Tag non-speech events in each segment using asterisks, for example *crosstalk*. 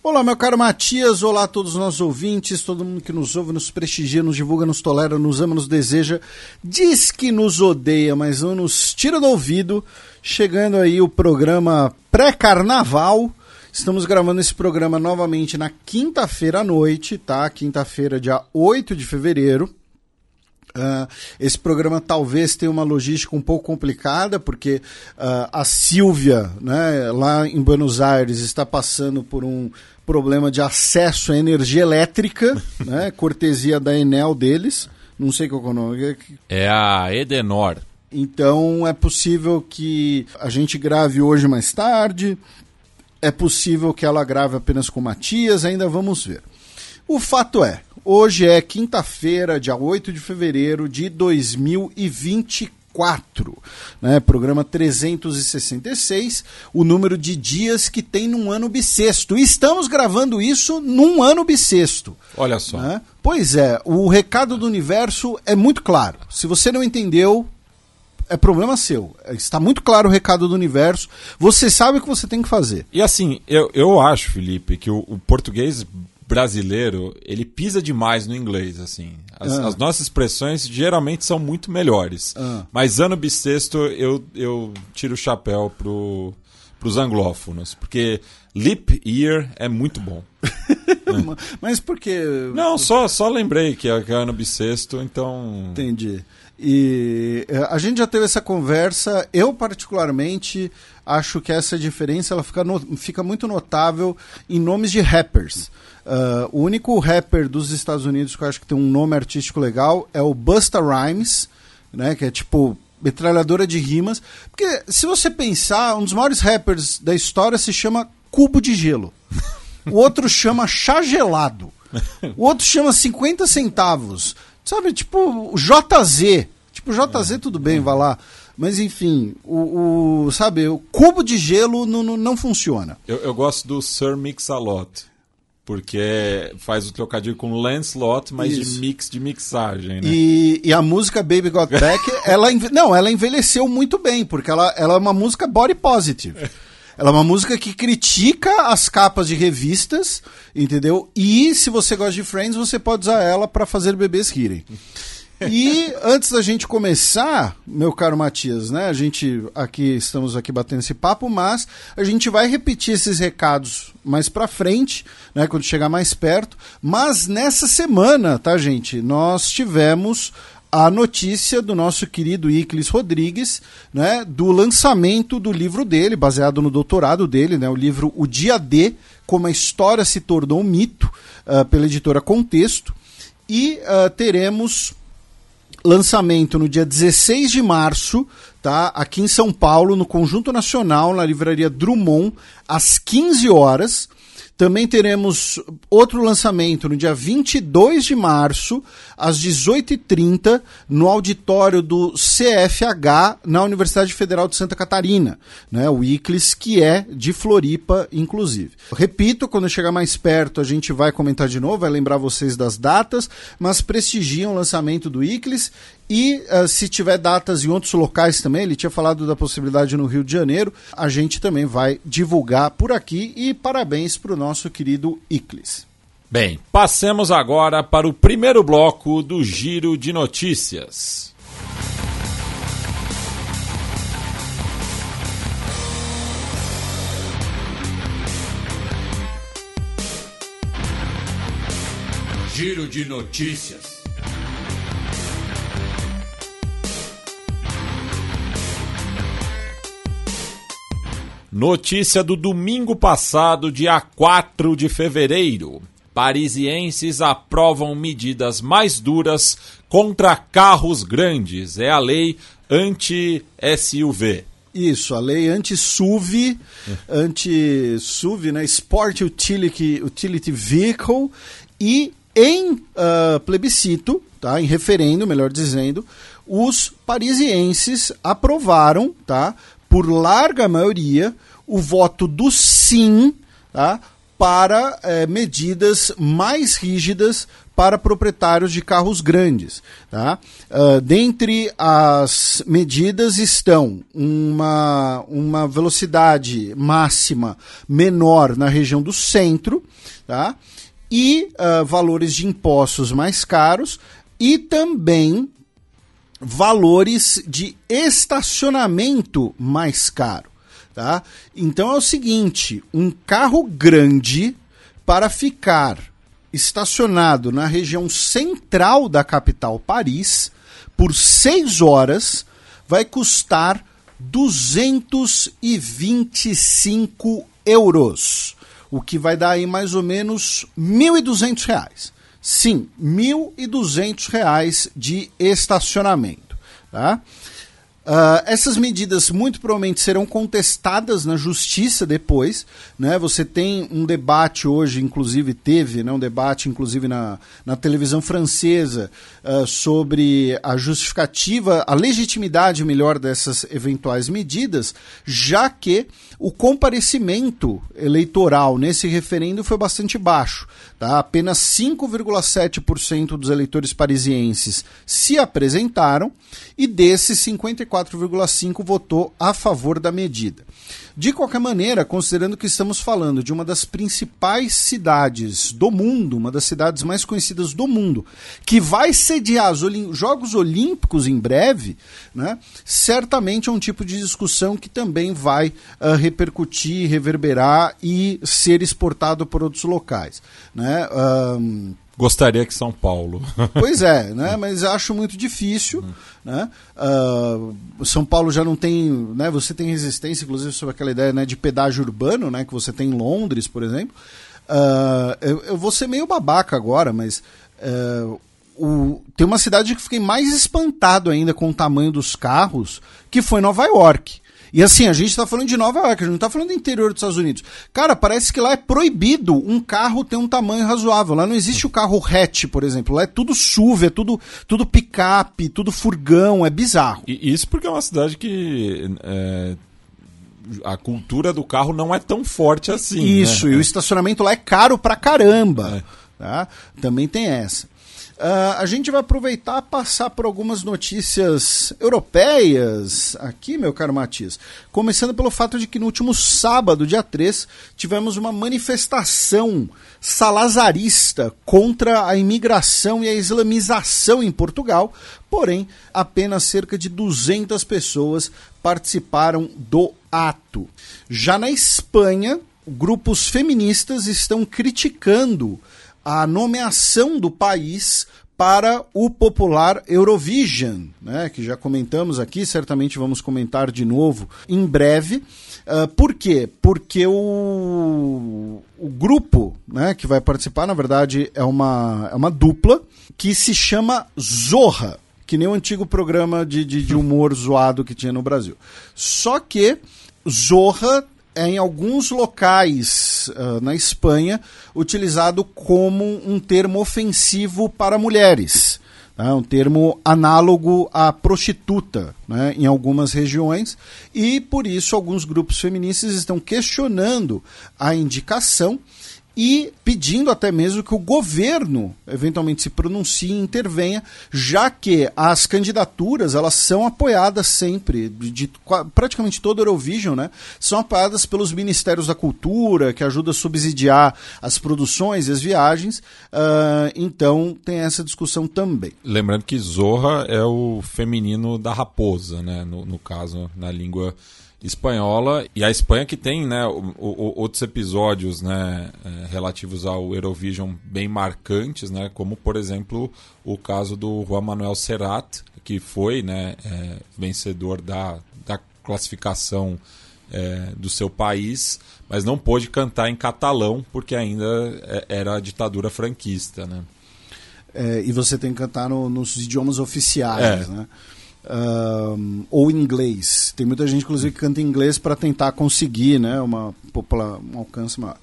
Olá, meu caro Matias, olá a todos os nossos ouvintes, todo mundo que nos ouve, nos prestigia, nos divulga, nos tolera, nos ama, nos deseja, diz que nos odeia, mas não nos tira do ouvido. Chegando aí o programa pré-carnaval. Estamos gravando esse programa novamente na quinta-feira à noite, tá? Quinta-feira, dia 8 de fevereiro. Uh, esse programa talvez tenha uma logística um pouco complicada, porque uh, a Silvia, né, lá em Buenos Aires, está passando por um problema de acesso à energia elétrica, *laughs* né, cortesia da Enel deles. Não sei qual é o nome. É a Edenor. Então é possível que a gente grave hoje mais tarde. É possível que ela grave apenas com Matias, ainda vamos ver. O fato é, hoje é quinta-feira, dia 8 de fevereiro de 2024, né? Programa 366, o número de dias que tem num ano bissexto. E estamos gravando isso num ano bissexto. Olha só. Né? Pois é, o recado do universo é muito claro. Se você não entendeu, é problema seu. Está muito claro o recado do universo. Você sabe o que você tem que fazer. E assim, eu, eu acho, Felipe, que o, o português brasileiro, ele pisa demais no inglês, assim. As, ah. as nossas expressões geralmente são muito melhores. Ah. Mas ano bissexto eu, eu tiro o chapéu pro, pros anglófonos, porque leap year é muito bom. *laughs* Mas por que... Não, só, só lembrei que é, que é ano bissexto, então... Entendi. E eh, a gente já teve essa conversa. Eu, particularmente, acho que essa diferença ela fica, no, fica muito notável em nomes de rappers. Uh, o único rapper dos Estados Unidos que eu acho que tem um nome artístico legal é o Busta Rhymes, né, que é tipo metralhadora de rimas. Porque se você pensar, um dos maiores rappers da história se chama Cubo de Gelo. O outro chama Chá Gelado. O outro chama 50 centavos. Sabe, tipo, JZ. Tipo, JZ tudo bem, vai lá. Mas enfim, o, o sabe, o cubo de gelo não, não, não funciona. Eu, eu, gosto do Sir Mix-a-Lot, porque faz o trocadilho com Lancelot, mas Isso. de mix de mixagem, né? E, e a música Baby Got Back, *laughs* ela, não, ela envelheceu muito bem, porque ela, ela é uma música body positive. Ela é uma música que critica as capas de revistas, entendeu? E se você gosta de Friends, você pode usar ela para fazer bebês rirem. E antes da gente começar, meu caro Matias, né? A gente aqui estamos aqui batendo esse papo, mas a gente vai repetir esses recados mais para frente, né, quando chegar mais perto. Mas nessa semana, tá, gente? Nós tivemos a notícia do nosso querido Iclis Rodrigues, né, do lançamento do livro dele, baseado no doutorado dele, né, o livro O Dia D, como a história se tornou um mito, uh, pela editora Contexto. E uh, teremos lançamento no dia 16 de março, tá? Aqui em São Paulo, no Conjunto Nacional, na livraria Drummond, às 15 horas. Também teremos outro lançamento no dia 22 de março, às 18h30, no auditório do CFH, na Universidade Federal de Santa Catarina, né? o ICLES, que é de Floripa, inclusive. Repito, quando chegar mais perto, a gente vai comentar de novo, vai lembrar vocês das datas, mas prestigiam o lançamento do ICLES e uh, se tiver datas em outros locais também, ele tinha falado da possibilidade no Rio de Janeiro, a gente também vai divulgar por aqui. E parabéns para o nosso querido Iclis. Bem, passemos agora para o primeiro bloco do Giro de Notícias. Giro de Notícias. Notícia do domingo passado, dia 4 de fevereiro. Parisienses aprovam medidas mais duras contra carros grandes. É a lei anti-SUV. Isso, a lei anti-SUV, anti-SUV, né? Sport Utility, Utility Vehicle, e em uh, plebiscito, tá? em referendo, melhor dizendo, os parisienses aprovaram, tá? Por larga maioria, o voto do sim tá? para eh, medidas mais rígidas para proprietários de carros grandes. Tá? Uh, dentre as medidas estão uma, uma velocidade máxima menor na região do centro, tá? e uh, valores de impostos mais caros, e também valores de estacionamento mais caro. Tá? Então é o seguinte: um carro grande para ficar estacionado na região central da capital Paris por seis horas vai custar 225 euros, o que vai dar aí mais ou menos 1.200 reais. Sim, 1.200 reais de estacionamento. Tá? Uh, essas medidas muito provavelmente serão contestadas na justiça depois. Né? Você tem um debate hoje, inclusive teve né, um debate, inclusive na, na televisão francesa, uh, sobre a justificativa, a legitimidade melhor dessas eventuais medidas, já que o comparecimento eleitoral nesse referendo foi bastante baixo. Tá? Apenas 5,7% dos eleitores parisienses se apresentaram e desses 54,5% votou a favor da medida. De qualquer maneira, considerando que estamos falando de uma das principais cidades do mundo, uma das cidades mais conhecidas do mundo, que vai sediar os Jogos Olímpicos em breve, né, certamente é um tipo de discussão que também vai uh, repercutir, reverberar e ser exportado por outros locais. Né? Gostaria que São Paulo. *laughs* pois é, né? mas acho muito difícil. Né? Uh, São Paulo já não tem. Né? Você tem resistência, inclusive, sobre aquela ideia né, de pedágio urbano, né, que você tem em Londres, por exemplo. Uh, eu, eu, vou ser meio babaca agora, mas. Uh, o, tem uma cidade que fiquei mais espantado ainda com o tamanho dos carros, que foi Nova York. E assim, a gente está falando de Nova York, a gente não está falando do interior dos Estados Unidos. Cara, parece que lá é proibido um carro ter um tamanho razoável. Lá não existe o carro hatch, por exemplo. Lá é tudo SUV, é tudo, tudo picape, tudo furgão, é bizarro. E isso porque é uma cidade que é, a cultura do carro não é tão forte assim. Isso, né? e o estacionamento lá é caro pra caramba. É. Tá? Também tem essa. Uh, a gente vai aproveitar passar por algumas notícias europeias aqui, meu caro Matias. Começando pelo fato de que no último sábado, dia 3, tivemos uma manifestação salazarista contra a imigração e a islamização em Portugal, porém, apenas cerca de 200 pessoas participaram do ato. Já na Espanha, grupos feministas estão criticando a nomeação do país para o popular Eurovision, né, que já comentamos aqui, certamente vamos comentar de novo em breve. Uh, por quê? Porque o, o grupo né, que vai participar, na verdade, é uma, é uma dupla que se chama Zorra, que nem o antigo programa de, de, de humor zoado que tinha no Brasil. Só que Zorra é em alguns locais uh, na Espanha utilizado como um termo ofensivo para mulheres. Tá? Um termo análogo à prostituta né, em algumas regiões, e por isso alguns grupos feministas estão questionando a indicação e pedindo até mesmo que o governo eventualmente se pronuncie e intervenha, já que as candidaturas elas são apoiadas sempre, de, de praticamente todo Eurovision, né? São apoiadas pelos ministérios da cultura, que ajudam a subsidiar as produções e as viagens. Uh, então tem essa discussão também. Lembrando que Zorra é o feminino da raposa, né? No, no caso, na língua espanhola e a Espanha que tem né, o, o, outros episódios né, é, relativos ao Eurovision bem marcantes, né, como por exemplo o caso do Juan Manuel Serrat, que foi né, é, vencedor da, da classificação é, do seu país, mas não pôde cantar em catalão porque ainda é, era a ditadura franquista, né? É, e você tem que cantar no, nos idiomas oficiais, é. né? Um, ou inglês. Tem muita gente, inclusive, que canta em inglês para tentar conseguir né, uma, um alcance maior.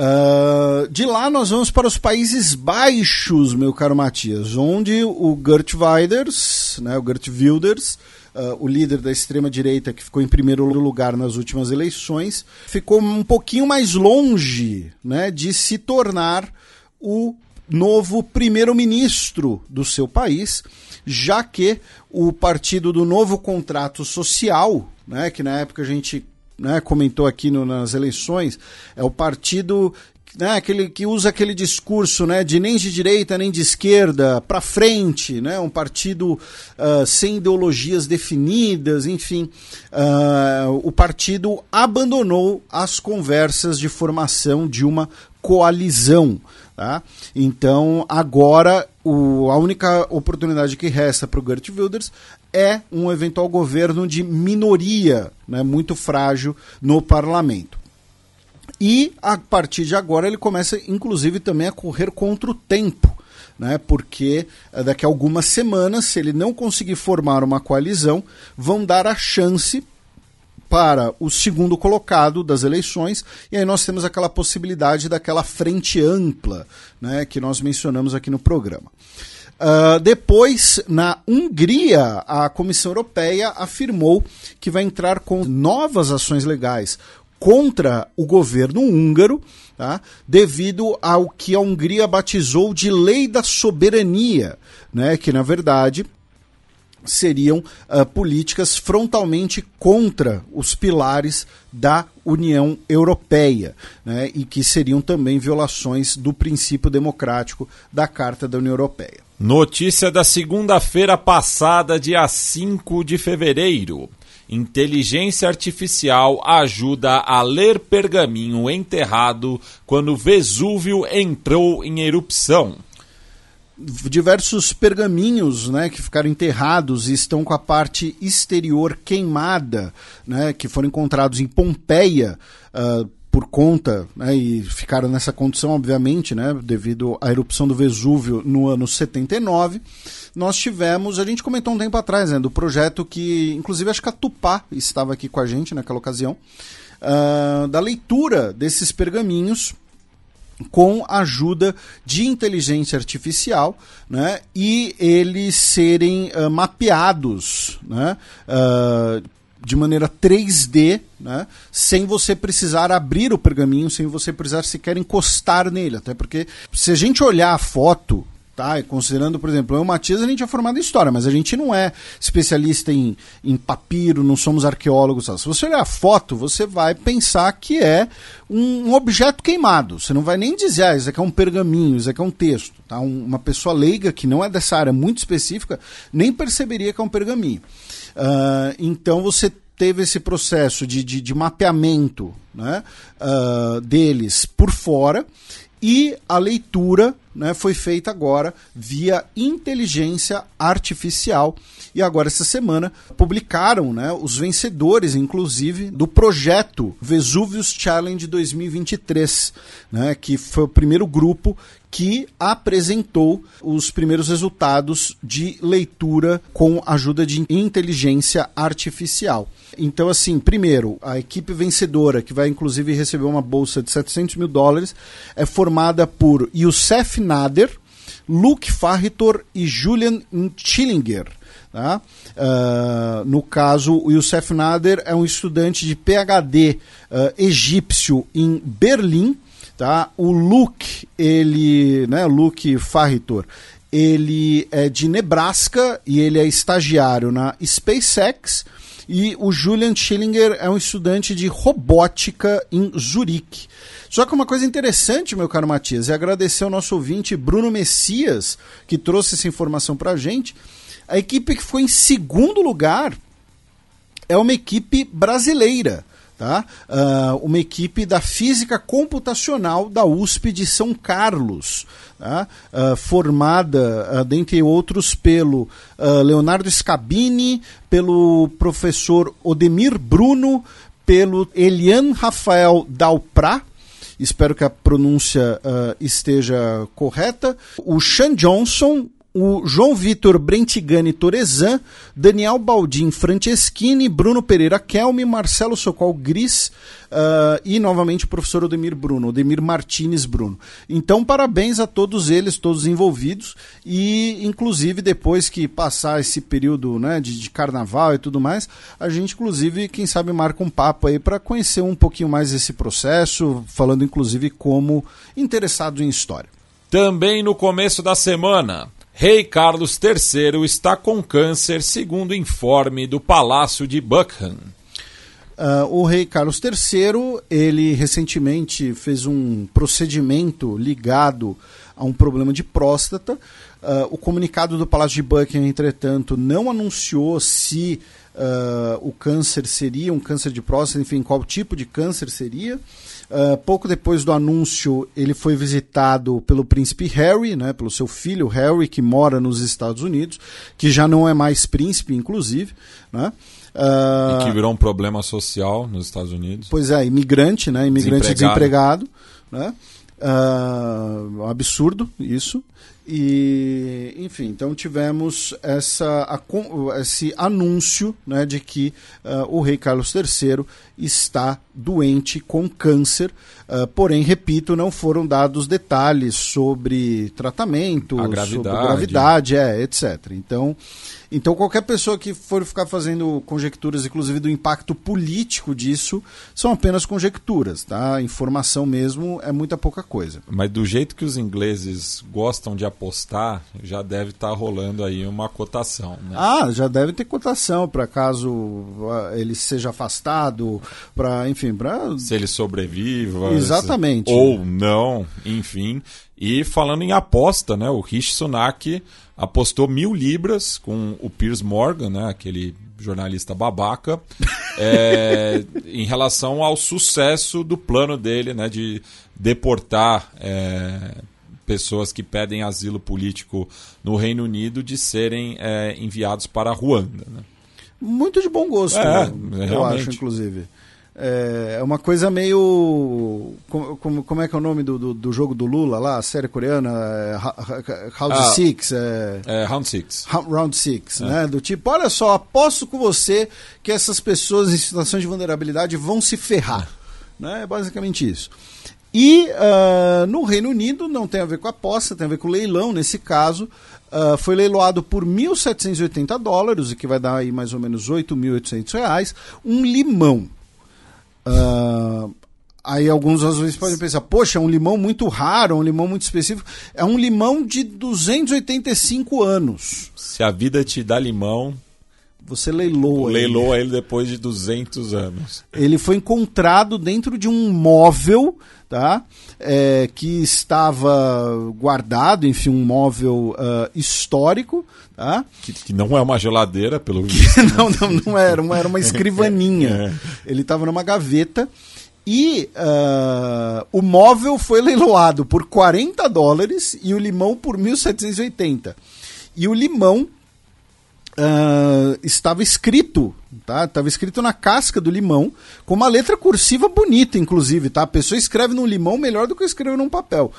Uh, de lá nós vamos para os Países Baixos, meu caro Matias, onde o Gert Wilders, né, o Gert Wilders, uh, o líder da extrema-direita que ficou em primeiro lugar nas últimas eleições, ficou um pouquinho mais longe né, de se tornar o novo primeiro-ministro do seu país, já que o partido do novo contrato social, né, que na época a gente né, comentou aqui no, nas eleições, é o partido né, aquele que usa aquele discurso né, de nem de direita nem de esquerda para frente, né, um partido uh, sem ideologias definidas, enfim, uh, o partido abandonou as conversas de formação de uma coalizão. Tá? Então, agora, o, a única oportunidade que resta para o Gert Wilders é um eventual governo de minoria, né, muito frágil no parlamento. E a partir de agora ele começa, inclusive, também a correr contra o tempo. Né, porque eh, daqui a algumas semanas, se ele não conseguir formar uma coalizão, vão dar a chance para o segundo colocado das eleições, e aí nós temos aquela possibilidade daquela frente ampla né, que nós mencionamos aqui no programa. Uh, depois, na Hungria, a Comissão Europeia afirmou que vai entrar com novas ações legais contra o governo húngaro, tá? devido ao que a Hungria batizou de Lei da Soberania, né? que na verdade seriam uh, políticas frontalmente contra os pilares da União Europeia, né, e que seriam também violações do princípio democrático da Carta da União Europeia. Notícia da segunda-feira passada, dia 5 de fevereiro. Inteligência artificial ajuda a ler pergaminho enterrado quando Vesúvio entrou em erupção diversos pergaminhos né, que ficaram enterrados e estão com a parte exterior queimada, né, que foram encontrados em Pompeia uh, por conta, né, e ficaram nessa condição, obviamente, né, devido à erupção do Vesúvio no ano 79. Nós tivemos, a gente comentou um tempo atrás, né, do projeto que, inclusive, acho que a Tupá estava aqui com a gente naquela ocasião, uh, da leitura desses pergaminhos com a ajuda de inteligência artificial né, e eles serem uh, mapeados né, uh, de maneira 3D, né, sem você precisar abrir o pergaminho, sem você precisar sequer encostar nele. Até porque, se a gente olhar a foto tá? Considerando, por exemplo, eu e o Matias, a gente é formado em história, mas a gente não é especialista em, em papiro, não somos arqueólogos. Se você olhar a foto, você vai pensar que é um, um, objeto queimado. Você não vai nem dizer, ah, isso aqui é um pergaminho, isso aqui é um texto. Tá? Um, uma pessoa leiga que não é dessa área muito específica nem perceberia que é um pergaminho. Uh, então você teve esse processo de, de, de mapeamento né, uh, deles por fora e a leitura né, foi feita agora via inteligência artificial. E agora, essa semana, publicaram né, os vencedores, inclusive, do projeto Vesuvius Challenge 2023, né, que foi o primeiro grupo que apresentou os primeiros resultados de leitura com ajuda de inteligência artificial. Então, assim, primeiro, a equipe vencedora, que vai inclusive receber uma bolsa de 700 mil dólares, é formada por Youssef Nader, Luke Farritor e Julian Schillinger. Tá? Uh, no caso, o Youssef Nader é um estudante de PhD uh, egípcio em Berlim. Tá? O Luke, ele, né, Luke Farritor, ele é de Nebraska e ele é estagiário na SpaceX. E o Julian Schillinger é um estudante de robótica em Zurique. Só que uma coisa interessante, meu caro Matias, é agradecer ao nosso ouvinte Bruno Messias, que trouxe essa informação para a gente. A equipe que foi em segundo lugar é uma equipe brasileira. Tá? Uh, uma equipe da física computacional da USP de São Carlos, tá? uh, formada, uh, dentre outros, pelo Leonardo Scabini, pelo professor Odemir Bruno, pelo Elian Rafael Dalprá, espero que a pronúncia esteja correta, o Sean Johnson, o João Vitor Brentigani Torezan, Daniel Baldin Franceschini, Bruno Pereira Kelme, Marcelo Socol Gris uh, e novamente o professor Odemir Bruno, Odemir Martinez Bruno. Então, parabéns a todos eles, todos envolvidos, e inclusive depois que passar esse período né, de, de carnaval e tudo mais, a gente, inclusive, quem sabe, marca um papo aí para conhecer um pouquinho mais esse processo, falando inclusive como interessado em história. Também no começo da semana, Rei Carlos III está com câncer, segundo informe do Palácio de Buckingham. Uh, o rei Carlos III, ele recentemente fez um procedimento ligado a um problema de próstata. Uh, o comunicado do Palácio de Buckingham, entretanto, não anunciou se uh, o câncer seria um câncer de próstata, enfim, qual tipo de câncer seria. Uh, pouco depois do anúncio, ele foi visitado pelo príncipe Harry, né, pelo seu filho Harry, que mora nos Estados Unidos, que já não é mais príncipe, inclusive. Né? Uh, e que virou um problema social nos Estados Unidos. Pois é, imigrante, né? Imigrante desempregado. desempregado né? Uh, absurdo isso. E, enfim, então tivemos essa, a, esse anúncio né, de que uh, o rei Carlos III está doente com câncer. Uh, porém, repito, não foram dados detalhes sobre tratamento, a gravidade, sobre gravidade é, etc. Então, então, qualquer pessoa que for ficar fazendo conjecturas, inclusive do impacto político disso, são apenas conjecturas, tá? Informação mesmo é muita pouca coisa. Mas do jeito que os ingleses gostam de apostar, já deve estar tá rolando aí uma cotação. Né? Ah, já deve ter cotação para caso ah, ele seja afastado, para enfim, para se ele sobreviva, exatamente, ou não, enfim. E falando em aposta, né, o Rishi Sunak apostou mil libras com o Piers Morgan, né, aquele jornalista babaca, *laughs* é, em relação ao sucesso do plano dele né, de deportar é, pessoas que pedem asilo político no Reino Unido de serem é, enviados para Ruanda. Né? Muito de bom gosto, é, né? eu acho, inclusive. É, é uma coisa meio. Como, como é que é o nome do, do, do jogo do Lula lá, a série coreana? É, Round ah, Six. É, é, Round Six. Round Six, é. né? Do tipo, olha só, aposto com você que essas pessoas em situação de vulnerabilidade vão se ferrar. Né? É basicamente isso. E uh, no Reino Unido não tem a ver com aposta, tem a ver com leilão nesse caso. Uh, foi leiloado por 1.780 dólares, o que vai dar aí mais ou menos 8.800 reais, um limão. Uh, aí alguns às vezes podem pensar, poxa, é um limão muito raro, um limão muito específico. É um limão de 285 anos. Se a vida te dá limão, você leiloa ele. Leiloa ele depois de 200 anos. Ele foi encontrado dentro de um móvel, tá? É, que estava guardado, enfim, um móvel uh, histórico, tá? Que, que, não é uma geladeira, pelo visto. *laughs* não, não, não era, uma, era uma escrivaninha. *laughs* é. Ele estava numa gaveta. E uh, o móvel foi leiloado por 40 dólares e o limão por 1.780. E o limão uh, estava escrito, tá? Estava escrito na casca do limão, com uma letra cursiva bonita, inclusive, tá? A pessoa escreve no limão melhor do que escreve num papel.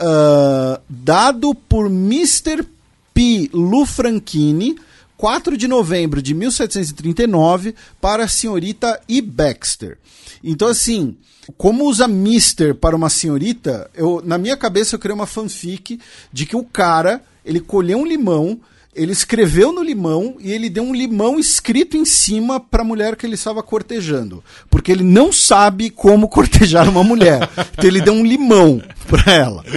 Uh, dado por Mr. P. Lufranchini, 4 de novembro de 1739, para a senhorita E. Baxter. Então, assim, como usa Mister para uma senhorita, eu, na minha cabeça eu criei uma fanfic de que o cara, ele colheu um limão, ele escreveu no limão e ele deu um limão escrito em cima para a mulher que ele estava cortejando. Porque ele não sabe como cortejar uma mulher. então ele deu um limão para ela. *laughs*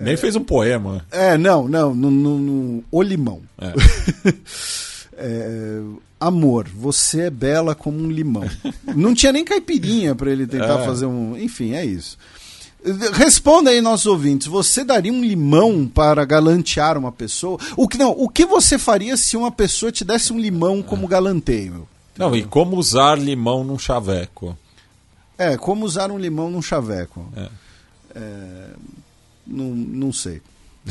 Nem fez um poema. É, não, não, no, no, no O Limão. É. *laughs* é, amor, você é bela como um limão. não tinha nem caipirinha para ele tentar é. fazer um. Enfim, é isso. Responda aí, nossos ouvintes. Você daria um limão para galantear uma pessoa? O que não? O que você faria se uma pessoa te desse um limão como galanteio? Não, e como usar limão num chaveco? É, como usar um limão num chaveco. É. É, não, não sei. *laughs*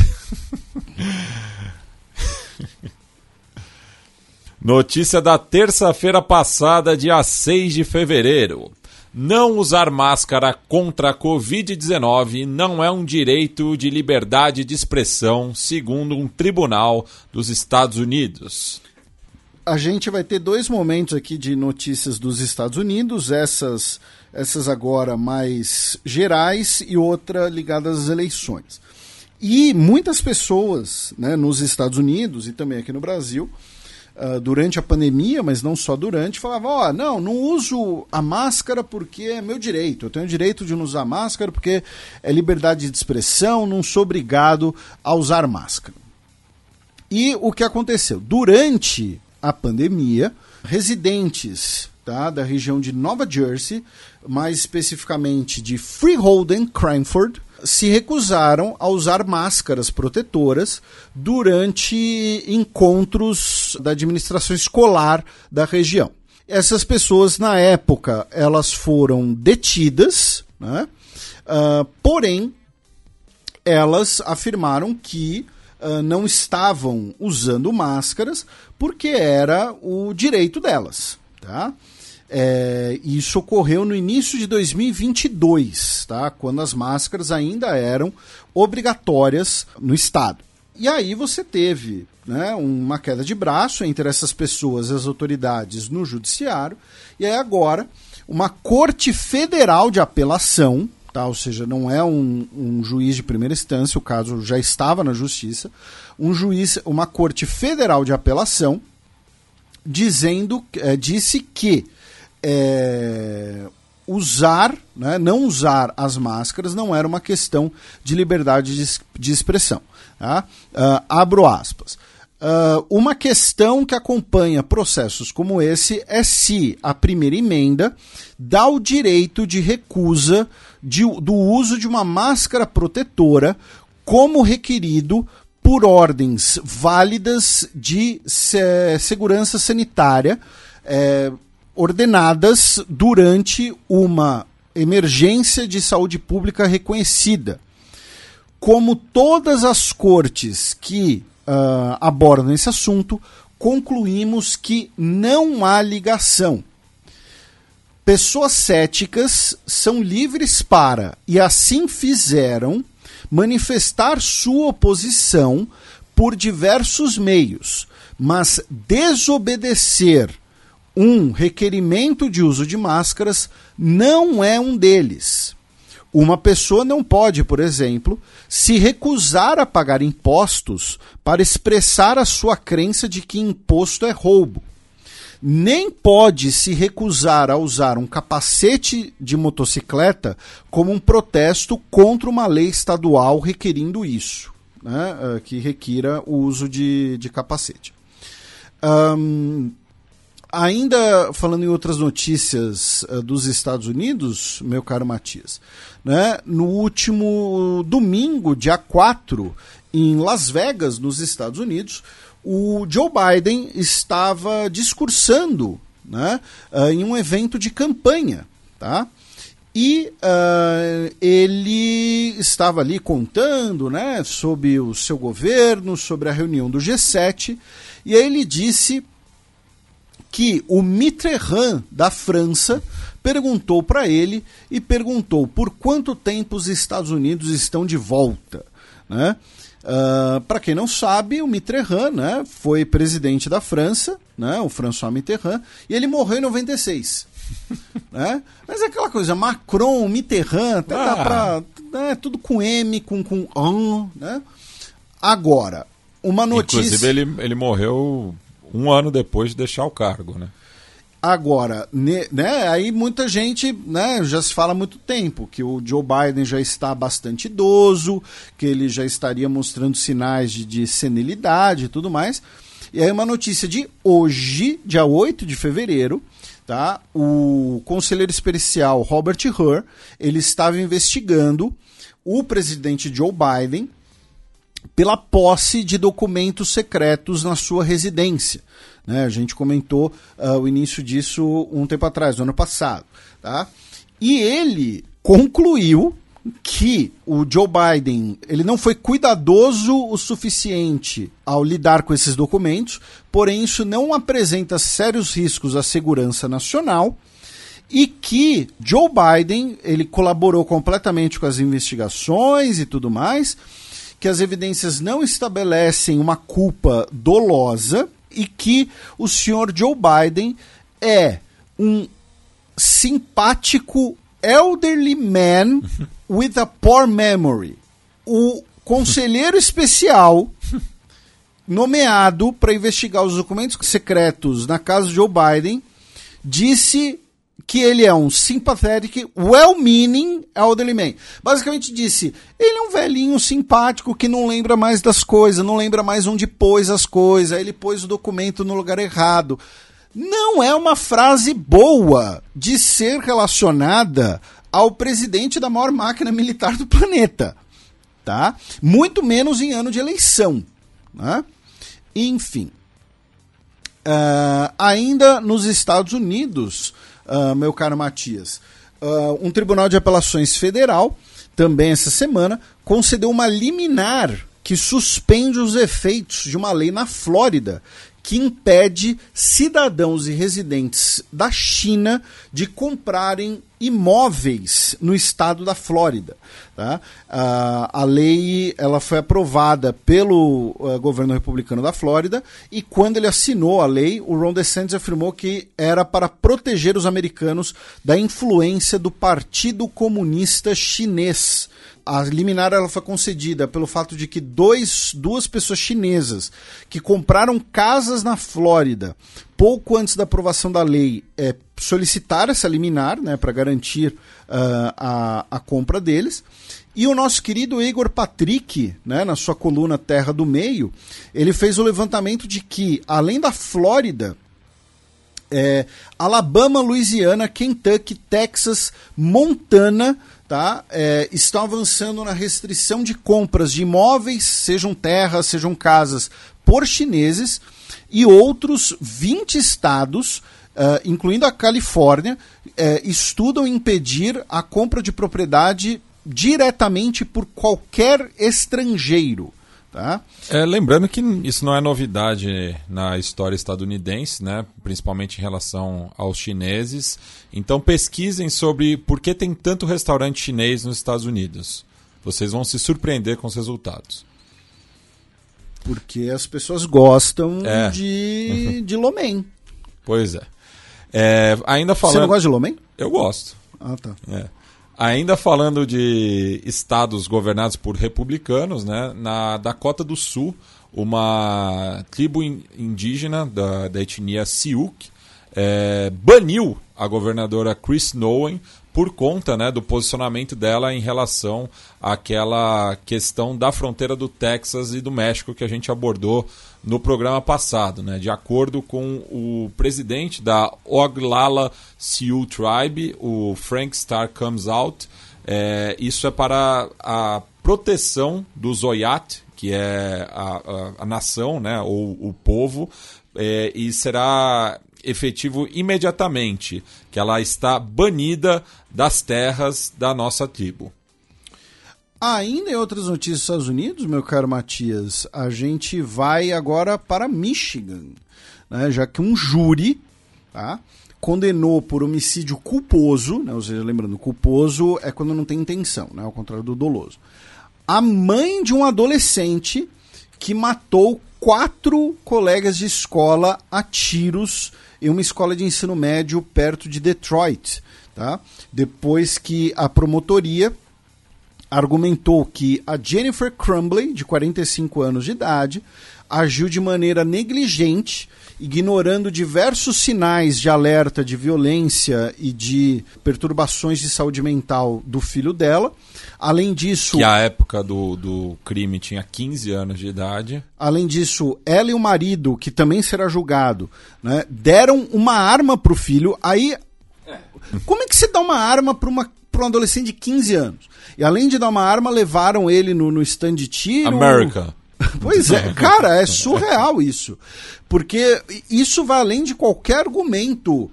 Notícia da terça-feira passada, dia 6 de fevereiro. Não usar máscara contra a Covid-19 não é um direito de liberdade de expressão, segundo um tribunal dos Estados Unidos. A gente vai ter dois momentos aqui de notícias dos Estados Unidos, essas, essas agora mais gerais e outra ligada às eleições. E muitas pessoas né, nos Estados Unidos e também aqui no Brasil uh, durante a pandemia, mas não só durante, falava: Ó, oh, não, não uso a máscara porque é meu direito. Eu tenho o direito de não usar máscara porque é liberdade de expressão, não sou obrigado a usar máscara. E o que aconteceu? Durante a pandemia, residentes tá, da região de Nova Jersey, mais especificamente de Freehold and Cranford, se recusaram a usar máscaras protetoras durante encontros da administração escolar da região. Essas pessoas, na época, elas foram detidas, né? Uh, porém, elas afirmaram que uh, não estavam usando máscaras porque era o direito delas. Tá? É, isso ocorreu no início de 2022, tá? quando as máscaras ainda eram obrigatórias no Estado. E aí você teve né, uma queda de braço entre essas pessoas e as autoridades no judiciário, e aí agora uma corte federal de apelação, tá? ou seja, não é um, um juiz de primeira instância, o caso já estava na justiça, um juiz, uma corte federal de apelação, dizendo, é, disse que é, usar, né, não usar as máscaras não era uma questão de liberdade de, de expressão. Tá? Uh, abro aspas. Uh, uma questão que acompanha processos como esse é se a primeira emenda dá o direito de recusa de, do uso de uma máscara protetora como requerido por ordens válidas de se, segurança sanitária. É, ordenadas durante uma emergência de saúde pública reconhecida. Como todas as cortes que uh, abordam esse assunto, concluímos que não há ligação. Pessoas céticas são livres para, e assim fizeram, manifestar sua oposição por diversos meios, mas desobedecer um requerimento de uso de máscaras não é um deles. Uma pessoa não pode, por exemplo, se recusar a pagar impostos para expressar a sua crença de que imposto é roubo. Nem pode se recusar a usar um capacete de motocicleta como um protesto contra uma lei estadual requerindo isso, né, eh, que requira o uso de, de capacete. Um, Ainda falando em outras notícias uh, dos Estados Unidos, meu caro Matias, né, no último domingo, dia 4, em Las Vegas, nos Estados Unidos, o Joe Biden estava discursando né, uh, em um evento de campanha. Tá? E uh, ele estava ali contando né, sobre o seu governo, sobre a reunião do G7, e aí ele disse que o Mitterrand da França perguntou para ele e perguntou por quanto tempo os Estados Unidos estão de volta. Né? Uh, para quem não sabe, o Mitterrand né, foi presidente da França, né, o François Mitterrand, e ele morreu em 96. *laughs* né? Mas é aquela coisa, Macron, Mitterrand, até ah. dá pra. Né, tudo com M, com, com an, né? Agora, uma notícia. Inclusive, ele, ele morreu um ano depois de deixar o cargo, né? Agora, né, aí muita gente né, já se fala há muito tempo que o Joe Biden já está bastante idoso, que ele já estaria mostrando sinais de, de senilidade e tudo mais. E aí uma notícia de hoje, dia 8 de fevereiro, tá? O conselheiro especial Robert Hur, ele estava investigando o presidente Joe Biden pela posse de documentos secretos na sua residência. Né? A gente comentou uh, o início disso um tempo atrás, no ano passado. Tá? E ele concluiu que o Joe Biden ele não foi cuidadoso o suficiente ao lidar com esses documentos, porém isso não apresenta sérios riscos à segurança nacional e que Joe Biden ele colaborou completamente com as investigações e tudo mais, que as evidências não estabelecem uma culpa dolosa e que o senhor Joe Biden é um simpático elderly man *laughs* with a poor memory. O conselheiro especial *laughs* nomeado para investigar os documentos secretos na casa de Joe Biden disse que ele é um sympathetic, well-meaning elderly man. Basicamente disse, ele é um velhinho simpático que não lembra mais das coisas, não lembra mais onde pôs as coisas, ele pôs o documento no lugar errado. Não é uma frase boa de ser relacionada ao presidente da maior máquina militar do planeta, tá? Muito menos em ano de eleição, né? Enfim, uh, ainda nos Estados Unidos, uh, meu caro Matias, uh, um tribunal de apelações federal, também essa semana, concedeu uma liminar que suspende os efeitos de uma lei na Flórida que impede cidadãos e residentes da China de comprarem imóveis no estado da Flórida. Tá? Uh, a lei ela foi aprovada pelo uh, governo republicano da Flórida e quando ele assinou a lei, o Ron DeSantis afirmou que era para proteger os americanos da influência do Partido Comunista Chinês a liminar ela foi concedida pelo fato de que dois, duas pessoas chinesas que compraram casas na Flórida pouco antes da aprovação da lei é, solicitaram essa liminar né, para garantir uh, a, a compra deles. E o nosso querido Igor Patrick, né, na sua coluna Terra do Meio, ele fez o levantamento de que, além da Flórida, é, Alabama, Louisiana, Kentucky, Texas, Montana tá, é, estão avançando na restrição de compras de imóveis, sejam terras, sejam casas, por chineses e outros 20 estados, uh, incluindo a Califórnia, uh, estudam impedir a compra de propriedade diretamente por qualquer estrangeiro. Tá? É, lembrando que isso não é novidade na história estadunidense, né? principalmente em relação aos chineses. Então pesquisem sobre por que tem tanto restaurante chinês nos Estados Unidos. Vocês vão se surpreender com os resultados. Porque as pessoas gostam é. de, de lomen. Pois é. é. Ainda falando... Você não gosta de lomen? Eu gosto. Ah, tá. É. Ainda falando de estados governados por republicanos, né, na Dakota do Sul, uma tribo indígena da, da etnia Sioux é, baniu a governadora Chris Nowen por conta né, do posicionamento dela em relação àquela questão da fronteira do Texas e do México que a gente abordou no programa passado. Né? De acordo com o presidente da Oglala Sioux Tribe, o Frank Star Comes Out, é, isso é para a proteção dos Oyat, que é a, a, a nação, né, ou o povo, é, e será efetivo imediatamente, que ela está banida das terras da nossa tribo. Ainda em outras notícias dos Estados Unidos, meu caro Matias, a gente vai agora para Michigan, né, já que um júri tá, condenou por homicídio culposo, né, ou seja, lembrando, culposo é quando não tem intenção, né, ao contrário do doloso, a mãe de um adolescente que matou quatro colegas de escola a tiros em uma escola de ensino médio perto de Detroit. Tá? Depois que a promotoria argumentou que a Jennifer Crumbley, de 45 anos de idade, agiu de maneira negligente, ignorando diversos sinais de alerta de violência e de perturbações de saúde mental do filho dela. Além disso. Que a época do, do crime tinha 15 anos de idade. Além disso, ela e o marido, que também será julgado, né, deram uma arma para o filho. Aí. Como é que você dá uma arma para uma para um adolescente de 15 anos. E além de dar uma arma, levaram ele no, no stand de tiro. America. *laughs* Pois é, cara, é surreal isso. Porque isso vai além de qualquer argumento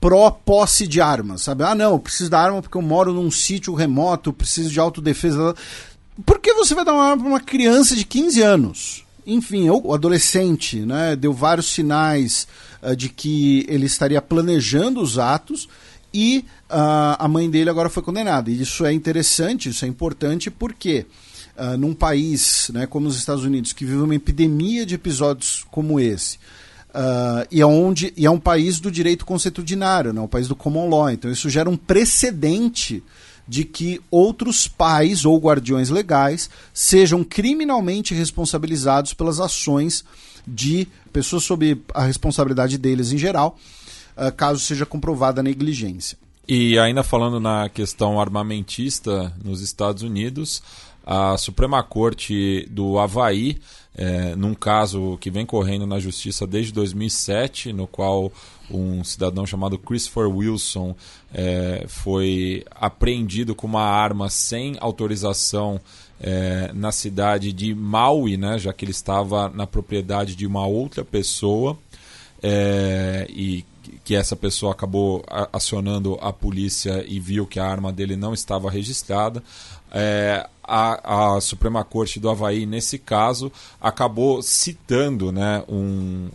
pró-posse de armas, sabe? Ah, não, eu preciso da arma porque eu moro num sítio remoto, preciso de autodefesa. Por que você vai dar uma arma para uma criança de 15 anos? Enfim, o adolescente né, deu vários sinais uh, de que ele estaria planejando os atos e uh, a mãe dele agora foi condenada. E isso é interessante, isso é importante porque uh, num país né, como os Estados Unidos, que vive uma epidemia de episódios como esse, uh, e, é onde, e é um país do direito consuetudinário, né, um país do common law, então isso gera um precedente de que outros pais ou guardiões legais sejam criminalmente responsabilizados pelas ações de pessoas sob a responsabilidade deles em geral, uh, caso seja comprovada a negligência. E ainda falando na questão armamentista nos Estados Unidos, a Suprema Corte do Havaí, é, num caso que vem correndo na justiça desde 2007, no qual um cidadão chamado Christopher Wilson é, foi apreendido com uma arma sem autorização é, na cidade de Maui, né, já que ele estava na propriedade de uma outra pessoa é, e que essa pessoa acabou acionando a polícia e viu que a arma dele não estava registrada. É, a, a, Suprema Corte do Havaí, nesse caso, acabou citando né, um,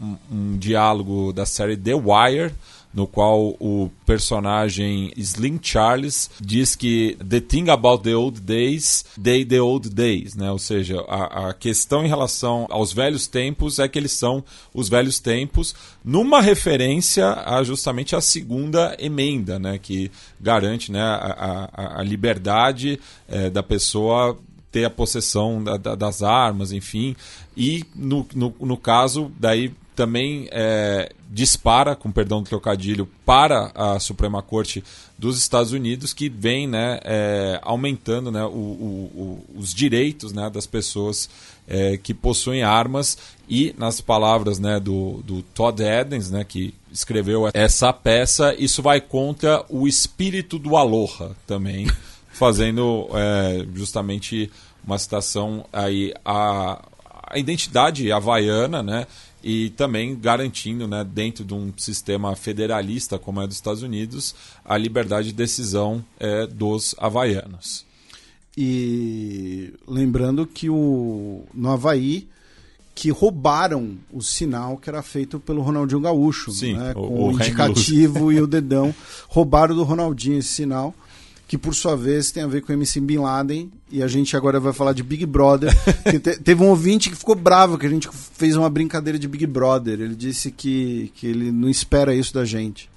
um, um diálogo da série The Wire, no qual o personagem Slim Charles diz que the thing about the old days, they the old days, né? Ou seja, a, a questão em relação aos velhos tempos é que eles são os velhos tempos, numa referência a justamente a segunda emenda, né? Que garante né, a, a, a liberdade é, da pessoa ter a possessão da, da, das armas, enfim. E no, no, no caso, daí também é, dispara, com perdão do trocadilho, para a Suprema Corte dos Estados Unidos, que vem né, é, aumentando né, o, o, o, os direitos né, das pessoas é, que possuem armas. E, nas palavras né, do, do Todd Edens, né, que escreveu essa peça, isso vai contra o espírito do Aloha também, *laughs* fazendo é, justamente uma citação aí a, a identidade havaiana, né? E também garantindo, né, dentro de um sistema federalista como é dos Estados Unidos, a liberdade de decisão é, dos havaianos. E lembrando que o, no Havaí que roubaram o sinal que era feito pelo Ronaldinho Gaúcho, Sim, né, o, com o o indicativo e o dedão. Roubaram do Ronaldinho esse sinal que por sua vez tem a ver com o MC Bin Laden, e a gente agora vai falar de Big Brother. *laughs* te, teve um ouvinte que ficou bravo que a gente fez uma brincadeira de Big Brother. Ele disse que, que ele não espera isso da gente.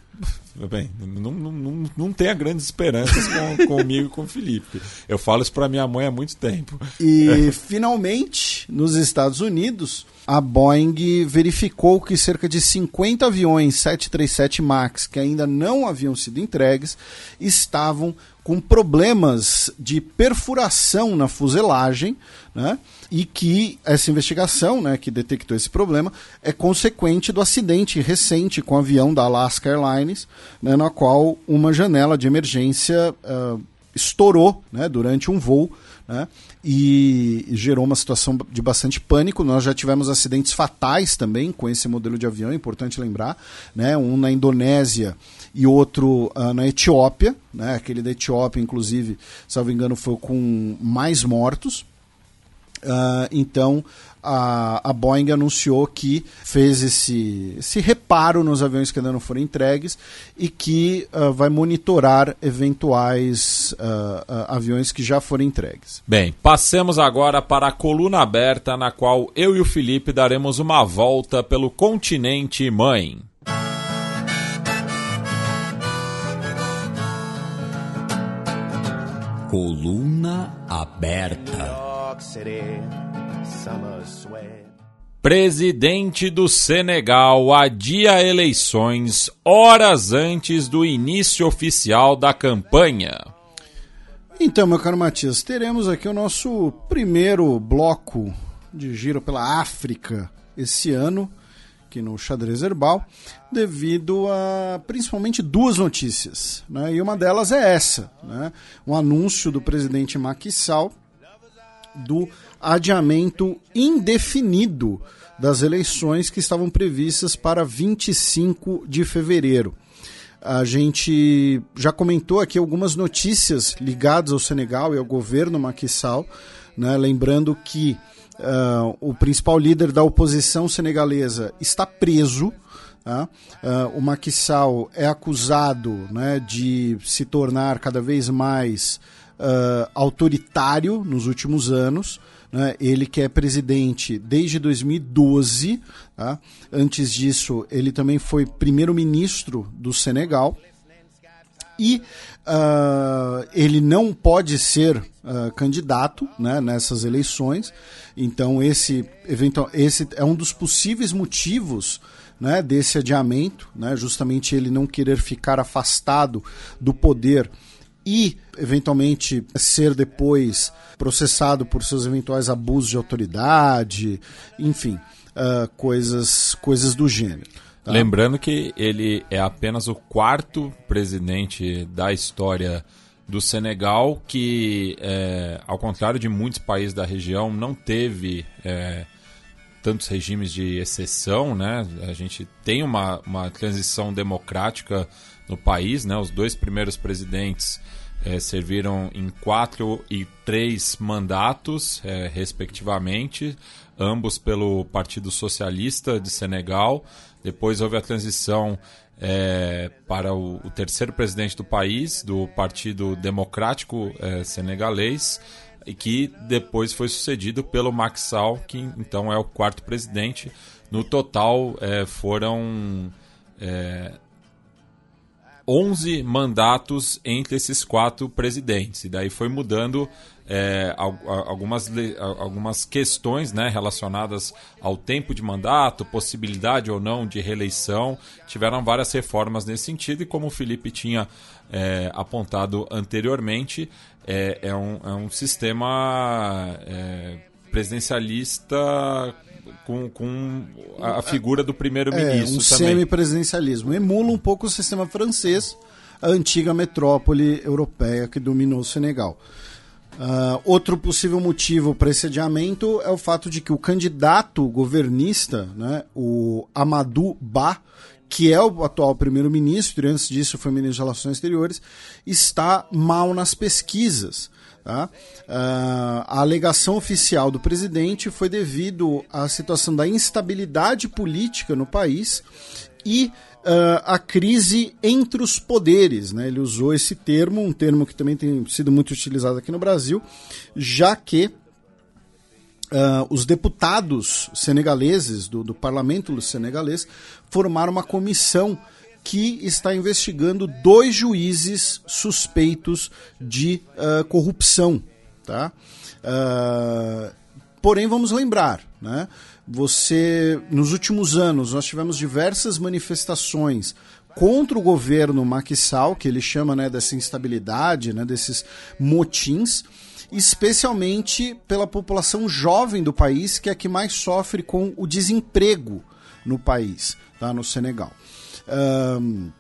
Bem, não, não, não tenha grandes esperanças com, *laughs* comigo e com o Felipe. Eu falo isso para minha mãe há muito tempo. E finalmente, nos Estados Unidos, a Boeing verificou que cerca de 50 aviões 737 MAX que ainda não haviam sido entregues estavam com problemas de perfuração na fuselagem, né? E que essa investigação, né, que detectou esse problema, é consequente do acidente recente com o avião da Alaska Airlines, né, na qual uma janela de emergência uh, estourou né, durante um voo né, e gerou uma situação de bastante pânico. Nós já tivemos acidentes fatais também com esse modelo de avião, é importante lembrar, né, um na Indonésia e outro uh, na Etiópia, né? aquele da Etiópia, inclusive, salvo engano, foi com mais mortos. Uh, então a, a Boeing anunciou que fez esse, esse reparo nos aviões que ainda não foram entregues e que uh, vai monitorar eventuais uh, aviões que já foram entregues. Bem, passemos agora para a coluna aberta na qual eu e o Felipe daremos uma volta pelo continente mãe. Coluna aberta. Presidente do Senegal adia eleições horas antes do início oficial da campanha. Então, meu caro Matias, teremos aqui o nosso primeiro bloco de giro pela África esse ano, aqui no Xadrez Herbal, devido a principalmente duas notícias. Né? E uma delas é essa: né? um anúncio do presidente Macky Sall do adiamento indefinido das eleições que estavam previstas para 25 de fevereiro. A gente já comentou aqui algumas notícias ligadas ao Senegal e ao governo Macky Sall, né? lembrando que uh, o principal líder da oposição senegalesa está preso. Uh, o Macky Sall é acusado né, de se tornar cada vez mais uh, autoritário nos últimos anos. Né? Ele que é presidente desde 2012. Tá? Antes disso, ele também foi primeiro-ministro do Senegal. E uh, ele não pode ser uh, candidato né, nessas eleições. Então, esse, eventual, esse é um dos possíveis motivos né, desse adiamento, né, justamente ele não querer ficar afastado do poder e eventualmente ser depois processado por seus eventuais abusos de autoridade, enfim, uh, coisas, coisas do gênero. Tá? Lembrando que ele é apenas o quarto presidente da história do Senegal que, é, ao contrário de muitos países da região, não teve é, tantos regimes de exceção, né? A gente tem uma, uma transição democrática no país, né? Os dois primeiros presidentes é, serviram em quatro e três mandatos, é, respectivamente, ambos pelo Partido Socialista de Senegal. Depois houve a transição é, para o, o, terceiro presidente do país, do Partido Democrático é, Senegalês, e que depois foi sucedido pelo Macky Sall, que então é o quarto presidente. No total é, foram é, 11 mandatos entre esses quatro presidentes. E daí foi mudando é, algumas, algumas questões né, relacionadas ao tempo de mandato, possibilidade ou não de reeleição. Tiveram várias reformas nesse sentido, e como o Felipe tinha é, apontado anteriormente, é, é, um, é um sistema é, presidencialista com, com a, figura do primeiro-ministro. É, um semi-presidencialismo. Emula um pouco o sistema francês, a antiga metrópole europeia que dominou o Senegal. Uh, outro possível motivo para esse adiamento é o fato de que o candidato governista, né, o Amadou Ba, que é o atual primeiro-ministro, e antes disso foi ministro de Relações Exteriores, está mal nas pesquisas. Tá? Uh, a alegação oficial do presidente foi devido à situação da instabilidade política no país e uh, a crise entre os poderes. Né? Ele usou esse termo, um termo que também tem sido muito utilizado aqui no Brasil, já que Uh, os deputados senegaleses do, do parlamento senegalês formaram uma comissão que está investigando dois juízes suspeitos de uh, corrupção. Tá? Porém, vamos lembrar, né? Você, nos últimos anos, nós tivemos diversas manifestações contra o governo Macky Sall, que ele chama né, dessa instabilidade, né, desses motins, especialmente pela população jovem do país, que é a que mais sofre com o desemprego no país, tá, no Senegal. Um,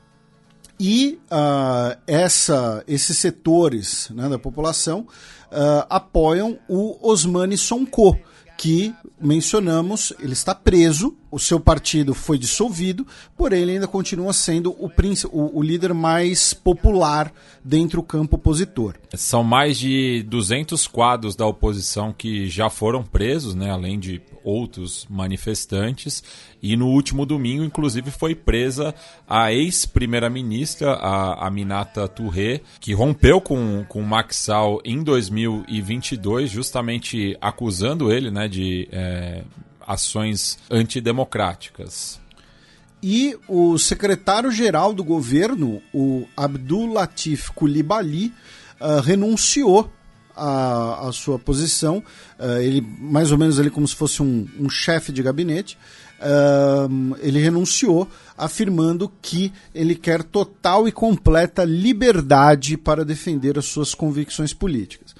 e uh, essa, esses setores né, da população uh, apoiam o Osmani Sonko, que mencionamos, ele está preso, o seu partido foi dissolvido, porém ele ainda continua sendo o, o, o líder mais popular dentro do campo opositor. São mais de 200 quadros da oposição que já foram presos, né, além de outros manifestantes. E no último domingo, inclusive, foi presa a ex-primeira-ministra, a Aminata Touré, que rompeu com, com Maxal em 2022, justamente acusando ele né, de é, ações antidemocráticas. E o secretário-geral do governo, o Abdul Latif Coulibaly, uh, renunciou à, à, sua posição. Uh, ele, mais ou menos, ele como se fosse um, um chefe de gabinete ele renunciou, afirmando que ele quer total e completa liberdade para defender as suas convicções políticas.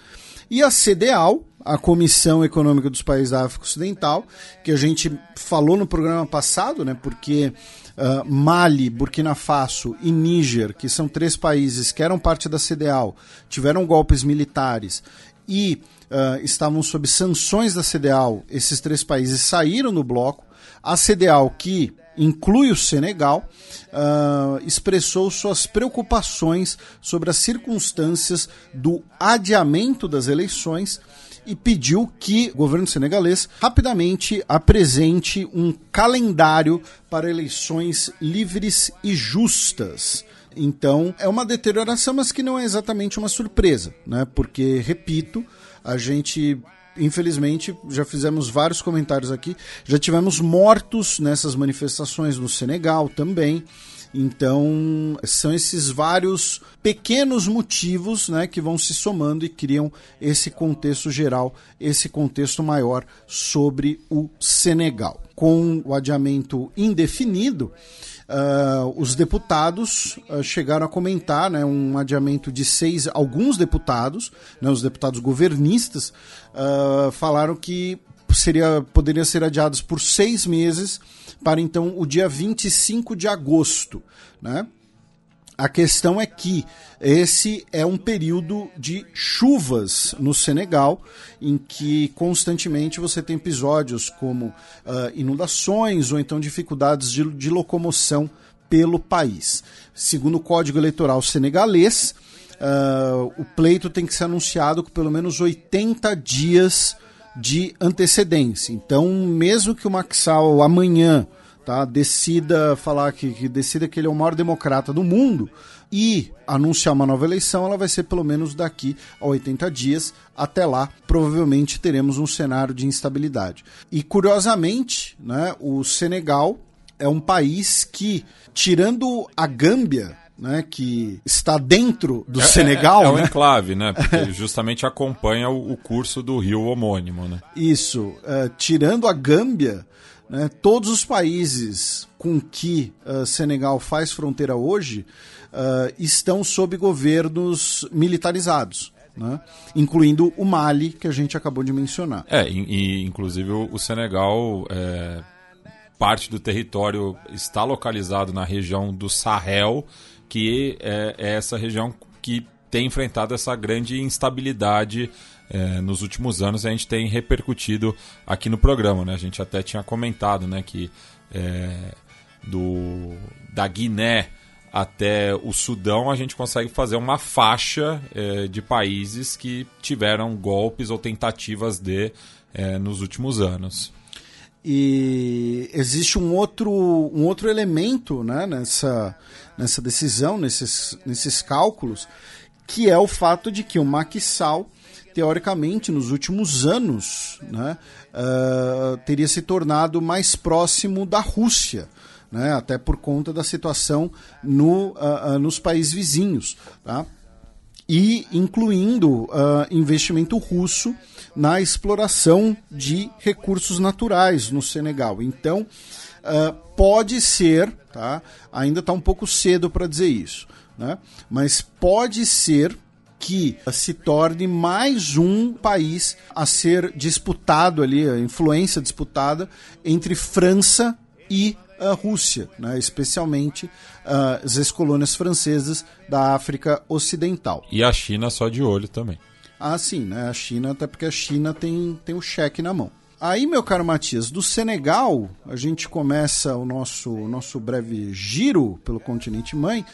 E a CDAO, a Comissão Econômica dos Países da África Ocidental, que a gente falou no programa passado, né? Porque uh, Mali, Burkina Faso e Níger, que são três países que eram parte da CDAO, tiveram golpes militares e uh, estavam sob sanções da CDAO. Esses três países saíram do bloco. A CDAO, que inclui o Senegal, uh, expressou suas preocupações sobre as circunstâncias do adiamento das eleições e pediu que o governo senegalês rapidamente apresente um calendário para eleições livres e justas. Então, é uma deterioração, mas que não é exatamente uma surpresa, né? Porque, repito, a gente infelizmente, já fizemos vários comentários aqui. Já tivemos mortos nessas manifestações no Senegal também. Então, são esses vários pequenos motivos né, que vão se somando e criam esse contexto geral, esse contexto maior sobre o Senegal. Com o adiamento indefinido, Uh, os deputados uh, chegaram a comentar né, um adiamento de seis. Alguns deputados, né, os deputados governistas, uh, falaram que seria, poderia ser adiados por seis meses para então o dia 25 de agosto. Né? A questão é que esse é um período de chuvas no Senegal, em que constantemente você tem episódios como uh, inundações ou então dificuldades de, de locomoção pelo país. Segundo o Código Eleitoral senegalês, uh, o pleito tem que ser anunciado com pelo menos 80 dias de antecedência. Então, mesmo que o Maxal amanhã tá, decida falar que, que decida que ele é o maior democrata do mundo e anunciar uma nova eleição, ela vai ser pelo menos daqui a 80 dias. Até lá, provavelmente teremos um cenário de instabilidade. E curiosamente, né, o Senegal é um país que, tirando a Gâmbia, né, que está dentro do é, Senegal. É, é, é né? um enclave, né? Porque *laughs* justamente acompanha o, o, curso do rio homônimo, né? Isso. Uh, tirando a Gâmbia, né, todos os países com que uh, Senegal faz fronteira hoje uh, estão sob governos militarizados. Né? incluindo o Mali, que a gente acabou de mencionar. É, e, inclusive o, o Senegal, é, parte do território está localizado na região do Sahel, que é, é essa região que tem enfrentado essa grande instabilidade é, nos últimos anos. A gente tem repercutido aqui no programa, né? A gente até tinha comentado, né, que é, do da Guiné até o Sudão a gente consegue fazer uma faixa é, de países que tiveram golpes ou tentativas de é, nos últimos anos. E existe um outro, um outro elemento né, nessa, nessa decisão, nesses, nesses cálculos, que é o fato de que o Maquissal, teoricamente, nos últimos anos, né, uh, teria se tornado mais próximo da Rússia. Né, até por conta da situação no, uh, uh, nos países vizinhos. Tá? e incluindo investimento russo na exploração de recursos naturais no Senegal. Então, pode ser, tá? ainda está um pouco cedo para dizer isso, né? mas pode ser que se torne mais um país a ser disputado ali, a influência disputada entre França e a Rússia, né, especialmente uh, as ex-colônias francesas da África Ocidental. E a China só de olho também. Ah, sim, né? A China, até porque a China tem, tem o cheque na mão. Aí, meu caro Matias, do Senegal, a gente começa o nosso, nosso breve giro pelo continente mãe,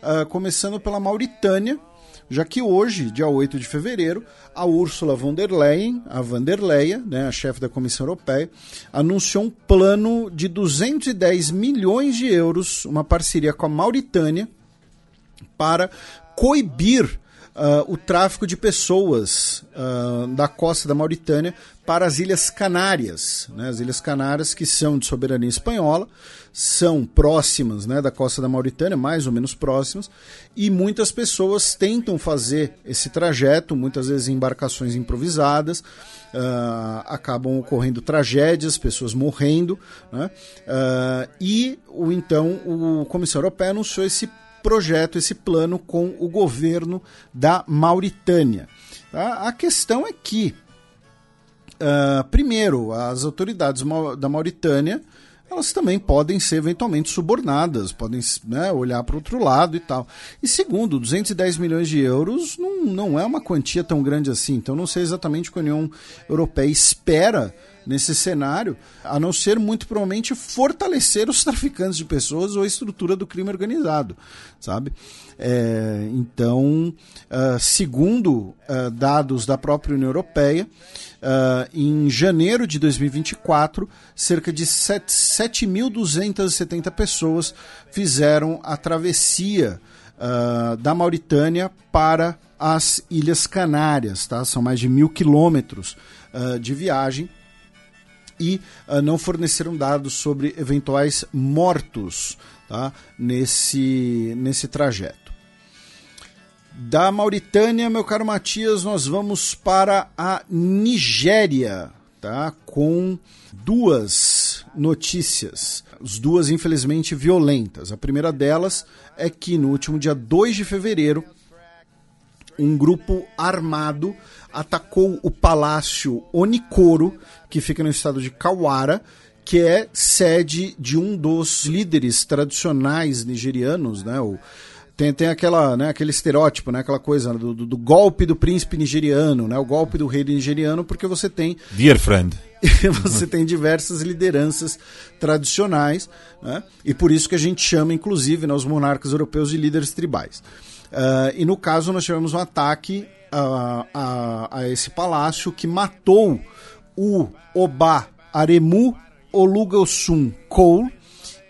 uh, começando pela Mauritânia, já que hoje, dia 8 de fevereiro, a Ursula von der Leyen, a van der Leyen, né, a chefe da Comissão Europeia, anunciou um plano de 210 milhões de euros, uma parceria com a Mauritânia, para coibir uh, o tráfico de pessoas uh, da costa da Mauritânia para as Ilhas Canárias. Né? As Ilhas Canárias, que são de soberania espanhola, são próximas né, da costa da Mauritânia, mais ou menos próximas, e muitas pessoas tentam fazer esse trajeto, muitas vezes em embarcações improvisadas. Uh, acabam ocorrendo tragédias, pessoas morrendo, né? uh, e o, então o Comissão Europeia anunciou esse projeto, esse plano com o governo da Mauritânia. Tá? A questão é que uh, primeiro, as autoridades da Mauritânia elas também podem ser eventualmente subornadas, podem né, olhar para outro lado e tal. E segundo, 210 milhões de euros não, não é uma quantia tão grande assim, então não sei exatamente o que a União Europeia espera nesse cenário, a não ser muito provavelmente fortalecer os *laughs* traficantes de pessoas ou a estrutura do crime organizado, sabe? É, então, uh, segundo uh, dados da própria União Europeia, uh, em janeiro de 2024, cerca de 7.270 pessoas fizeram a travessia da Mauritânia para as Ilhas Canárias, tá? São mais de mil quilômetros de viagem e uh, não forneceram dados sobre eventuais mortos tá, nesse, nesse trajeto. Da Mauritânia, meu caro Matias, nós vamos para a Nigéria, tá? Com duas notícias, as duas infelizmente violentas. A primeira delas é que no último dia 2 de fevereiro, um grupo armado atacou o palácio Onikoro, que fica no estado de Kawara, que é sede de um dos líderes tradicionais nigerianos, né? O, tem, tem aquela, né, aquele estereótipo, né, aquela coisa do, do, do, golpe do príncipe nigeriano, né, o golpe do rei nigeriano, porque você tem. Dear friend. *laughs* você tem diversas lideranças tradicionais, né, e por isso que a gente chama, inclusive, né, os monarcas europeus de líderes tribais. Uh, e no caso, nós tivemos um ataque a, a, a esse palácio que matou o Oba Aremu Olugosun Cole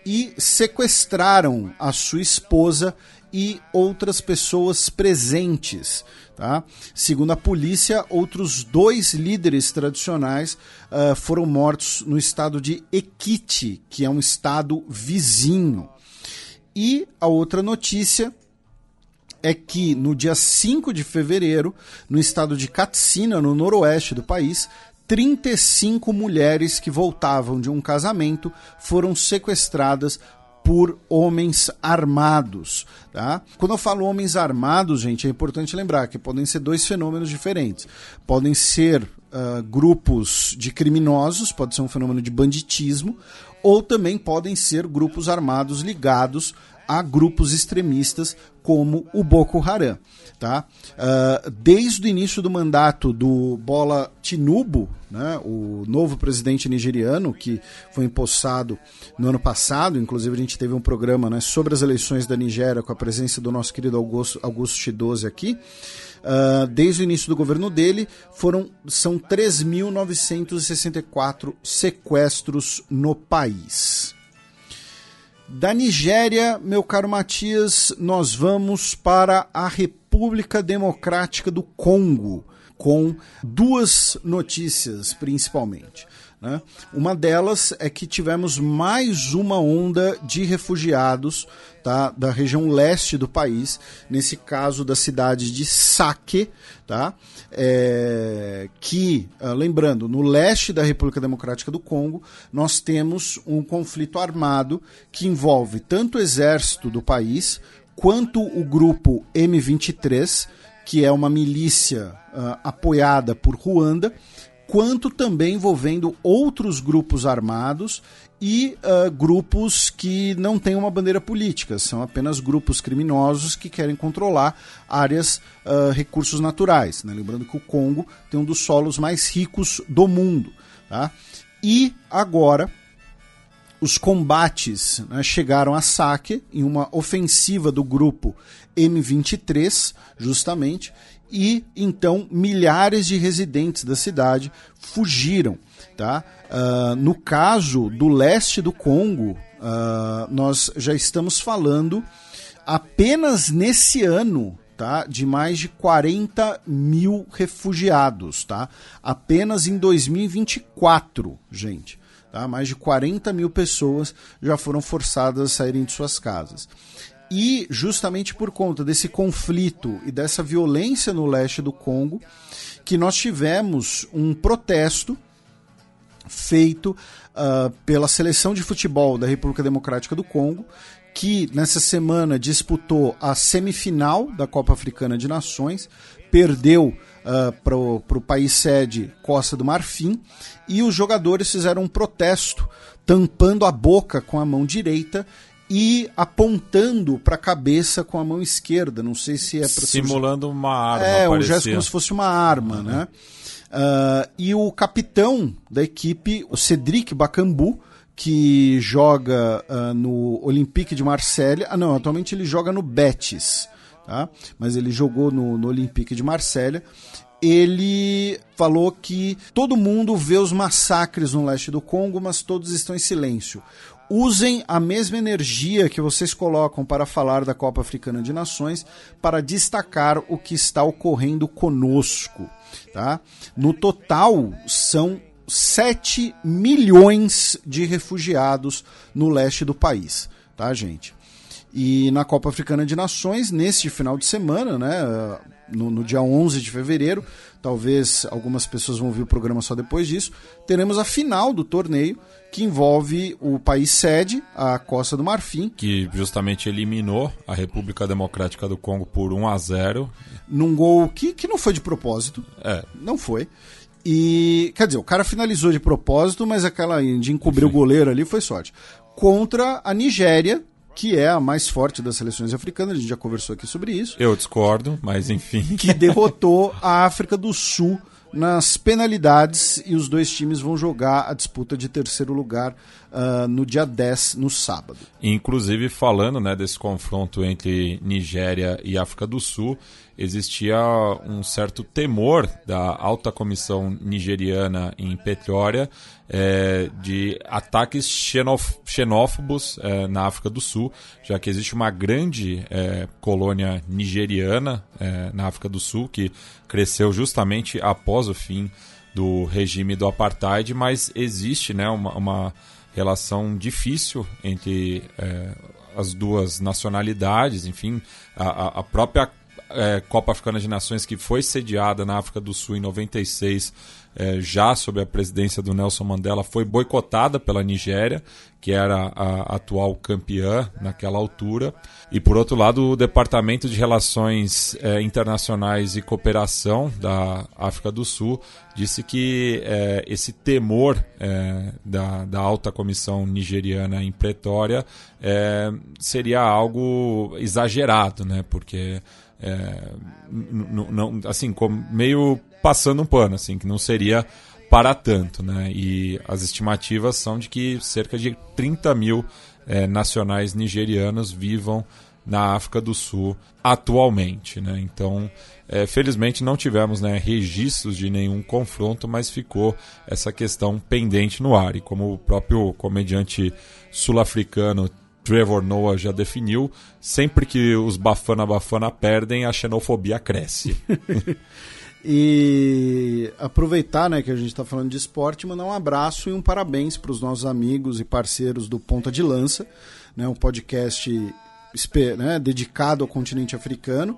e sequestraram a sua esposa e outras pessoas presentes. Tá? Segundo a polícia, outros dois líderes tradicionais uh, foram mortos no estado de Ekiti, que é um estado vizinho. E a outra notícia é que no dia 5 de fevereiro, no estado de Katsina, no noroeste do país, 35 mulheres que voltavam de um casamento foram sequestradas por homens armados. Tá? Quando eu falo homens armados, gente, é importante lembrar que podem ser dois fenômenos diferentes. Podem ser uh, grupos de criminosos, pode ser um fenômeno de banditismo, ou também podem ser grupos armados ligados a grupos extremistas como o Boko Haram. Tá? Uh, desde o início do mandato do Bola Tinubu, né, o novo presidente nigeriano, que foi empossado no ano passado, inclusive a gente teve um programa né, sobre as eleições da Nigéria com a presença do nosso querido Augusto, Augusto Chidoze aqui. Uh, desde o início do governo dele, foram são 3.964 sequestros no país. Da Nigéria, meu caro Matias, nós vamos para a República Democrática do Congo, com duas notícias principalmente. Né? Uma delas é que tivemos mais uma onda de refugiados tá, da região leste do país, nesse caso da cidade de Sake, tá? É, que, ah, lembrando, no leste da República Democrática do Congo, nós temos um conflito armado que envolve tanto o exército do país quanto o grupo M23, que é uma milícia uh, apoiada por Ruanda quanto também envolvendo outros grupos armados e uh, grupos que não têm uma bandeira política, são apenas grupos criminosos que querem controlar áreas, uh, recursos naturais. Né? Lembrando que o Congo tem um dos solos mais ricos do mundo. Tá? E agora os combates né, chegaram a Sake em uma ofensiva do grupo M23, justamente, e então milhares de residentes da cidade fugiram. Tá? Uh, no caso do leste do Congo, uh, nós já estamos falando apenas nesse ano tá? de mais de 40 mil refugiados. Tá? Apenas em 2024, gente. Tá? Mais de 40 mil pessoas já foram forçadas a saírem de suas casas. E justamente por conta desse conflito e dessa violência no leste do Congo, que nós tivemos um protesto feito uh, pela seleção de futebol da República Democrática do Congo, que nessa semana disputou a semifinal da Copa Africana de Nações, perdeu uh, para o país sede Costa do Marfim e os jogadores fizeram um protesto tampando a boca com a mão direita e apontando para a cabeça com a mão esquerda. Não sei se é para simulando uma arma. É, um gesto como se fosse uma arma, uhum. né? Uh, e o capitão da equipe, o Cedric Bacambu, que joga uh, no Olympique de Marselha. Ah, não, atualmente ele joga no Betis, tá? Mas ele jogou no, no Olympique de Marselha ele falou que todo mundo vê os massacres no leste do Congo, mas todos estão em silêncio. Usem a mesma energia que vocês colocam para falar da Copa Africana de Nações para destacar o que está ocorrendo conosco. Tá? No total, são 7 milhões de refugiados no leste do país, tá, gente? E na Copa Africana de Nações, neste final de semana, né, no, no, dia 11 de fevereiro, talvez algumas pessoas vão ver o programa só depois disso, teremos a final do torneio, que envolve o país sede, a Costa do Marfim. Que justamente eliminou a República Democrática do Congo por 1 a 0 Num gol que, que não foi de propósito. É. Não foi. E, quer dizer, o cara finalizou de propósito, mas aquela de encobrir Sim. o goleiro ali foi sorte. Contra a Nigéria, que é a mais forte das seleções africanas, a gente já conversou aqui sobre isso. Eu discordo, mas enfim. Que derrotou a África do Sul nas penalidades e os dois times vão jogar a disputa de terceiro lugar uh, no dia 10, no sábado. Inclusive, falando né, desse confronto entre Nigéria e África do Sul, existia um certo temor da alta comissão nigeriana em Petróleo é, de ataques xenof xenófobos é, na África do Sul, já que existe uma grande é, colônia nigeriana na África do Sul que cresceu justamente após o fim do regime do apartheid, mas existe né, uma, uma relação difícil entre é, as duas nacionalidades, enfim, a, a própria é, Copa Africana de Nações que foi sediada na África do Sul em 96, é, já sob a presidência do Nelson Mandela, foi boicotada pela Nigéria, que era a atual campeã naquela altura. E por outro lado, o Departamento de Relações é, Internacionais e Cooperação da África do Sul disse que é, esse temor é, da, da, alta comissão nigeriana em Pretória seria algo exagerado, né? Porque não, assim, meio passando um pano, assim, que não seria para tanto, né? E as estimativas são de que cerca de 30 mil é, nacionais nigerianos vivam na África do Sul atualmente, né? Então, é, felizmente não tivemos né, registros de nenhum confronto, mas ficou essa questão pendente no ar. E como o próprio comediante sul-africano Trevor Noah já definiu, sempre que os Bafana Bafana perdem, a xenofobia cresce. *laughs* e aproveitar né, que a gente está falando de esporte, mandar um abraço e um parabéns para os nossos amigos e parceiros do Ponta de Lança, né, um podcast né, dedicado ao continente africano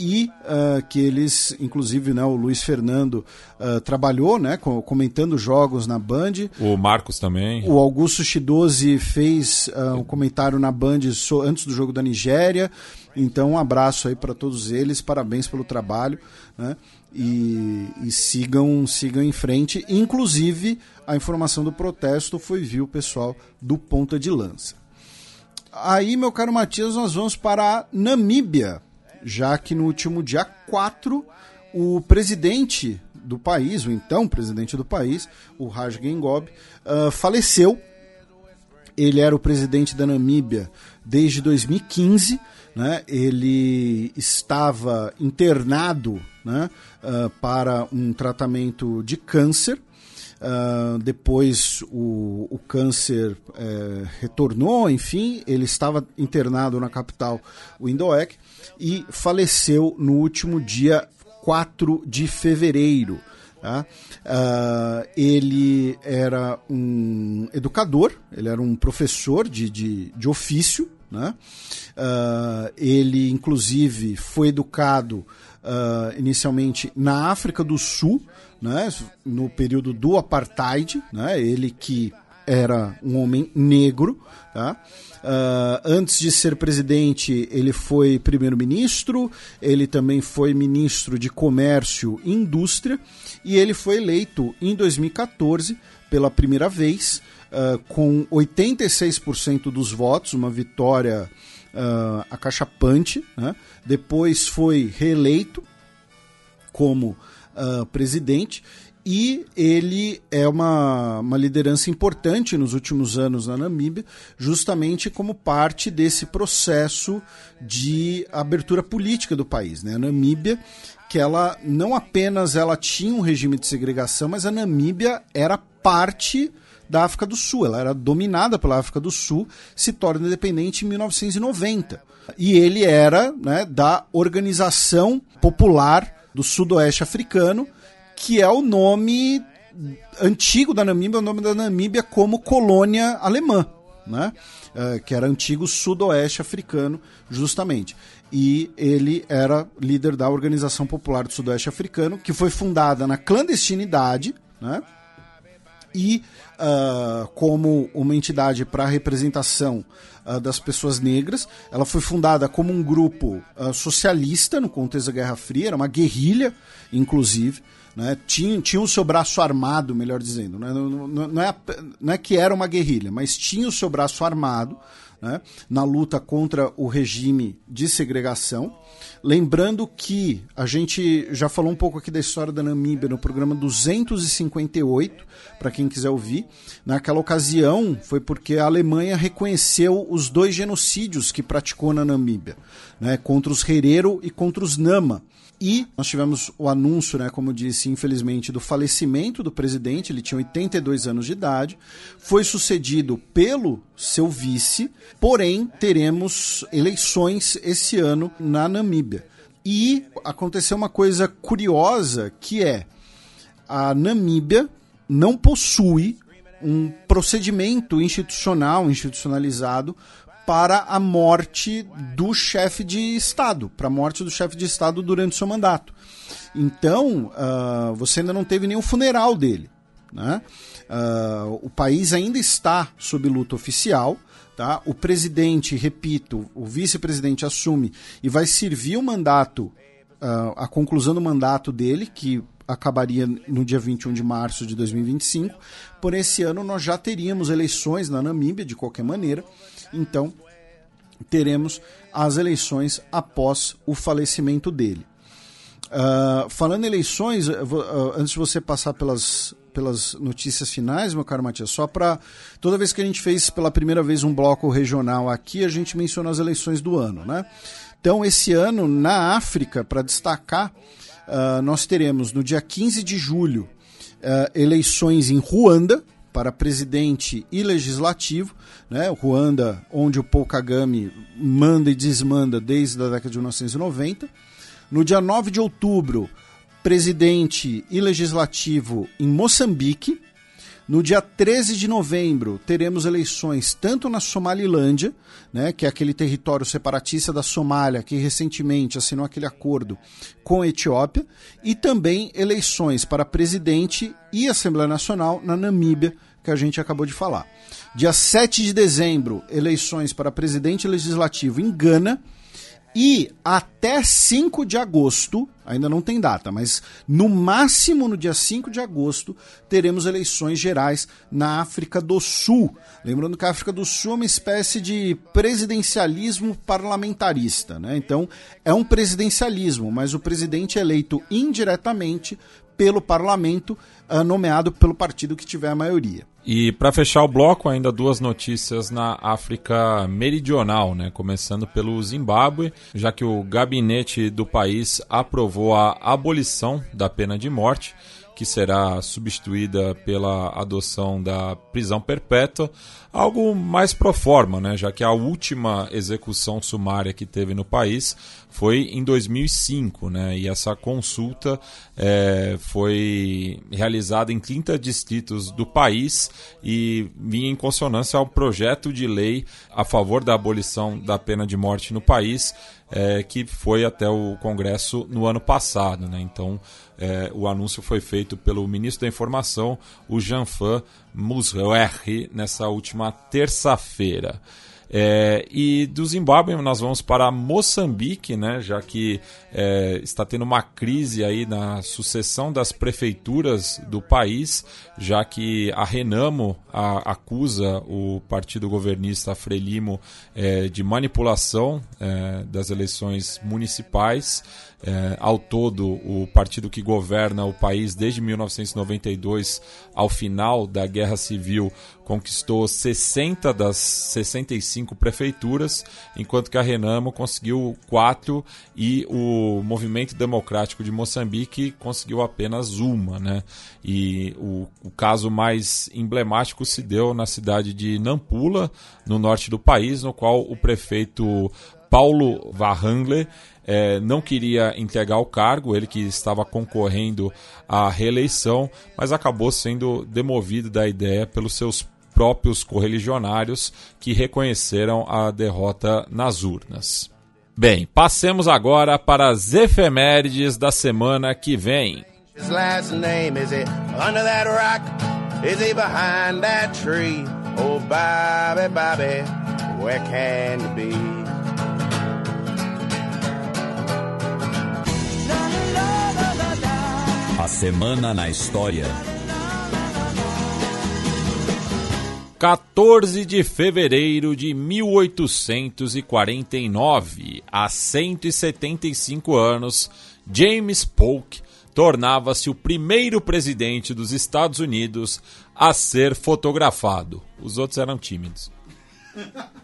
e uh, que eles, inclusive, né, o Luiz Fernando uh, trabalhou, né, comentando jogos na Band. O Marcos também. O Augusto Chidozi fez uh, um comentário na Band antes do jogo da Nigéria. Então, um abraço aí para todos eles, parabéns pelo trabalho, né? E, e, sigam, sigam em frente. Inclusive, a informação do protesto foi viu pessoal do Ponta de Lança. Aí, meu caro Matias, nós vamos para a Namíbia já que no último dia 4 o presidente do país, o então presidente do país, o Raj Gengob, uh, faleceu. Ele era o presidente da Namíbia desde 2015. Né? Ele estava internado né, uh, para um tratamento de câncer. Uh, depois o, o câncer uh, retornou, enfim, ele estava internado na capital Windhoek e faleceu no último dia 4 de fevereiro. Tá? Uh, ele era um educador, ele era um professor de, de, de ofício. Né? Uh, ele, inclusive, foi educado uh, inicialmente na África do Sul, né? no período do apartheid. Né? Ele que era um homem negro, tá? Uh, antes de ser presidente, ele foi primeiro-ministro, ele também foi ministro de Comércio e Indústria, e ele foi eleito em 2014 pela primeira vez, uh, com 86% dos votos, uma vitória uh, acachapante. Né? Depois foi reeleito como presidente e ele é uma, uma liderança importante nos últimos anos na Namíbia, justamente como parte desse processo de abertura política do país. Né? A Namíbia, que ela não apenas ela tinha um regime de segregação, mas a Namíbia era parte da África do Sul. Ela era dominada pela África do Sul, se torna independente em 1990. E ele era né, da Organização Popular do Sudoeste Africano, que é o nome antigo da Namíbia, o nome da Namíbia como colônia alemã, né? Uh, que era antigo sudoeste africano, justamente. E ele era líder da Organização Popular do Sudoeste Africano, que foi fundada na clandestinidade, né? E uh, como uma entidade para representação uh, das pessoas negras. Ela foi fundada como um grupo socialista no contexto da Guerra Fria, era uma guerrilha, inclusive né, tinha, tinha o seu braço armado, melhor dizendo. Né, não, não, não, é, não é que era uma guerrilha, mas tinha o seu braço armado né, na luta contra o regime de segregação. Lembrando que a gente já falou um pouco aqui da história da Namíbia no programa 258, para quem quiser ouvir. Naquela ocasião foi porque a Alemanha reconheceu os dois genocídios que praticou na Namíbia, né, contra os Herero e contra os Nama. E nós tivemos o anúncio, né, como disse, infelizmente, do falecimento do presidente. Ele tinha 82 anos de idade. Foi sucedido pelo seu vice, porém, teremos eleições esse ano na Namíbia. E aconteceu uma coisa curiosa que é a Namíbia não possui um procedimento institucional, institucionalizado para a morte do chefe de Estado, para a morte do chefe de Estado durante seu mandato. Então, uh, você ainda não teve nenhum funeral dele. Né? Uh, o país ainda está sob luta oficial. Tá? O presidente, repito, o vice-presidente assume e vai servir o mandato, uh, a conclusão do mandato dele, que acabaria no dia 21 de março de 2025. Por esse ano nós já teríamos eleições na Namíbia, de qualquer maneira. Então, teremos as eleições após o falecimento dele. Uh, falando em eleições, uh, antes de você passar pelas, pelas notícias finais, meu caro Matias, só para. Toda vez que a gente fez pela primeira vez um bloco regional aqui, a gente mencionou as eleições do ano, né? Então, esse ano, na África, para destacar, uh, nós teremos no dia 15 de julho eleições em Ruanda, para presidente e legislativo, né? Ruanda, onde o Paul Kagame manda e desmanda desde a década de 1990. No dia 9 de outubro, presidente e legislativo em Moçambique. No dia 13 de novembro, teremos eleições tanto na Somalilândia, né, que é aquele território separatista da Somália que recentemente assinou aquele acordo com a Etiópia, e também eleições para presidente e Assembleia Nacional na Namíbia, que a gente acabou de falar. Dia 7 de dezembro, eleições para presidente legislativo em Gana e até 5 de agosto, ainda não tem data, mas no máximo no dia 5 de agosto, teremos eleições gerais na África do Sul. Lembrando que a África do Sul é uma espécie de presidencialismo parlamentarista. Né? Então, é um presidencialismo, mas o presidente é eleito indiretamente pelo parlamento, uh, nomeado pelo partido que tiver a maioria. E para fechar o bloco, ainda duas notícias na África Meridional, né? Começando pelo Zimbábue, já que o gabinete do país aprovou a abolição da pena de morte que será substituída pela adoção da prisão perpétua, algo mais pro forma, né? já que a última execução sumária que teve no país foi em 2005, né? e essa consulta é, foi realizada em 30 distritos do país e vinha em consonância ao projeto de lei a favor da abolição da pena de morte no país, é, que foi até o Congresso no ano passado. Né? Então, É, o anúncio foi feito pelo ministro da Informação, o Jean-Fan nessa última terça-feira. É, e do Zimbábue nós vamos para Moçambique, né, já que é, está tendo uma crise aí na sucessão das prefeituras do país, já que a Renamo a, acusa o partido governista Frelimo é, de manipulação é, das eleições municipais. É, ao todo, o partido que governa o país desde 1992 ao final da Guerra Civil conquistou 60 das 65 prefeituras, enquanto que a Renamo conseguiu quatro e o Movimento Democrático de Moçambique conseguiu apenas uma. Né? E o, o caso mais emblemático se deu na cidade de Nampula, no norte do país, no qual o prefeito Paulo Varhandler é, não queria entregar o cargo, ele que estava concorrendo à reeleição, mas acabou sendo demovido da ideia pelos seus próprios correligionários que reconheceram a derrota nas urnas. Bem, passemos agora para as efemérides da semana que vem. Oh, Bobby, Bobby, where can you be? Semana na História. 14 de fevereiro de 1849, há 175 anos, James Polk tornava-se o primeiro presidente dos Estados Unidos a ser fotografado. Os outros eram tímidos. *laughs*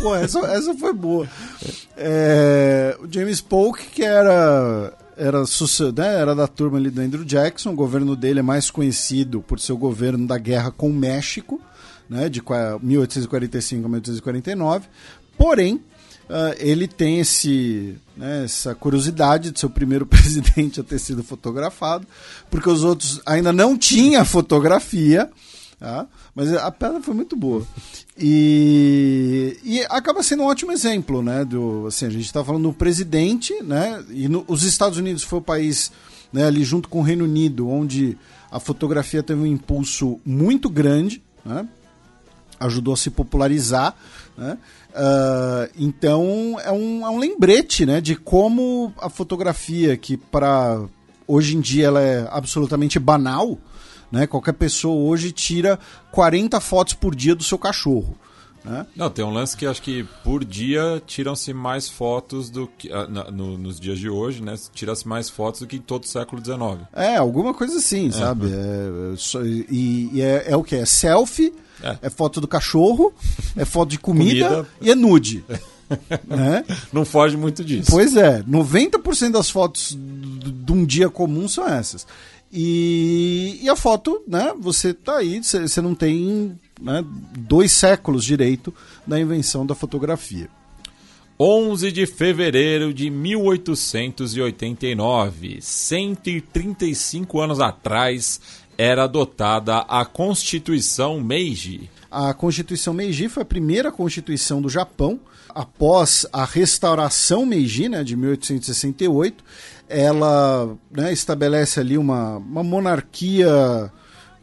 Pô, essa, essa foi boa. É, o James Polk, que era era, né, era da turma ali do Andrew Jackson, o governo dele é mais conhecido por seu governo da guerra com o México, né, de 1845 a 1849. Porém, uh, ele tem esse, né, essa curiosidade de ser o primeiro *laughs* presidente a ter sido fotografado, porque os outros ainda não tinham fotografia. Tá? Mas a pedra foi muito boa. E, e acaba sendo um ótimo exemplo, né? Do, assim, a gente está falando do presidente, né? E no, os Estados Unidos foi o país né, ali junto com o Reino Unido, onde a fotografia teve um impulso muito grande, né? ajudou a se popularizar. Né? Uh, então é um, é um lembrete né, de como a fotografia, que para hoje em dia ela é absolutamente banal, né? Qualquer pessoa hoje tira 40 fotos por dia do seu cachorro. Né? Não, tem um lance que acho que por dia tiram-se mais fotos do que. Uh, no, nos dias de hoje, né? Tira-se mais fotos do que em todo o século XIX. É, alguma coisa assim, é. sabe? É, e, e é, é, o que? É selfie, é. é. foto do cachorro, é foto de comida, comida. e é nude. né? *laughs* Não foge muito disso. Pois é, 90% das fotos de um dia comum são essas. E, e a foto, né? Você tá aí, você não tem né, dois séculos direito da invenção da fotografia. 11 de fevereiro de 1889, 135 anos atrás, era adotada a Constituição Meiji. A Constituição Meiji foi a primeira constituição do Japão após a restauração Meiji, né, de 1868 ela né, estabelece ali uma, uma monarquia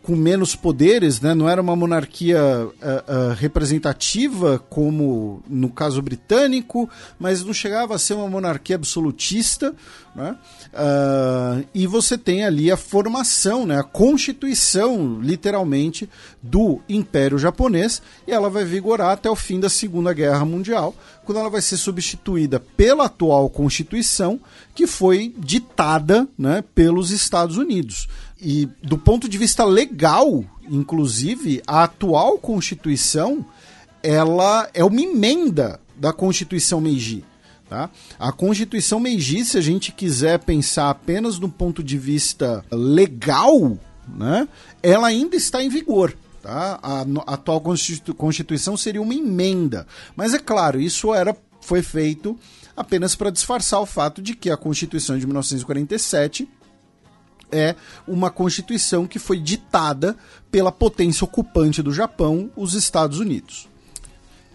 com menos poderes, né? não era uma monarquia uh, uh, representativa como no caso britânico, mas não chegava a ser uma monarquia absolutista. Né? Uh, e você tem ali a formação, né? a constituição, literalmente, do Império Japonês, e ela vai vigorar até o fim da Segunda Guerra Mundial, quando ela vai ser substituída pela atual Constituição, que foi ditada né, pelos Estados Unidos. E do ponto de vista legal, inclusive, a atual Constituição ela é uma emenda da Constituição Meiji. Tá? A Constituição Meiji, se a gente quiser pensar apenas do ponto de vista legal, né, ela ainda está em vigor. Tá? A, a atual Constitu Constituição seria uma emenda. Mas é claro, isso era, foi feito apenas para disfarçar o fato de que a Constituição de 1947 é uma constituição que foi ditada pela potência ocupante do Japão, os Estados Unidos.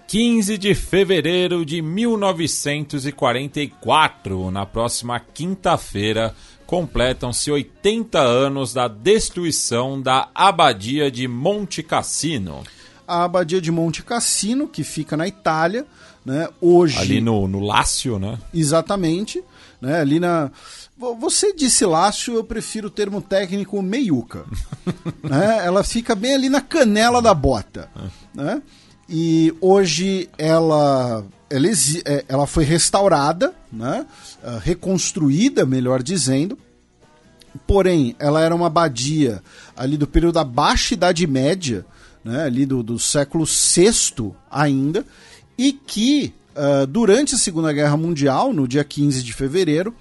15 de fevereiro de 1944, na próxima quinta-feira, completam-se 80 anos da destruição da Abadia de Monte Cassino. A Abadia de Monte Cassino, que fica na Itália, né? Hoje. Ali no, no Lácio, né? Exatamente. Né? Ali na. Você disse Lácio, eu prefiro o termo técnico meiuca. *laughs* né? Ela fica bem ali na canela da bota. Né? E hoje ela, ela, é, ela foi restaurada, né? Ah, reconstruída, melhor dizendo. Porém, ela era uma abadia ali do período da Baixa Idade Média, né? ali do, do século VI ainda, e que uh, durante a Segunda Guerra Mundial, no dia 15 de fevereiro,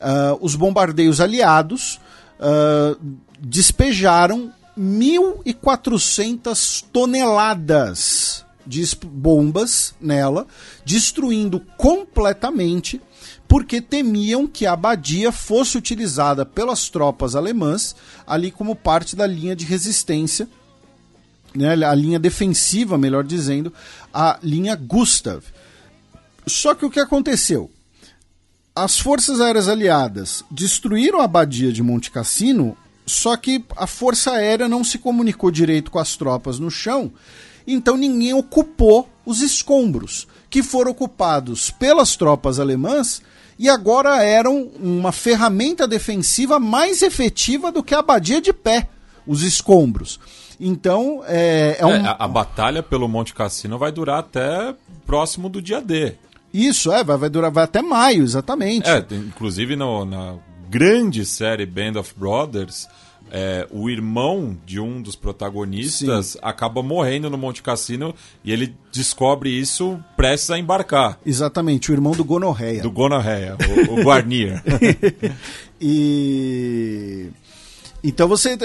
uh, os bombardeios aliados uh, despejaram 1.400 toneladas de bombas nela, destruindo completamente, porque temiam que a abadia fosse utilizada pelas tropas alemãs ali como parte da linha de resistência, né, a linha defensiva, melhor dizendo, a linha Gustav. Só que o que aconteceu? As forças aéreas aliadas destruíram a abadia de Monte Cassino, só que a força aérea não se comunicou direito com as tropas no chão então ninguém ocupou os escombros, que foram ocupados pelas tropas alemãs e agora eram uma ferramenta defensiva mais efetiva do que a abadia de pé, os escombros. Então, é, é, um... é a, a, batalha pelo Monte Cassino vai durar até próximo do dia D. Isso, é, vai, vai durar vai até maio, exatamente. É, inclusive no, na grande série Band of Brothers, é, o irmão de um dos protagonistas Sim. acaba morrendo no Monte Cassino e ele descobre isso prestes a embarcar. Exatamente, o irmão do Gonorreia. Do Gonorreia, o, o Guarnier. *laughs* e. Então você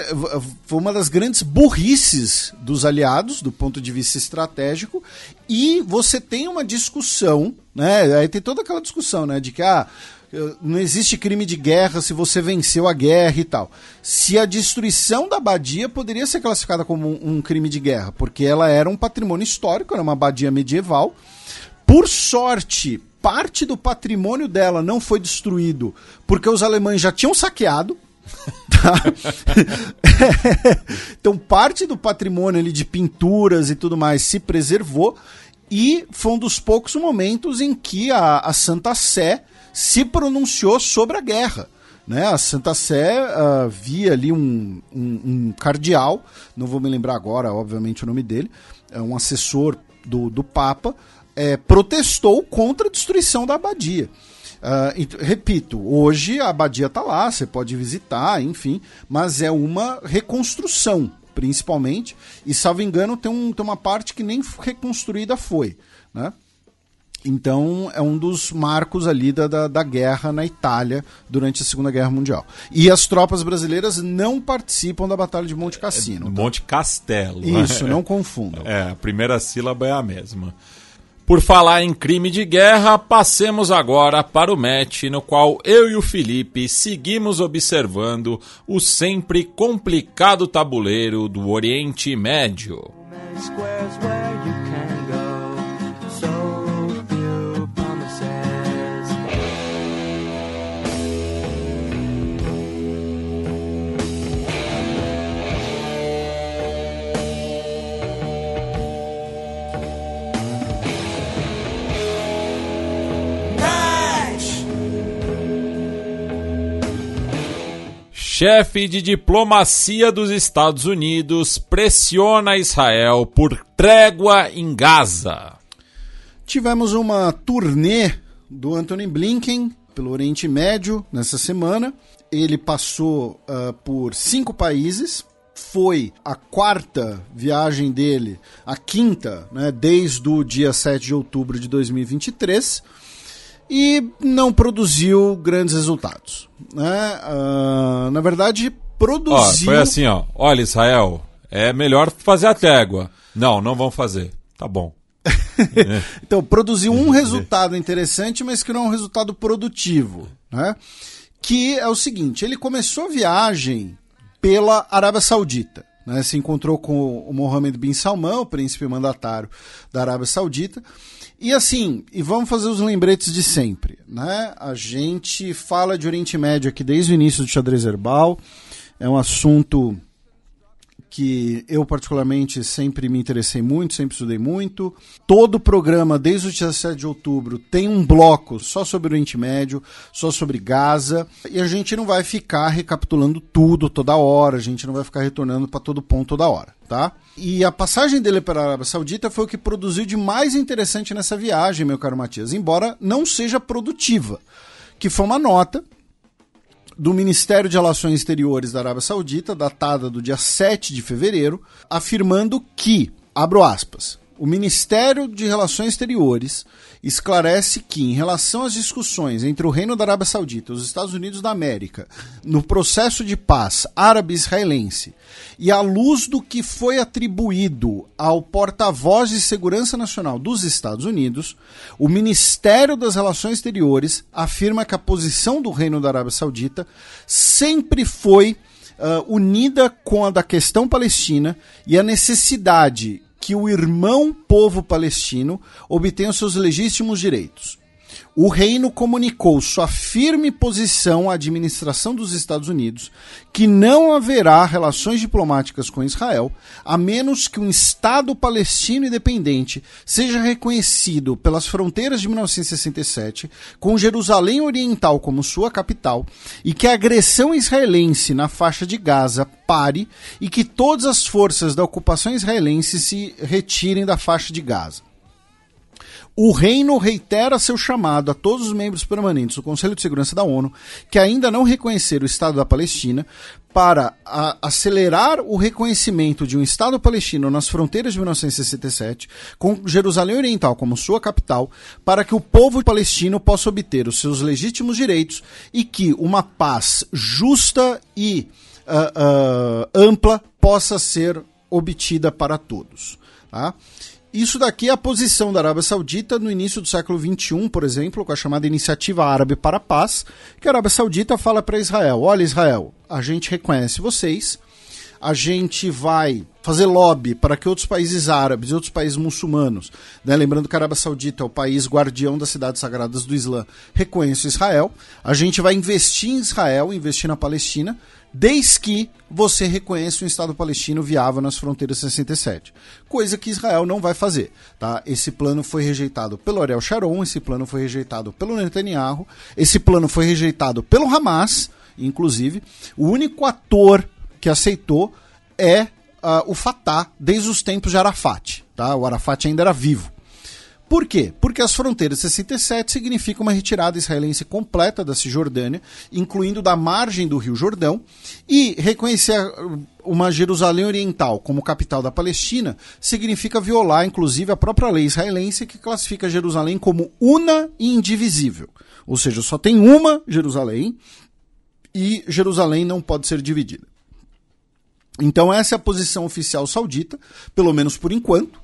foi uma das grandes burrices dos aliados do ponto de vista estratégico e você tem uma discussão, né? Aí tem toda aquela discussão, né, de que ah, não existe crime de guerra se você venceu a guerra e tal. Se a destruição da abadia poderia ser classificada como um, crime de guerra, porque ela era um patrimônio histórico, era uma abadia medieval. Por sorte, parte do patrimônio dela não foi destruído porque os alemães já tinham saqueado. Tá? *laughs* então, parte do patrimônio ali de pinturas e tudo mais se preservou. E foi um dos poucos momentos em que a, a Santa Sé se pronunciou sobre a guerra. Né? A Santa Sé uh, via ali um, um, um, cardeal, não vou me lembrar agora, obviamente, o nome dele, é um assessor do, do Papa, é, protestou contra a destruição da abadia. Uh, repito, hoje a abadia está lá, você pode visitar, enfim, mas é uma reconstrução, principalmente, e salvo engano, tem, um, tem uma parte que nem reconstruída foi. Né? Então, é um dos marcos ali da, da, da, guerra na Itália durante a Segunda Guerra Mundial. E as tropas brasileiras não participam da Batalha de Monte Cassino. É, tá? Monte Castelo. Isso, né? não confundam. *laughs* É, a primeira sílaba é a mesma. Por falar em crime de guerra, passemos agora para o match no qual eu e o Felipe seguimos observando o sempre complicado tabuleiro do Oriente Médio. Chefe de diplomacia dos Estados Unidos pressiona Israel por trégua em Gaza. Tivemos uma turnê do Anthony Blinken pelo Oriente Médio nessa semana. Ele passou uh, por cinco países. Foi a quarta viagem dele, a quinta, né, desde o dia 7 de outubro de 2023 e não produziu grandes resultados. Né? Uh, na verdade, produziu. Ó, foi assim, ó. Olha, Israel, é melhor fazer a trégua. Não, não vão fazer. Tá bom. *laughs* então, produziu um resultado interessante, mas que não é um resultado produtivo. Né? Que é o seguinte: ele começou a viagem pela Arábia Saudita. né, se encontrou com o Mohammed bin Salman, o príncipe mandatário da Arábia Saudita. E assim, e vamos fazer os lembretes de sempre, né? A gente fala de Oriente Médio aqui desde o início do xadrez herbal. É um assunto que eu particularmente sempre me interessei muito, sempre estudei muito. Todo programa, desde o 17 de outubro, tem um bloco só sobre o Oriente Médio, só sobre Gaza, e a gente não vai ficar recapitulando tudo toda hora, a gente não vai ficar retornando para todo ponto toda hora, tá? E a passagem dele para a Arábia Saudita foi o que produziu de mais interessante nessa viagem, meu caro Matias, embora não seja produtiva, que foi uma nota do Ministério de Relações Exteriores da Arábia Saudita, datada do dia 7 de fevereiro, afirmando que, abro aspas, o Ministério de Relações Exteriores esclarece que, em relação às discussões entre o Reino da Arábia Saudita e os Estados Unidos da América no processo de paz árabe-israelense e à luz do que foi atribuído ao porta-voz de segurança nacional dos Estados Unidos, o Ministério das Relações Exteriores afirma que a posição do Reino da Arábia Saudita sempre foi uh, unida com a da questão palestina e a necessidade que o irmão povo palestino obtenha os seus legítimos direitos. O reino comunicou sua firme posição à administração dos Estados Unidos que não haverá relações diplomáticas com Israel a menos que um Estado palestino independente seja reconhecido pelas fronteiras de 1967, com Jerusalém Oriental como sua capital, e que a agressão israelense na faixa de Gaza pare e que todas as forças da ocupação israelense se retirem da faixa de Gaza. O reino reitera seu chamado a todos os membros permanentes do Conselho de Segurança da ONU que ainda não reconheceram o Estado da Palestina para a, acelerar o reconhecimento de um Estado palestino nas fronteiras de 1967, com Jerusalém Oriental como sua capital, para que o povo palestino possa obter os seus legítimos direitos e que uma paz justa e uh, uh, ampla possa ser obtida para todos. Tá? Isso daqui é a posição da Arábia Saudita no início do século XXI, por exemplo, com a chamada Iniciativa Árabe para a Paz, que a Arábia Saudita fala para Israel: olha, Israel, a gente reconhece vocês, a gente vai fazer lobby para que outros países árabes e outros países muçulmanos, né, lembrando que a Arábia Saudita é o país guardião das cidades sagradas do Islã, reconheçam Israel, a gente vai investir em Israel, investir na Palestina, desde que você reconheça um Estado palestino viável nas fronteiras 67. Coisa que Israel não vai fazer. Tá? Esse plano foi rejeitado pelo Ariel Sharon, esse plano foi rejeitado pelo Netanyahu, esse plano foi rejeitado pelo Hamas, inclusive. O único ator que aceitou é uh, o Fatah desde os tempos de Arafat. Tá? O Arafat ainda era vivo. Por quê? Porque as fronteiras 67 significam uma retirada israelense completa da Cisjordânia, incluindo da margem do Rio Jordão, e reconhecer uma Jerusalém Oriental como capital da Palestina significa violar, inclusive, a própria lei israelense que classifica Jerusalém como una e indivisível. Ou seja, só tem uma Jerusalém e Jerusalém não pode ser dividida. Então, essa é a posição oficial saudita, pelo menos por enquanto.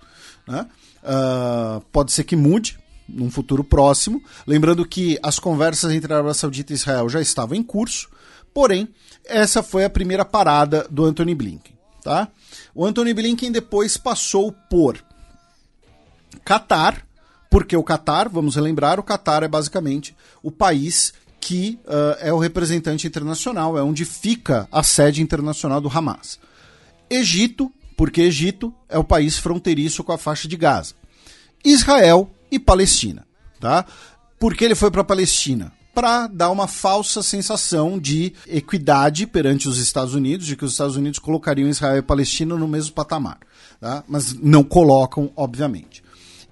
Né? Uh, pode ser que mude num futuro próximo. Lembrando que as conversas entre a Arábia Saudita e Israel já estavam em curso, porém, essa foi a primeira parada do Anthony Blinken. Tá? O Anthony Blinken depois passou por Catar, porque o Catar, vamos relembrar, o Catar é basicamente o país que uh, é o representante internacional, é onde fica a sede internacional do Hamas. Egito, porque Egito é o país fronteiriço com a faixa de Gaza. Israel e Palestina, tá? Por que ele foi para a Palestina? Para dar uma falsa sensação de equidade perante os Estados Unidos, de que os Estados Unidos colocariam Israel e Palestina no mesmo patamar, tá? Mas não colocam, obviamente.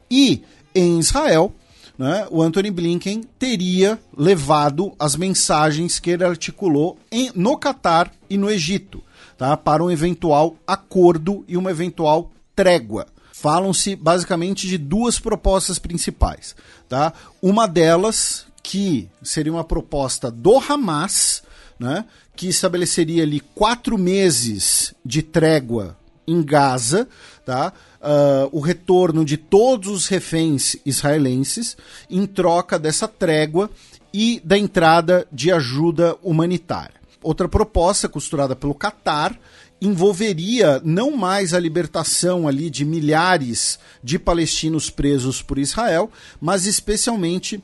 E em Israel, né, o Anthony Blinken teria levado as mensagens que ele articulou em, no Catar e no Egito tá? para um eventual acordo e uma eventual trégua. Falam-se basicamente de duas propostas principais. Tá? Uma delas, que seria uma proposta do Hamas, né? que estabeleceria ali quatro meses de trégua em Gaza, tá? Uh, o retorno de todos os reféns israelenses em troca dessa trégua e da entrada de ajuda humanitária outra proposta costurada pelo Catar, envolveria não mais a libertação ali de milhares de palestinos presos por Israel, mas especialmente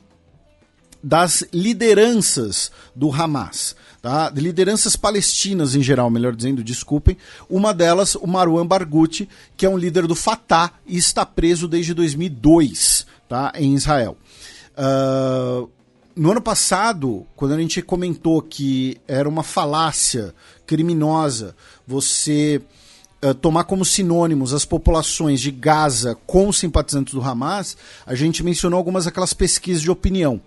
das lideranças do Hamas. Tá? De lideranças palestinas em geral, melhor dizendo, desculpem. Uma delas, o Marwan Barghouti, que é um líder do Fatah e está preso desde 2002 tá? em Israel. Uh, no ano passado, quando a gente comentou que era uma falácia criminosa você uh, tomar como sinônimos as populações de Gaza com simpatizantes do Hamas, a gente mencionou algumas daquelas pesquisas de opinião.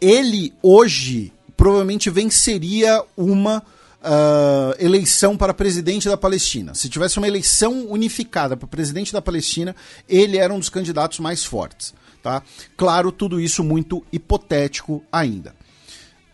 Ele hoje provavelmente venceria uma Uh, eleição para presidente da Palestina. Se tivesse uma eleição unificada para presidente da Palestina, ele era um dos candidatos mais fortes. Tá? Claro, tudo isso muito hipotético ainda.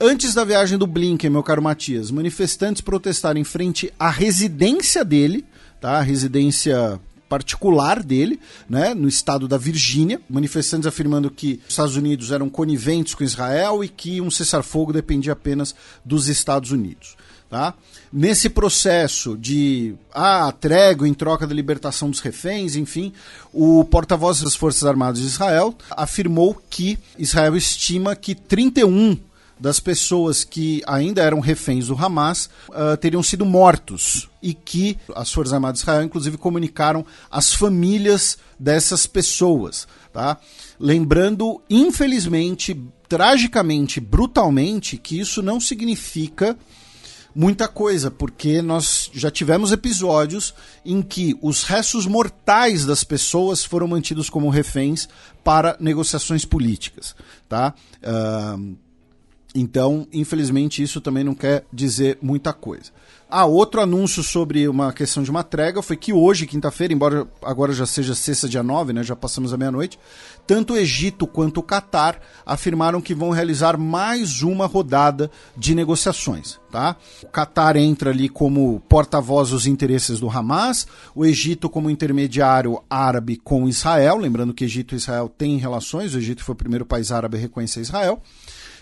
Antes da viagem do Blinken, meu caro Matias, manifestantes protestaram em frente à residência dele, tá? A residência particular dele, né, no estado da Virgínia, manifestantes afirmando que os Estados Unidos eram coniventes com Israel e que um cessar-fogo dependia apenas dos Estados Unidos. Tá? Nesse processo de ah, trégua em troca da libertação dos reféns, enfim, o porta-voz das Forças Armadas de Israel afirmou que Israel estima que 31 das pessoas que ainda eram reféns do Hamas uh, teriam sido mortos e que as Forças Armadas de Israel, inclusive, comunicaram as famílias dessas pessoas. Tá? Lembrando, infelizmente, tragicamente, brutalmente, que isso não significa muita coisa, porque nós já tivemos episódios em que os restos mortais das pessoas foram mantidos como reféns para negociações políticas, tá? Uh, então, infelizmente, isso também não quer dizer muita coisa. Ah, outro anúncio sobre uma questão de uma trégua foi que hoje, quinta-feira, embora agora já seja sexta, dia 9, né, já passamos a meia-noite, tanto o Egito quanto o Catar afirmaram que vão realizar mais uma rodada de negociações. Tá? O Catar entra ali como porta-voz dos interesses do Hamas, o Egito como intermediário árabe com Israel, lembrando que Egito e Israel têm relações, o Egito foi o primeiro país árabe a reconhecer Israel.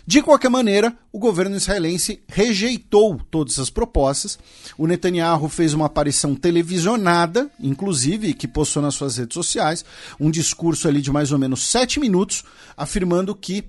De qualquer maneira, o governo israelense rejeitou todas as propostas. O Netanyahu fez uma aparição televisionada, inclusive, que postou nas suas redes sociais, um discurso ali de mais ou menos sete minutos, afirmando que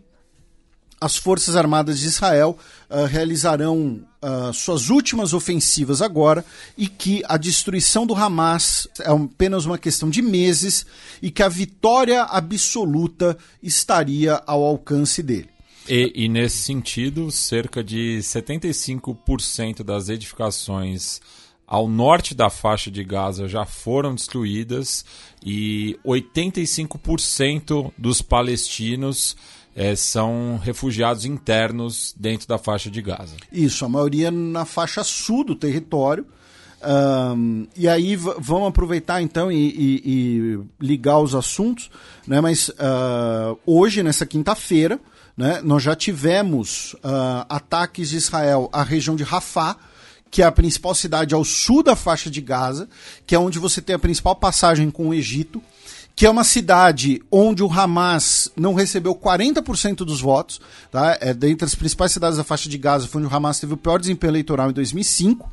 as Forças Armadas de Israel uh, realizarão uh, suas últimas ofensivas agora e que a destruição do Hamas é apenas uma questão de meses e que a vitória absoluta estaria ao alcance dele. E, e nesse sentido, cerca de 75% das edificações ao norte da faixa de Gaza já foram destruídas e 85% dos palestinos é, são refugiados internos dentro da faixa de Gaza. Isso, a maioria na faixa sul do território. Um, e aí vamos aproveitar então e, e, e, ligar os assuntos, né? Mas uh, hoje, nessa quinta-feira, né? Nós já tivemos uh, ataques de Israel à região de Rafah, que é a principal cidade ao sul da faixa de Gaza, que é onde você tem a principal passagem com o Egito, que é uma cidade onde o Hamas não recebeu 40% dos votos, tá? É dentre as principais cidades da faixa de Gaza, foi onde o Hamas teve o pior desempenho eleitoral em 2005.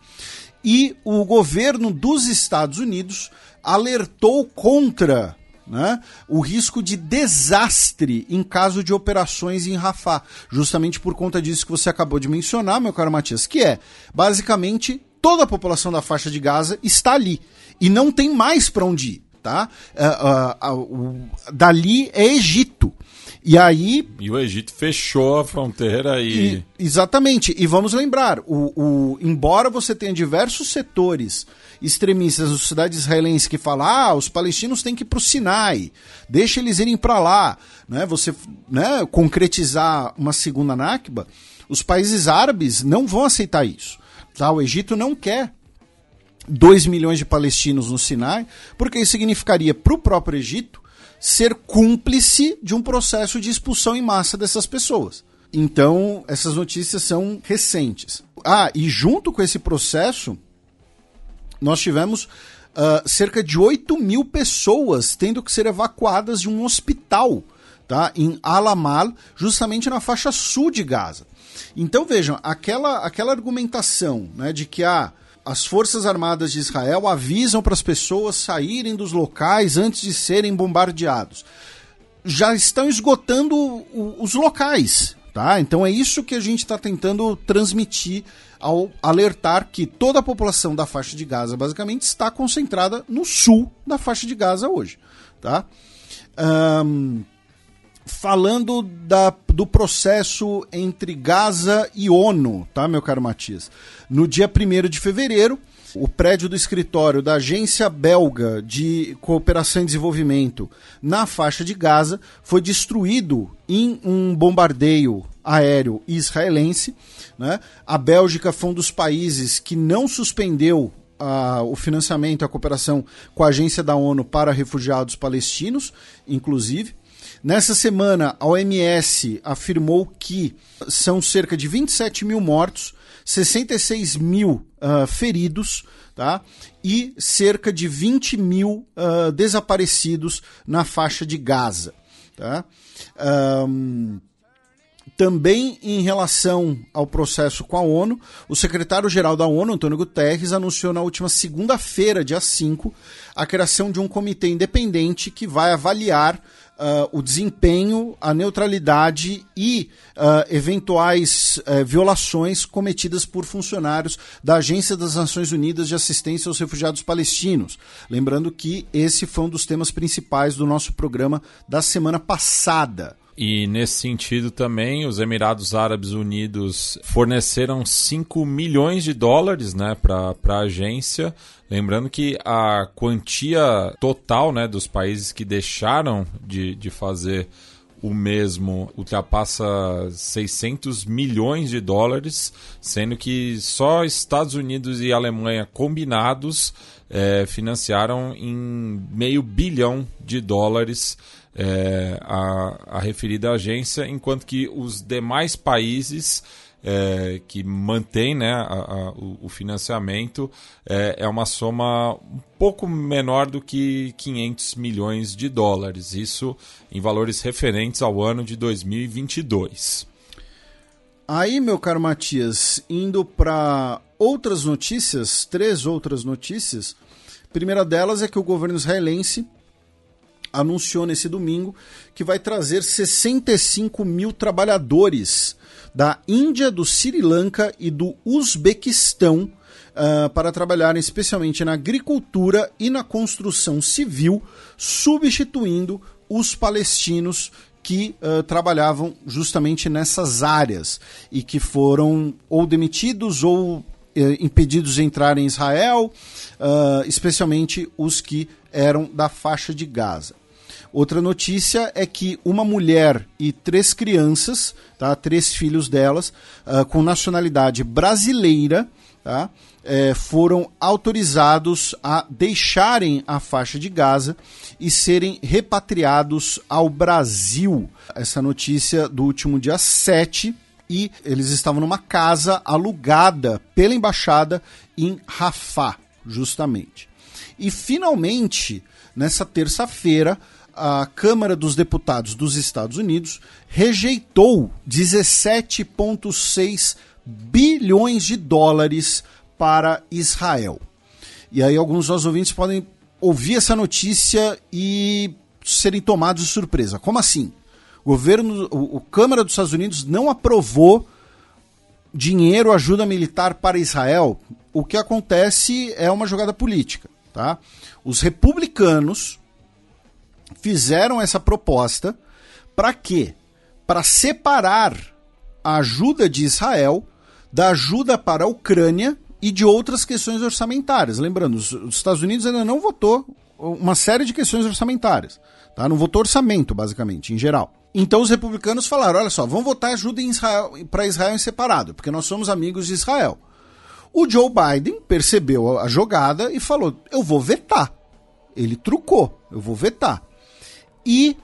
E o governo dos Estados Unidos alertou contra né, o risco de desastre em caso de operações em Rafah, justamente por conta disso que você acabou de mencionar, meu caro Matias, que é basicamente toda a população da faixa de Gaza está ali e não tem mais para onde ir, tá? Uh, uh, uh, dali é Egito. E aí. E o Egito fechou a fronteira e. e exatamente. E vamos lembrar: o, o, embora você tenha diversos setores extremistas da sociedade israelense que falam: ah, os palestinos têm que ir para o Sinai, deixa eles irem para lá, né? você né, concretizar uma segunda Nakba, os países árabes não vão aceitar isso. Tá? O Egito não quer 2 milhões de palestinos no Sinai, porque isso significaria para o próprio Egito ser cúmplice de um processo de expulsão em massa dessas pessoas. Então, essas notícias são recentes. Ah, e junto com esse processo, nós tivemos uh, cerca de 8 mil pessoas tendo que ser evacuadas de um hospital tá, em Alamal, justamente na faixa sul de Gaza. Então vejam, aquela, aquela argumentação né, de que ah, as Forças Armadas de Israel avisam para as pessoas saírem dos locais antes de serem bombardeados. Já estão esgotando o, os locais, tá? Então é isso que a gente está tentando transmitir ao alertar que toda a população da faixa de Gaza basicamente está concentrada no sul da faixa de Gaza hoje, tá? Um, falando da, do processo entre Gaza e ONU, tá, meu caro Matias? No dia 1 de fevereiro, o prédio do escritório da Agência Belga de Cooperação e Desenvolvimento na faixa de Gaza foi destruído em um bombardeio aéreo israelense. Né? A Bélgica foi um dos países que não suspendeu a, o financiamento, a cooperação com a agência da ONU para refugiados palestinos, inclusive. Nessa semana, a OMS afirmou que são cerca de 27 mil mortos, 66 mil uh, feridos tá? e cerca de 20 mil uh, desaparecidos na faixa de Gaza. Tá? Um, também em relação ao processo com a ONU, o secretário-geral da ONU, Antônio Guterres, anunciou na última segunda-feira, dia 5, a criação de um comitê independente que vai avaliar Uh, o desempenho, a neutralidade e uh, eventuais uh, violações cometidas por funcionários da Agência das Nações Unidas de Assistência aos Refugiados Palestinos. Lembrando que esse foi um dos temas principais do nosso programa da semana passada. E nesse sentido também, os Emirados Árabes Unidos forneceram 5 milhões de dólares né, para a agência. Lembrando que a quantia total né, dos países que deixaram de, de fazer o mesmo ultrapassa 600 milhões de dólares, sendo que só Estados Unidos e Alemanha combinados é, financiaram em meio bilhão de dólares é, a, a referida agência, enquanto que os demais países é, que mantém né, a, a, o, financiamento é, é, uma soma um pouco menor do que 500 milhões de dólares, isso em valores referentes ao ano de 2022. Aí, meu caro Matias, indo para outras notícias, três outras notícias. A primeira delas é que o governo israelense anunciou nesse domingo que vai trazer 65 mil trabalhadores da Índia, do Sri Lanka e do Uzbequistão uh, para trabalharem especialmente na agricultura e na construção civil, substituindo os palestinos que uh, trabalhavam justamente nessas áreas e que foram ou demitidos ou uh, impedidos de entrar em Israel, uh, especialmente os que eram da faixa de Gaza. Outra notícia é que uma mulher e três crianças, tá, três filhos delas, uh, com nacionalidade brasileira, tá, é, foram autorizados a deixarem a faixa de Gaza e serem repatriados ao Brasil. Essa notícia do último dia 7 e eles estavam numa casa alugada pela embaixada em Rafah, justamente. E finalmente, nessa terça-feira, a Câmara dos Deputados dos Estados Unidos rejeitou 17,6 bilhões de dólares para Israel. E aí alguns dos ouvintes podem ouvir essa notícia e serem tomados de surpresa. Como assim? O governo, o, o Câmara dos Estados Unidos não aprovou dinheiro, ajuda militar para Israel. O que acontece é uma jogada política, tá? Os republicanos fizeram essa proposta para quê? Para separar a ajuda de Israel da ajuda para a Ucrânia e de outras questões orçamentárias. Lembrando, os, Estados Unidos ainda não votou uma série de questões orçamentárias. Tá? Não votou orçamento, basicamente, em geral. Então os republicanos falaram: olha só, vamos votar ajuda para Israel em separado, porque nós somos amigos de Israel. O Joe Biden percebeu a jogada e falou: eu vou vetar. Ele trucou, eu vou vetar. E,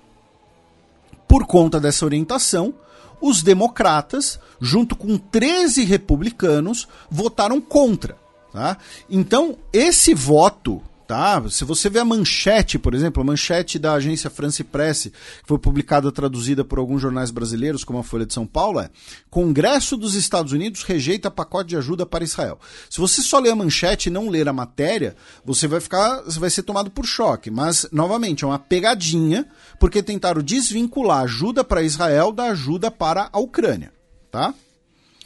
por conta dessa orientação, os democratas, junto com 13 republicanos, votaram contra. Tá? Então, esse voto Tá? Se você vê a manchete, por exemplo, a manchete da agência France Presse, que foi publicada traduzida por alguns jornais brasileiros, como a Folha de São Paulo, é Congresso dos Estados Unidos rejeita pacote de ajuda para Israel. Se você só ler a manchete e não ler a matéria, você vai ficar, você vai ser tomado por choque. Mas, novamente, é uma pegadinha, porque tentaram desvincular ajuda para Israel da ajuda para a Ucrânia. Tá?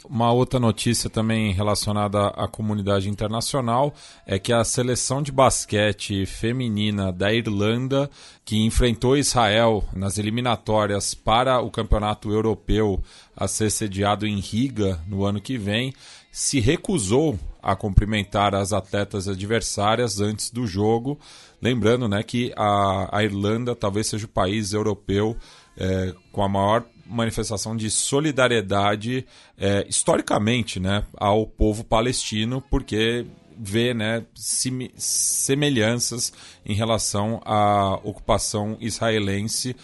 Uma outra notícia também relacionada à comunidade internacional é que a seleção de basquete feminina da Irlanda, que enfrentou Israel nas eliminatórias para o Campeonato Europeu a ser sediado em Riga no ano que vem, se recusou a cumprimentar as atletas adversárias antes do jogo. Lembrando né, que a, a Irlanda talvez seja o país europeu é, com a maior manifestação de solidariedade é, historicamente né, ao povo palestino, porque vê né, semelhanças em relação à ocupação israelense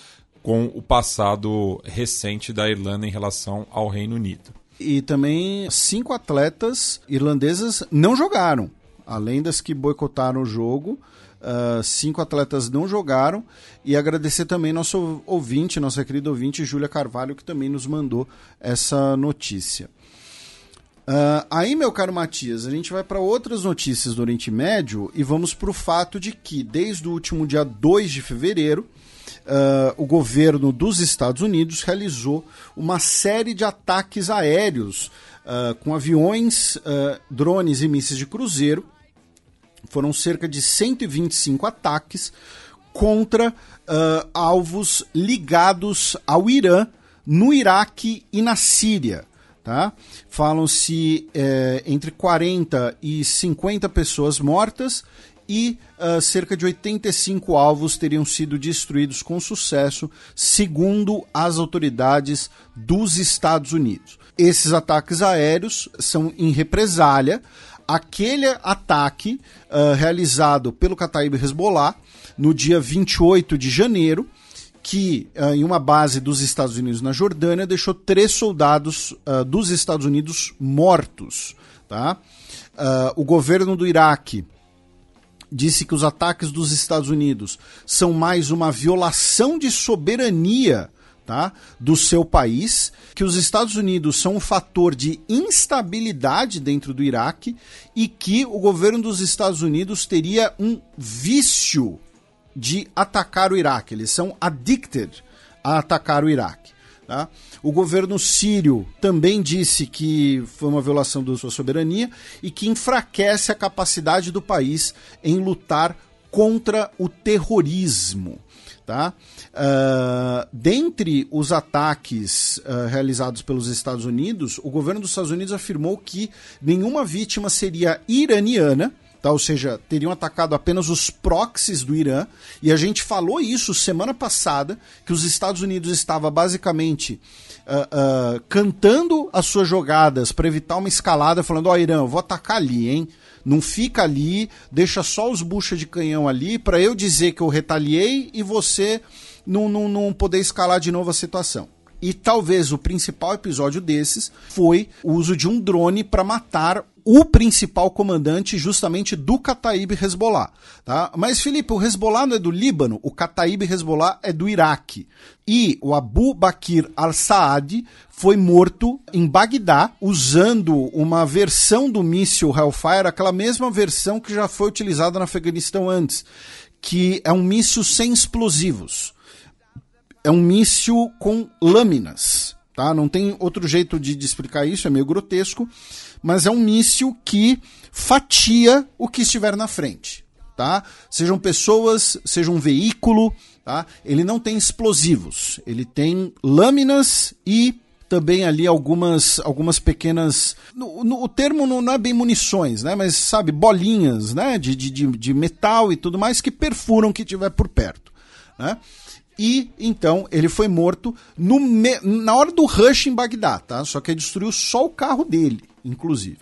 com o passado recente da Irlanda em relação ao Reino Unido. E também cinco atletas irlandesas não jogaram, além das que boicotaram o jogo. Uh, cinco atletas não jogaram. E agradecer também nosso ouvinte, nossa querida ouvinte, Júlia Carvalho, que também nos mandou essa notícia. Uh, aí, meu caro Matias, a gente vai para outras notícias do Oriente Médio e vamos para o fato de que, desde o último dia 2 de fevereiro, uh, o governo dos Estados Unidos realizou uma série de ataques aéreos com aviões, drones e mísseis de cruzeiro foram cerca de 125 ataques contra uh, alvos ligados ao Irã, no Iraque e na Síria. Tá? Falam-se é, entre 40 e 50 pessoas mortas e uh, cerca de 85 alvos teriam sido destruídos com sucesso, segundo as autoridades dos Estados Unidos. Esses ataques aéreos são em represália aquele ataque uh, realizado pelo Kataib Hezbollah no dia 28 de janeiro, que uh, em uma base dos Estados Unidos na Jordânia deixou três soldados uh, dos Estados Unidos mortos. Tá? o governo do Iraque disse que os ataques dos Estados Unidos são mais uma violação de soberania tá, do seu país, que os Estados Unidos são um fator de instabilidade dentro do Iraque e que o governo dos Estados Unidos teria um vício de atacar o Iraque. Eles são addicted a atacar o Iraque. Tá? O governo sírio também disse que foi uma violação da sua soberania e que enfraquece a capacidade do país em lutar contra o terrorismo. Tá? Uh, dentre os ataques uh, realizados pelos Estados Unidos, o governo dos Estados Unidos afirmou que nenhuma vítima seria iraniana, tá? ou seja, teriam atacado apenas os proxies do Irã, e a gente falou isso semana passada, que os Estados Unidos estava basicamente uh, cantando as suas jogadas para evitar uma escalada, falando: Ó, oh, Irã, eu vou atacar ali, hein? Não fica ali, deixa só os buchas de canhão ali para eu dizer que eu retaliei e você não, não, não poder escalar de novo a situação. E talvez o principal episódio desses foi o uso de um drone para matar o principal comandante justamente do Kataib Hezbollah. Tá? Mas, Felipe, o Hezbollah não é do Líbano, o Kataib Hezbollah é do Iraque. E o Abu Bakr al-Saad foi morto em Bagdá usando uma versão do míssil Hellfire, aquela mesma versão que já foi utilizada no Afeganistão antes, que é um míssil sem explosivos é um míssil com lâminas, tá? Não tem outro jeito de, de explicar isso, é meio grotesco, mas é um míssil que fatia o que estiver na frente, tá? Sejam pessoas, seja um veículo, tá? Ele não tem explosivos, ele tem lâminas e também ali algumas algumas pequenas no, no, o termo não, não, é bem munições né mas sabe bolinhas né de, de, de metal e tudo mais que perfuram o que tiver por perto né e então ele foi morto me... na hora do rush em Bagdá, tá? Só que ele destruiu só o carro dele, inclusive.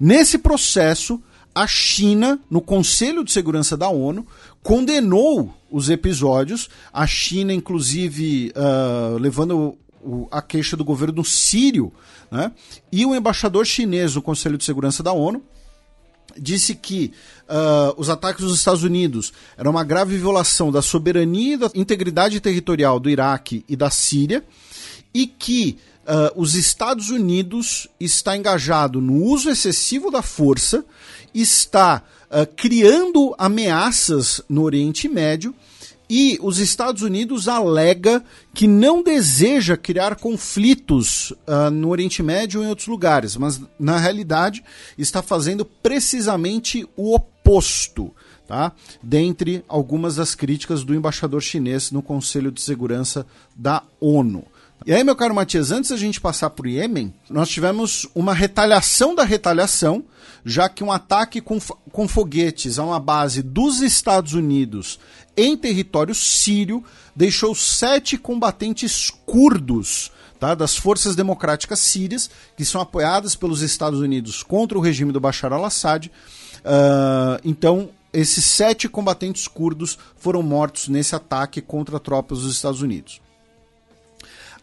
Nesse processo, a China, no Conselho de Segurança da ONU, condenou os episódios. A China, inclusive, uh, levando o, a queixa do governo sírio, né? E o embaixador chinês no Conselho de Segurança da ONU disse que uh, os ataques dos Estados Unidos eram uma grave violação da soberania e da integridade territorial do Iraque e da Síria e que uh, os Estados Unidos está engajado no uso excessivo da força, está uh, criando ameaças no Oriente Médio e os Estados Unidos alega que não deseja criar conflitos uh, no Oriente Médio ou em outros lugares, mas na realidade está fazendo precisamente o oposto. Tá? Dentre algumas das críticas do embaixador chinês no Conselho de Segurança da ONU. E aí, meu caro Matias, antes da gente passar para o Iêmen, nós tivemos uma retaliação da retaliação, já que um ataque com, com foguetes a uma base dos Estados Unidos em território sírio deixou sete combatentes curdos tá, das forças democráticas sírias, que são apoiadas pelos Estados Unidos contra o regime do Bashar al-Assad. Uh, então, esses sete combatentes curdos foram mortos nesse ataque contra tropas dos Estados Unidos.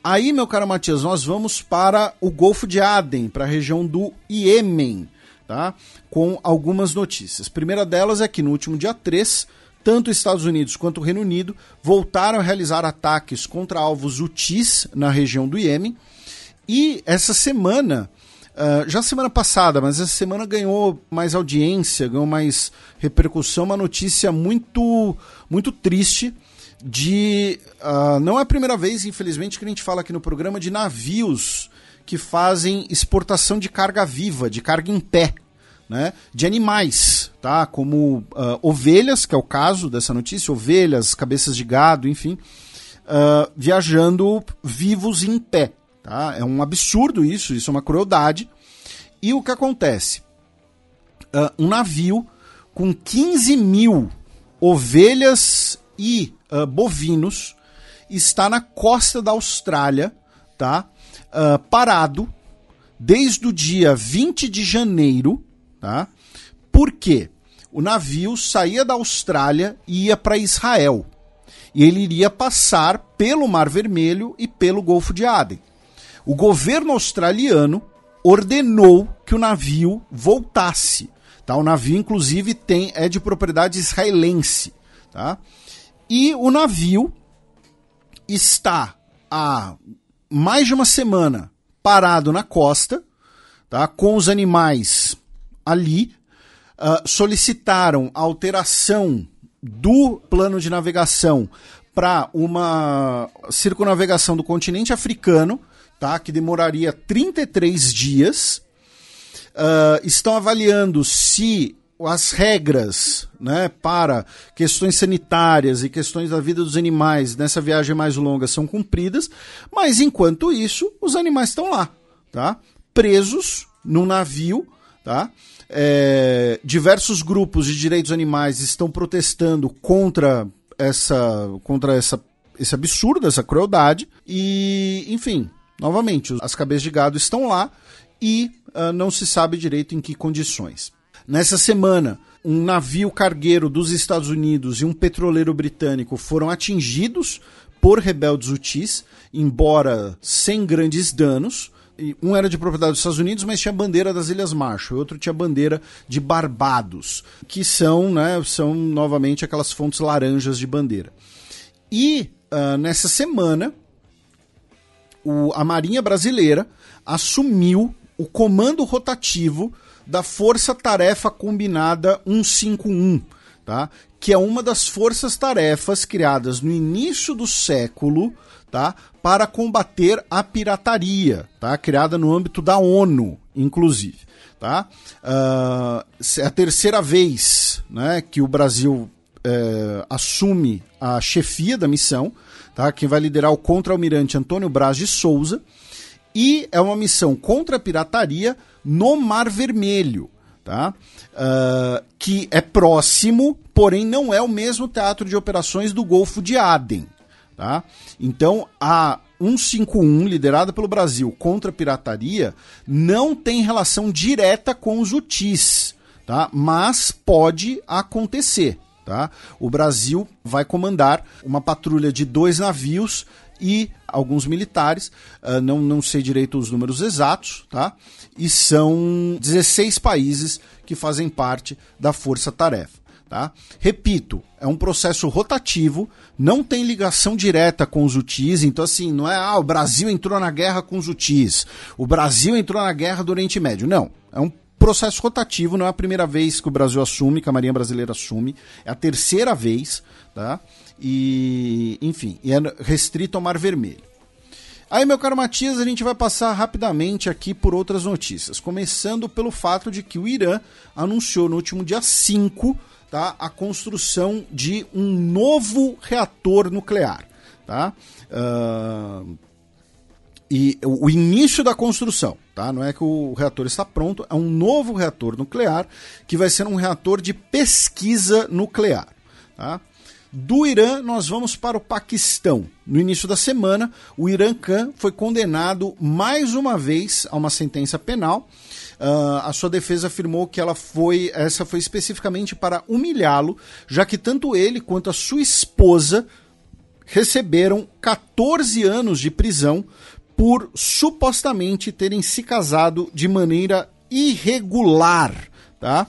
Aí, meu caro Matias, nós vamos para o Golfo de Aden, para a região do Iêmen, tá? com algumas notícias. Primeira delas é que no último dia 3, tanto os Estados Unidos quanto o Reino Unido voltaram a realizar ataques contra alvos UTIs na região do Iêmen. E essa semana, uh, já semana passada, mas essa semana ganhou mais audiência, ganhou mais repercussão, uma notícia muito, muito triste de. Uh, não é a primeira vez, infelizmente, que a gente fala aqui no programa de navios que fazem exportação de carga viva, de carga em pé, né? De animais, tá? Como uh, ovelhas, que é o caso dessa notícia, ovelhas, cabeças de gado, enfim, uh, viajando vivos em pé, tá? É um absurdo isso, isso é uma crueldade. E o que acontece? um navio com 15 mil ovelhas e uh, bovinos está na costa da Austrália, tá? Uh, parado desde o dia 20 de janeiro, tá? Por quê? O navio saía da Austrália e ia para Israel. E ele iria passar pelo Mar Vermelho e pelo Golfo de Aden. O governo australiano ordenou que o navio voltasse. Tá? O navio, inclusive, tem, é de propriedade israelense. Tá? E o navio está há mais de uma semana parado na costa, tá, com os animais ali, uh, solicitaram alteração do plano de navegação para uma circunavegação do continente africano, tá, que demoraria 33 dias. Uh, estão avaliando se as regras né, para questões sanitárias e questões da vida dos animais nessa viagem mais longa são cumpridas, mas enquanto isso, os animais estão lá, tá? presos num navio. Tá? É, diversos grupos de direitos animais estão protestando contra essa, contra essa, esse absurdo, essa crueldade. E, enfim, novamente, as cabeças de gado estão lá e uh, não se sabe direito em que condições. Nessa semana, um navio cargueiro dos Estados Unidos e um petroleiro britânico foram atingidos por rebeldes hutis, embora sem grandes danos. Um era de propriedade dos Estados Unidos, mas tinha bandeira das Ilhas Marshall, outro tinha bandeira de Barbados, que são, né, são novamente aquelas fontes laranjas de bandeira. E uh, nessa semana, o, a Marinha Brasileira assumiu o comando rotativo da Força Tarefa Combinada 151, tá? que é uma das forças-tarefas criadas no início do século tá? para combater a pirataria, tá? criada no âmbito da ONU, inclusive. Tá? Uh, é a terceira vez né, que o Brasil é, assume a chefia da missão, tá? quem vai liderar o contra-almirante Antônio Braz de Souza, e é uma missão contra a pirataria no Mar Vermelho, tá? Uh, que é próximo, porém não é o mesmo teatro de operações do Golfo de Aden. Tá? Então, a 151, liderada pelo Brasil contra a pirataria, não tem relação direta com os UTIs, tá? mas pode acontecer. Tá? O Brasil vai comandar uma patrulha de dois navios e alguns militares, uh, não, não sei direito os números exatos, tá? E são 16 países que fazem parte da força-tarefa. Tá? Repito, é um processo rotativo, não tem ligação direta com os UTIs, então assim, não é ah, o Brasil entrou na guerra com os UTIs, o Brasil entrou na guerra do Oriente Médio. Não, é um processo rotativo, não é a primeira vez que o Brasil assume, que a Marinha Brasileira assume, é a terceira vez, tá? E, enfim, é restrito ao Mar Vermelho. Aí, meu caro Matias, a gente vai passar rapidamente aqui por outras notícias, começando pelo fato de que o Irã anunciou no último dia 5 tá, a construção de um novo reator nuclear. Tá? Uh, e o início da construção, tá? Não é que o reator está pronto, é um novo reator nuclear que vai ser um reator de pesquisa nuclear, tá? Do Irã, nós vamos para o Paquistão. No início da semana, o Irã Khan foi condenado mais uma vez a uma sentença penal Uh, a sua defesa afirmou que ela foi, essa foi especificamente para humilhá-lo, já que tanto ele quanto a sua esposa receberam 14 anos de prisão por supostamente terem se casado de maneira irregular, tá?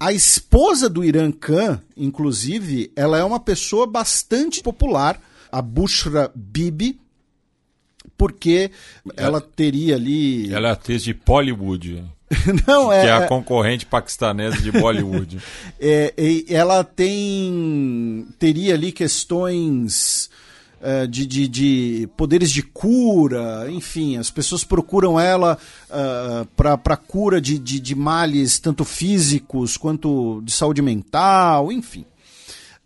A esposa do Irã Khan, inclusive, ela é uma pessoa bastante popular, a Bushra Bibi, porque ela, ela teria ali. Ela é atriz de Bollywood. *laughs* Não, é, que é a é- concorrente paquistanesa de Bollywood. *laughs* é, ela tem teria ali questões uh, de, de, de, poderes de cura, enfim, as pessoas procuram ela uh, para cura de, de, de males tanto físicos quanto de saúde mental, enfim.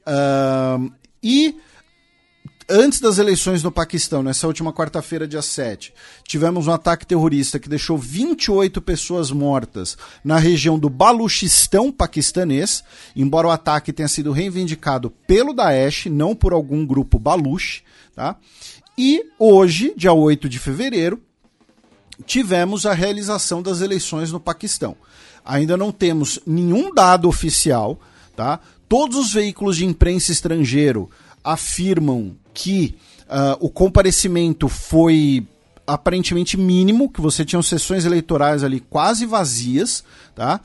Uh, e antes das eleições no Paquistão, nessa última quarta-feira, dia 7, tivemos um ataque terrorista que deixou 28 pessoas mortas na região do Baluchistão paquistanês, embora o ataque tenha sido reivindicado pelo Daesh, não por algum grupo Baluch, tá? E hoje, dia 8 de fevereiro, tivemos a realização das eleições no Paquistão. Ainda não temos nenhum dado oficial, tá? Todos os veículos de imprensa estrangeiro afirmam que uh, o comparecimento foi aparentemente mínimo, que você tinha sessões eleitorais ali quase vazias, tá?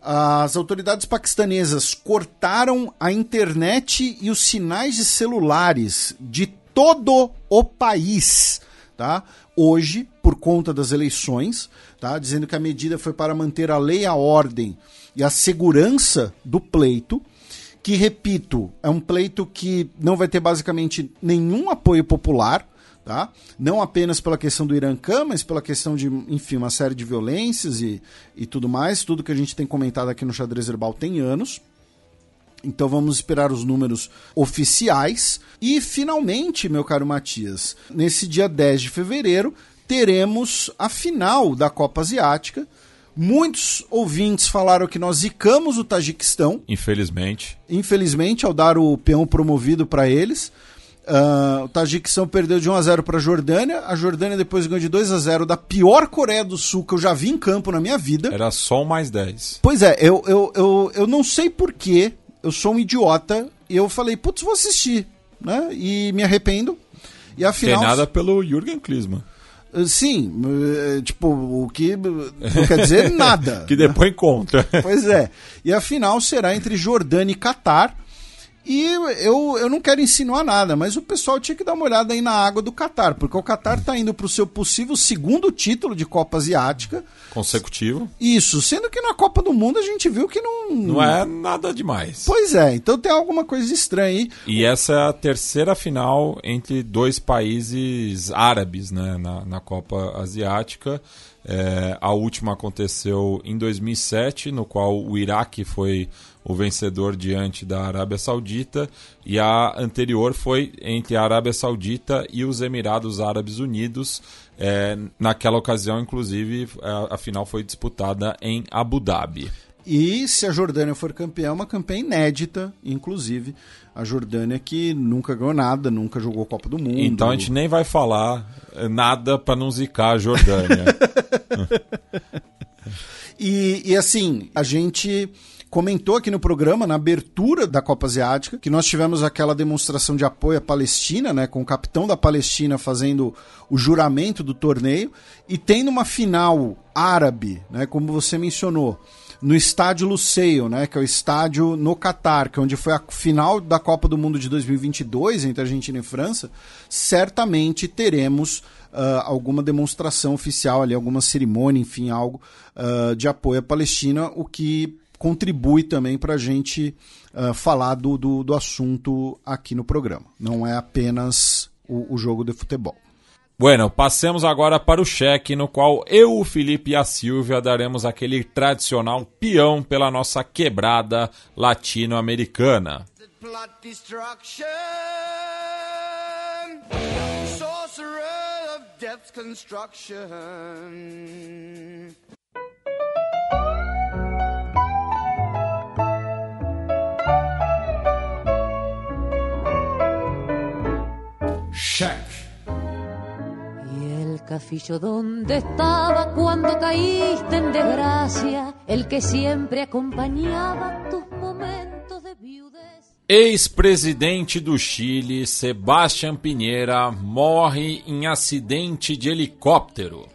As autoridades paquistanesas cortaram a internet e os sinais de celulares de todo o país, tá? Hoje, por conta das eleições, tá? Dizendo que a medida foi para manter a lei, a ordem e a segurança do pleito que, repito, é um pleito que não vai ter basicamente nenhum apoio popular, tá? Não apenas pela questão do Irã-Khan, mas pela questão de, enfim, uma série de violências e, e tudo mais. Tudo que a gente tem comentado aqui no Xadrez Herbal tem anos. Então vamos esperar os números oficiais. E finalmente, meu caro Matias, nesse dia 10 de fevereiro, teremos a final da Copa Asiática Muitos ouvintes falaram que nós zicamos o Tajiquistão. Infelizmente. Infelizmente, ao dar o peão promovido para eles. Uh, o Tajiquistão perdeu de 1 a 0 para a Jordânia. A Jordânia depois ganhou de 2 a 0 da pior Coreia do Sul que eu já vi em campo na minha vida. Era só um mais 10. Pois é, eu, eu, eu, eu não sei porquê. Eu sou um idiota. E eu falei, putz, vou assistir. Né? E me arrependo. E afinal. Tem nada pelo Jürgen Klinsmann. Sim, eh, tipo, o que não quer dizer *laughs* nada. que depois conta. Pois é. E a final será entre Jordânia e Catar. E eu, eu não quero insinuar nada, mas o pessoal tinha que dar uma olhada aí na água do Qatar, porque o Qatar está indo para o seu possível segundo título de Copa Asiática. Consecutivo. Isso, sendo que na Copa do Mundo a gente viu que não. Não é nada demais. Pois é, então tem alguma coisa estranha aí. E essa é a terceira final entre dois países árabes né, na, na Copa Asiática. É, a última aconteceu em 2007, no qual o Iraque foi o vencedor diante da Arábia Saudita, e a anterior foi entre a Arábia Saudita e os Emirados Árabes Unidos. É, naquela ocasião, inclusive, a, a final foi disputada em Abu Dhabi. E se a Jordânia for campeã, é uma campanha inédita, inclusive. A Jordânia que nunca ganhou nada, nunca jogou Copa do Mundo. Então a gente nem vai falar nada para não zicar a Jordânia. *laughs* e, e assim, a gente comentou aqui no programa, na abertura da Copa Asiática, que nós tivemos aquela demonstração de apoio à Palestina, né, com o capitão da Palestina fazendo o juramento do torneio, e tendo uma final árabe, né, como você mencionou, no estádio Luceio, né, que é o estádio no Catar, que é onde foi a final da Copa do Mundo de 2022 entre Argentina e França, certamente teremos uh, alguma demonstração oficial ali, alguma cerimônia, enfim, algo uh, de apoio à Palestina, o que contribui também para a gente uh, falar do, do, do, assunto aqui no programa. Não é apenas o, o jogo de futebol. Bueno, passemos agora para o cheque, no qual eu, o Felipe e a Silvia daremos aquele tradicional peão pela nossa quebrada latino-americana. Cheque. cafillo donde estaba cuando caíste en desgracia, el que siempre acompañaba tus momentos de viudez. Ex-presidente do Chile, Sebastián Pinheira, morre em acidente de helicóptero.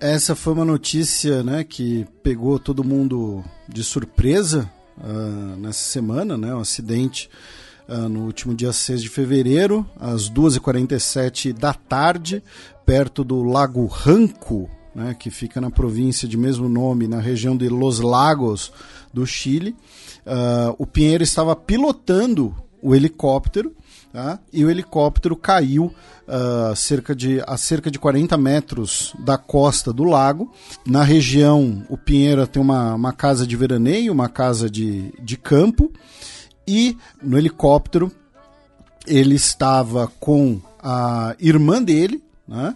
Essa foi uma notícia né, que pegou todo mundo de surpresa uh, nessa semana, né, um acidente uh, no último dia 6 de fevereiro, às 2h47 da tarde, perto do Lago Ranco, né, que fica na província de mesmo nome, na região de Los Lagos, do Chile. Uh, o Pinheiro estava pilotando o helicóptero tá? e o helicóptero caiu uh, cerca de, a cerca de 40 metros da costa do lago. Na região, o Pinheiro tem uma, uma casa de veraneio, uma casa de, de campo, e no helicóptero ele estava com a irmã dele, né?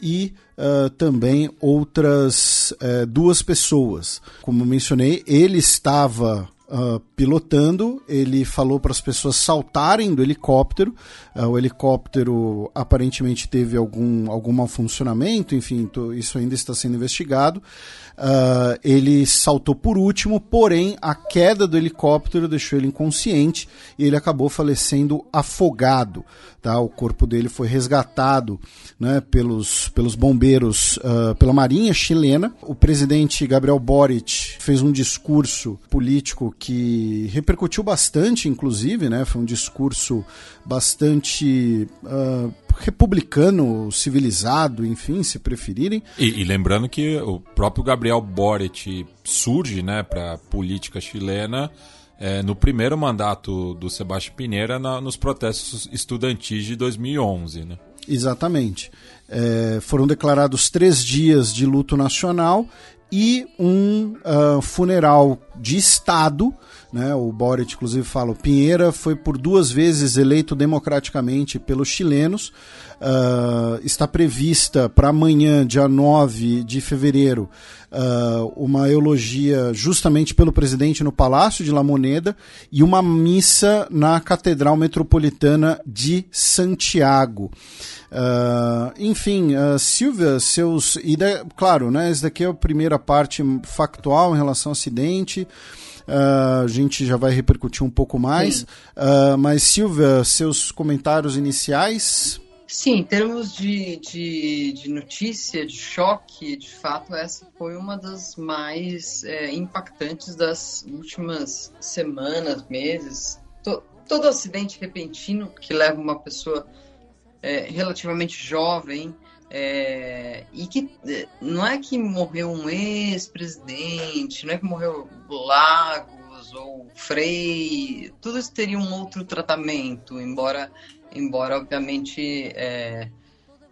e uh, também outras uh, duas pessoas. Como mencionei, ele estava uh, pilotando, ele falou para as pessoas saltarem do helicóptero. Uh, o helicóptero aparentemente teve algum, algum mau funcionamento, enfim, isso ainda está sendo investigado. Uh, ele saltou por último, porém a queda do helicóptero deixou ele inconsciente e ele acabou falecendo afogado. Tá? O corpo dele foi resgatado né, pelos, pelos bombeiros, uh, pela Marinha chilena. O presidente Gabriel Boric fez um discurso político que repercutiu bastante, inclusive, né? foi um discurso bastante. Uh, republicano, civilizado, enfim, se preferirem. E, e, lembrando que o próprio Gabriel Boric surge né, para a política chilena é, no primeiro mandato do Sebastião Pinheira na, nos protestos estudantis de 2011. Né? Exatamente. É, foram declarados três dias de luto nacional e um uh, funeral de Estado. Né? O Boric, inclusive, fala: o Pinheira foi por duas vezes eleito democraticamente pelos chilenos. Uh, está prevista para amanhã, dia 9 de fevereiro, uh, uma eulogia justamente pelo presidente no Palácio de La Moneda e uma missa na Catedral Metropolitana de Santiago. Uh, enfim, Silvia, seus. E claro, né, essa daqui é a primeira parte factual em relação ao acidente. Uh, a gente já vai repercutir um pouco mais. Uh, mas, Silvia, seus comentários iniciais? Sim, em termos de, de, de, notícia, de choque, de fato, essa foi uma das mais é, impactantes das últimas semanas, meses. To, todo acidente repentino que leva uma pessoa é, relativamente jovem é, e que não é que morreu um ex-presidente, não é que morreu Lagos ou Frei, tudo isso teria um outro tratamento, embora embora obviamente é,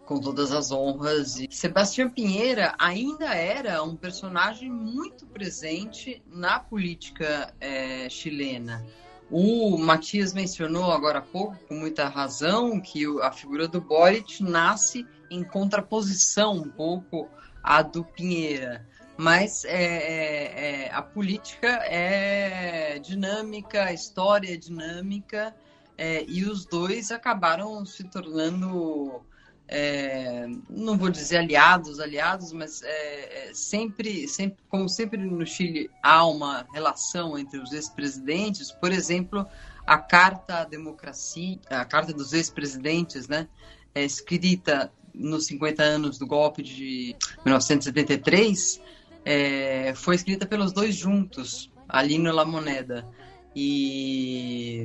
com todas as honras. E Sebastião Pinheira ainda era um personagem muito presente na política é, chilena. O Matias mencionou agora há pouco, com muita razão, que a figura do Boric nasce em contraposição um pouco à do Pinheira. Mas é, é, é a política é dinâmica, a história é dinâmica, é, e os dois acabaram se tornando é, não vou dizer aliados, aliados, mas é, sempre, sempre, como sempre no Chile há uma relação entre os ex-presidentes, por exemplo, a Carta à Democracia, a Carta dos Ex-Presidentes, né, escrita nos 50 anos do golpe de 1973, é, foi escrita pelos dois juntos, ali no La Moneda. E,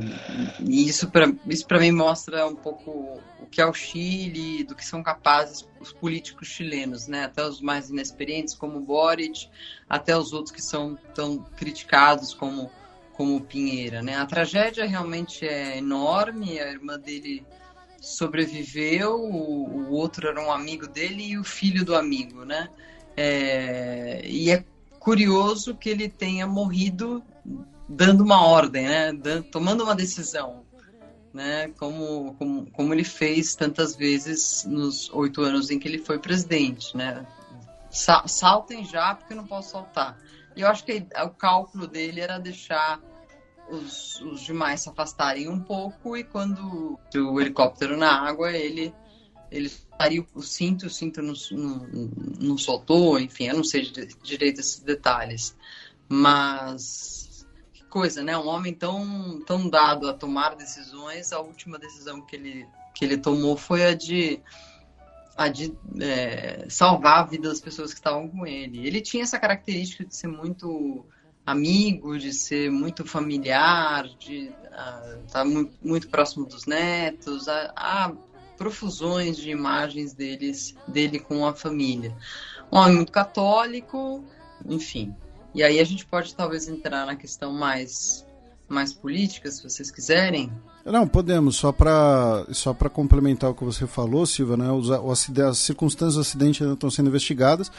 e isso para isso mim mostra um pouco o que é o Chile, do que são capazes os políticos chilenos, né? Até os mais inexperientes, como Boric, até os outros que são tão criticados, como como Pinheira, né? A tragédia realmente é enorme. A irmã dele sobreviveu, o, o outro era um amigo dele e o filho do amigo, né? É, e é curioso que ele tenha morrido dando uma ordem, né? Dando, tomando uma decisão, né? Como, como, como ele fez tantas vezes nos oito anos em que ele foi presidente, né? Saltem já, porque eu não posso saltar. E eu acho que o cálculo dele era deixar os, os demais se afastarem um pouco e quando o helicóptero na água, ele ele estaria o cinto, o cinto não, não, não soltou, enfim, eu não sei direito esses detalhes. Mas que coisa, né? Um homem tão, tão dado a tomar decisões, a última decisão que ele, que ele tomou foi a de, a de é, salvar a vida das pessoas que estavam com ele. Ele tinha essa característica de ser muito amigo, de ser muito familiar, de estar muito, muito, próximo dos netos. Há, profusões de imagens deles, dele com a família. Um homem muito católico, enfim. E aí a gente pode talvez entrar na questão mais, mais política, se vocês quiserem. Não, podemos. Só para só complementar o que você falou, Silva, né? Os, o, as circunstâncias do acidente ainda estão sendo investigadas.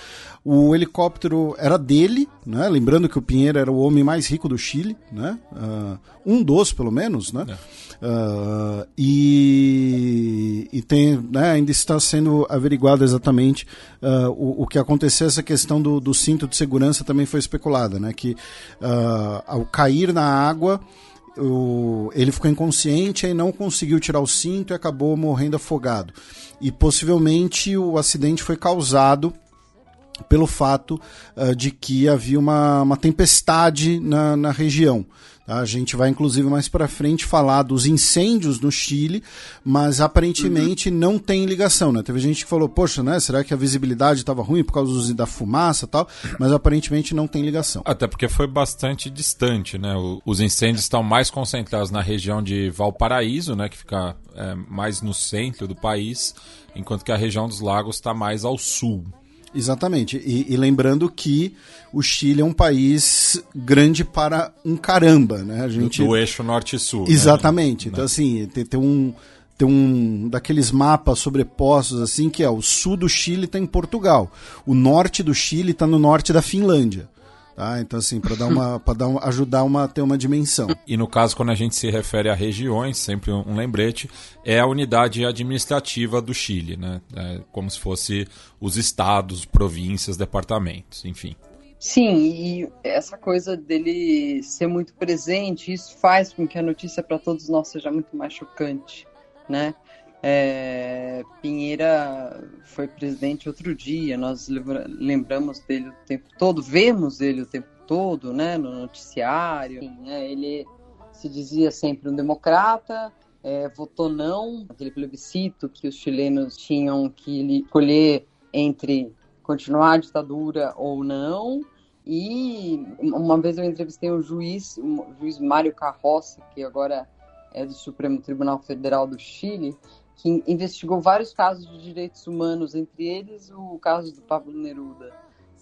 O helicóptero era dele, né? Lembrando que o Pinheiro era o homem mais rico do Chile, né? Uh, um dos, pelo menos, né? É. Uh, e, e tem, né, ainda está sendo averiguado exatamente uh, o, o que aconteceu. Essa questão do, do cinto de segurança também foi especulada, né? Que ao cair na água o, ele ficou inconsciente e não conseguiu tirar o cinto e acabou morrendo afogado. E possivelmente o acidente foi causado pelo fato uh, de que havia uma, uma tempestade na, na região. A gente vai, inclusive, mais para frente falar dos incêndios no Chile, mas aparentemente uhum. não tem ligação, né? Teve gente que falou, poxa, né? Será que a visibilidade estava ruim por causa da fumaça e tal? Mas aparentemente não tem ligação. Até porque foi bastante distante, né? os incêndios estão mais concentrados na região de Valparaíso, né? Que fica é, mais no centro do país, enquanto que a região dos lagos está mais ao sul. Exatamente. E, e, lembrando que o Chile é um país grande para um caramba, né? A gente... Do, do eixo norte-sul. Né? Exatamente. Né? Então, assim, tem, tem, um, tem um daqueles mapas sobrepostos, assim, que é o sul do Chile está em Portugal. O norte do Chile está no norte da Finlândia. Tá? Então, assim, para dar uma, para dar uma, ajudar uma, a ter uma dimensão. E no caso, quando a gente se refere a regiões, sempre um lembrete, é a unidade administrativa do Chile, né? É como se fosse os estados, províncias, departamentos, enfim. Sim, e essa coisa dele ser muito presente, isso faz com que a notícia para todos nós seja muito mais chocante, né? É, Pinheira foi presidente outro dia, nós lembramos dele o tempo todo, vemos ele o tempo todo, né, no noticiário. Né, ele se dizia sempre um democrata, é, votou não, aquele plebiscito que os chilenos tinham que escolher entre continuar a ditadura ou não. E uma vez eu entrevistei um juiz, o juiz Mário Carrossi, que agora é do Supremo Tribunal Federal do Chile, que investigou vários casos de direitos humanos, entre eles o caso do Pablo Neruda.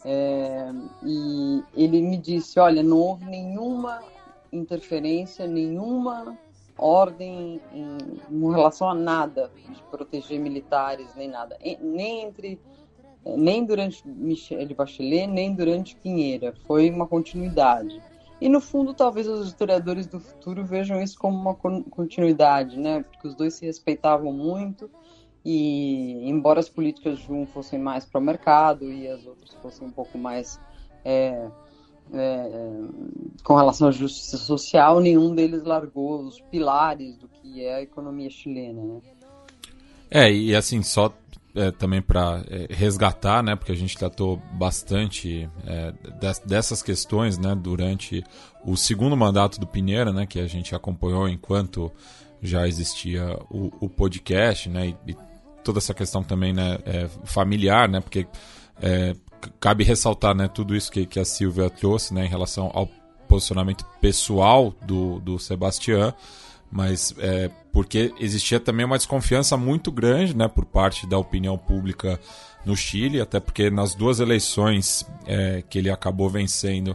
É, e ele me disse: olha, não houve nenhuma interferência, nenhuma ordem em, em relação a nada de proteger militares, nem nada, nem entre nem durante Michelle Bachelet, nem durante Pinheira. Foi uma continuidade. E no fundo, talvez os historiadores do futuro vejam isso como uma continuidade, né? Porque os dois se respeitavam muito e, embora as políticas de um fossem mais para o mercado e as outras fossem um pouco mais é, é, com relação à justiça social, nenhum deles largou os pilares do que é a economia chilena, né? É, e assim, só é, também para é, resgatar, né, porque a gente tratou bastante é, dessas questões né, durante o segundo mandato do Pinheira, né, que a gente acompanhou enquanto já existia o, o podcast, né, e, e, toda essa questão também né, é, familiar, né, porque é, cabe ressaltar né, tudo isso que, que a Silvia trouxe né, em relação ao posicionamento pessoal do, do Sebastião, mas é, porque existia também uma desconfiança muito grande né, por parte da opinião pública no Chile, até porque nas duas eleições é, que ele acabou vencendo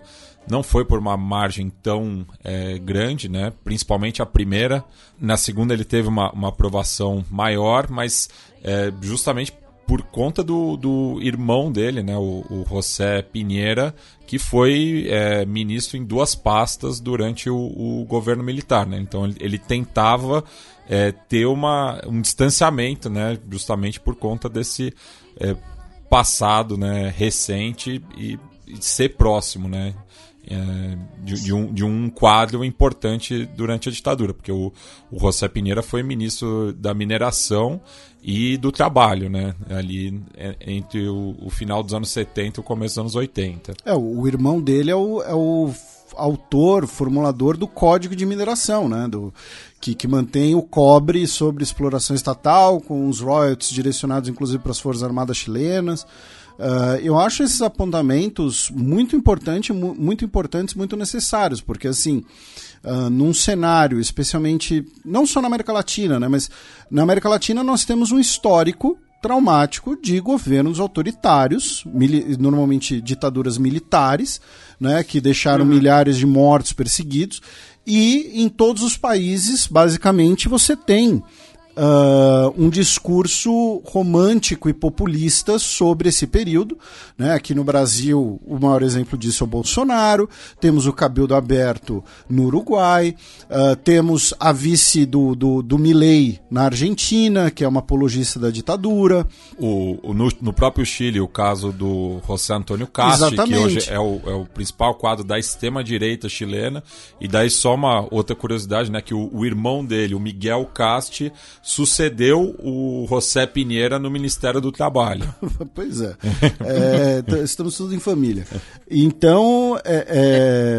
não foi por uma margem tão é, grande, né? principalmente a primeira. Na segunda ele teve uma, uma aprovação maior, mas é, justamente por conta do, do irmão dele, né, o, o José Pinheira, que foi é, ministro em duas pastas durante o, o governo militar. Né? Então ele, ele tentava é, ter uma, um distanciamento, né, justamente por conta desse é, passado né, recente e, e ser próximo. Né? É, de, de, um, de um quadro importante durante a ditadura, porque o, o José Pinheira foi ministro da mineração e do trabalho, né? Ali é, entre o, o, final dos anos 70 e o começo dos anos 80. É, o irmão dele é o, é o autor, formulador do Código de Mineração, né? Do, que, que mantém o cobre sobre exploração estatal, com os royalties direcionados inclusive para as Forças Armadas chilenas. Uh, eu acho esses apontamentos muito, importante, mu muito importantes, muito necessários, porque assim, uh, num cenário, especialmente, não só na América Latina, né, mas na América Latina nós temos um histórico traumático de governos autoritários, normalmente ditaduras militares, né, que deixaram uhum. milhares de mortos perseguidos, e em todos os países, basicamente, você tem Uh, um discurso romântico e populista sobre esse período. Né? Aqui no Brasil, o maior exemplo disso é o Bolsonaro, temos o Cabildo Aberto no Uruguai, uh, temos a vice do, do, do Milley na Argentina, que é uma apologista da ditadura. O, o no, no, próprio Chile, o caso do José Antônio Castro, que hoje é o, é o principal quadro da extrema-direita chilena. E daí só uma outra curiosidade, né, que o, o irmão dele, o Miguel Casti, sucedeu o José Pinheira no Ministério do Trabalho. *laughs* pois é. *laughs* é. Estamos todos em família. Então, é,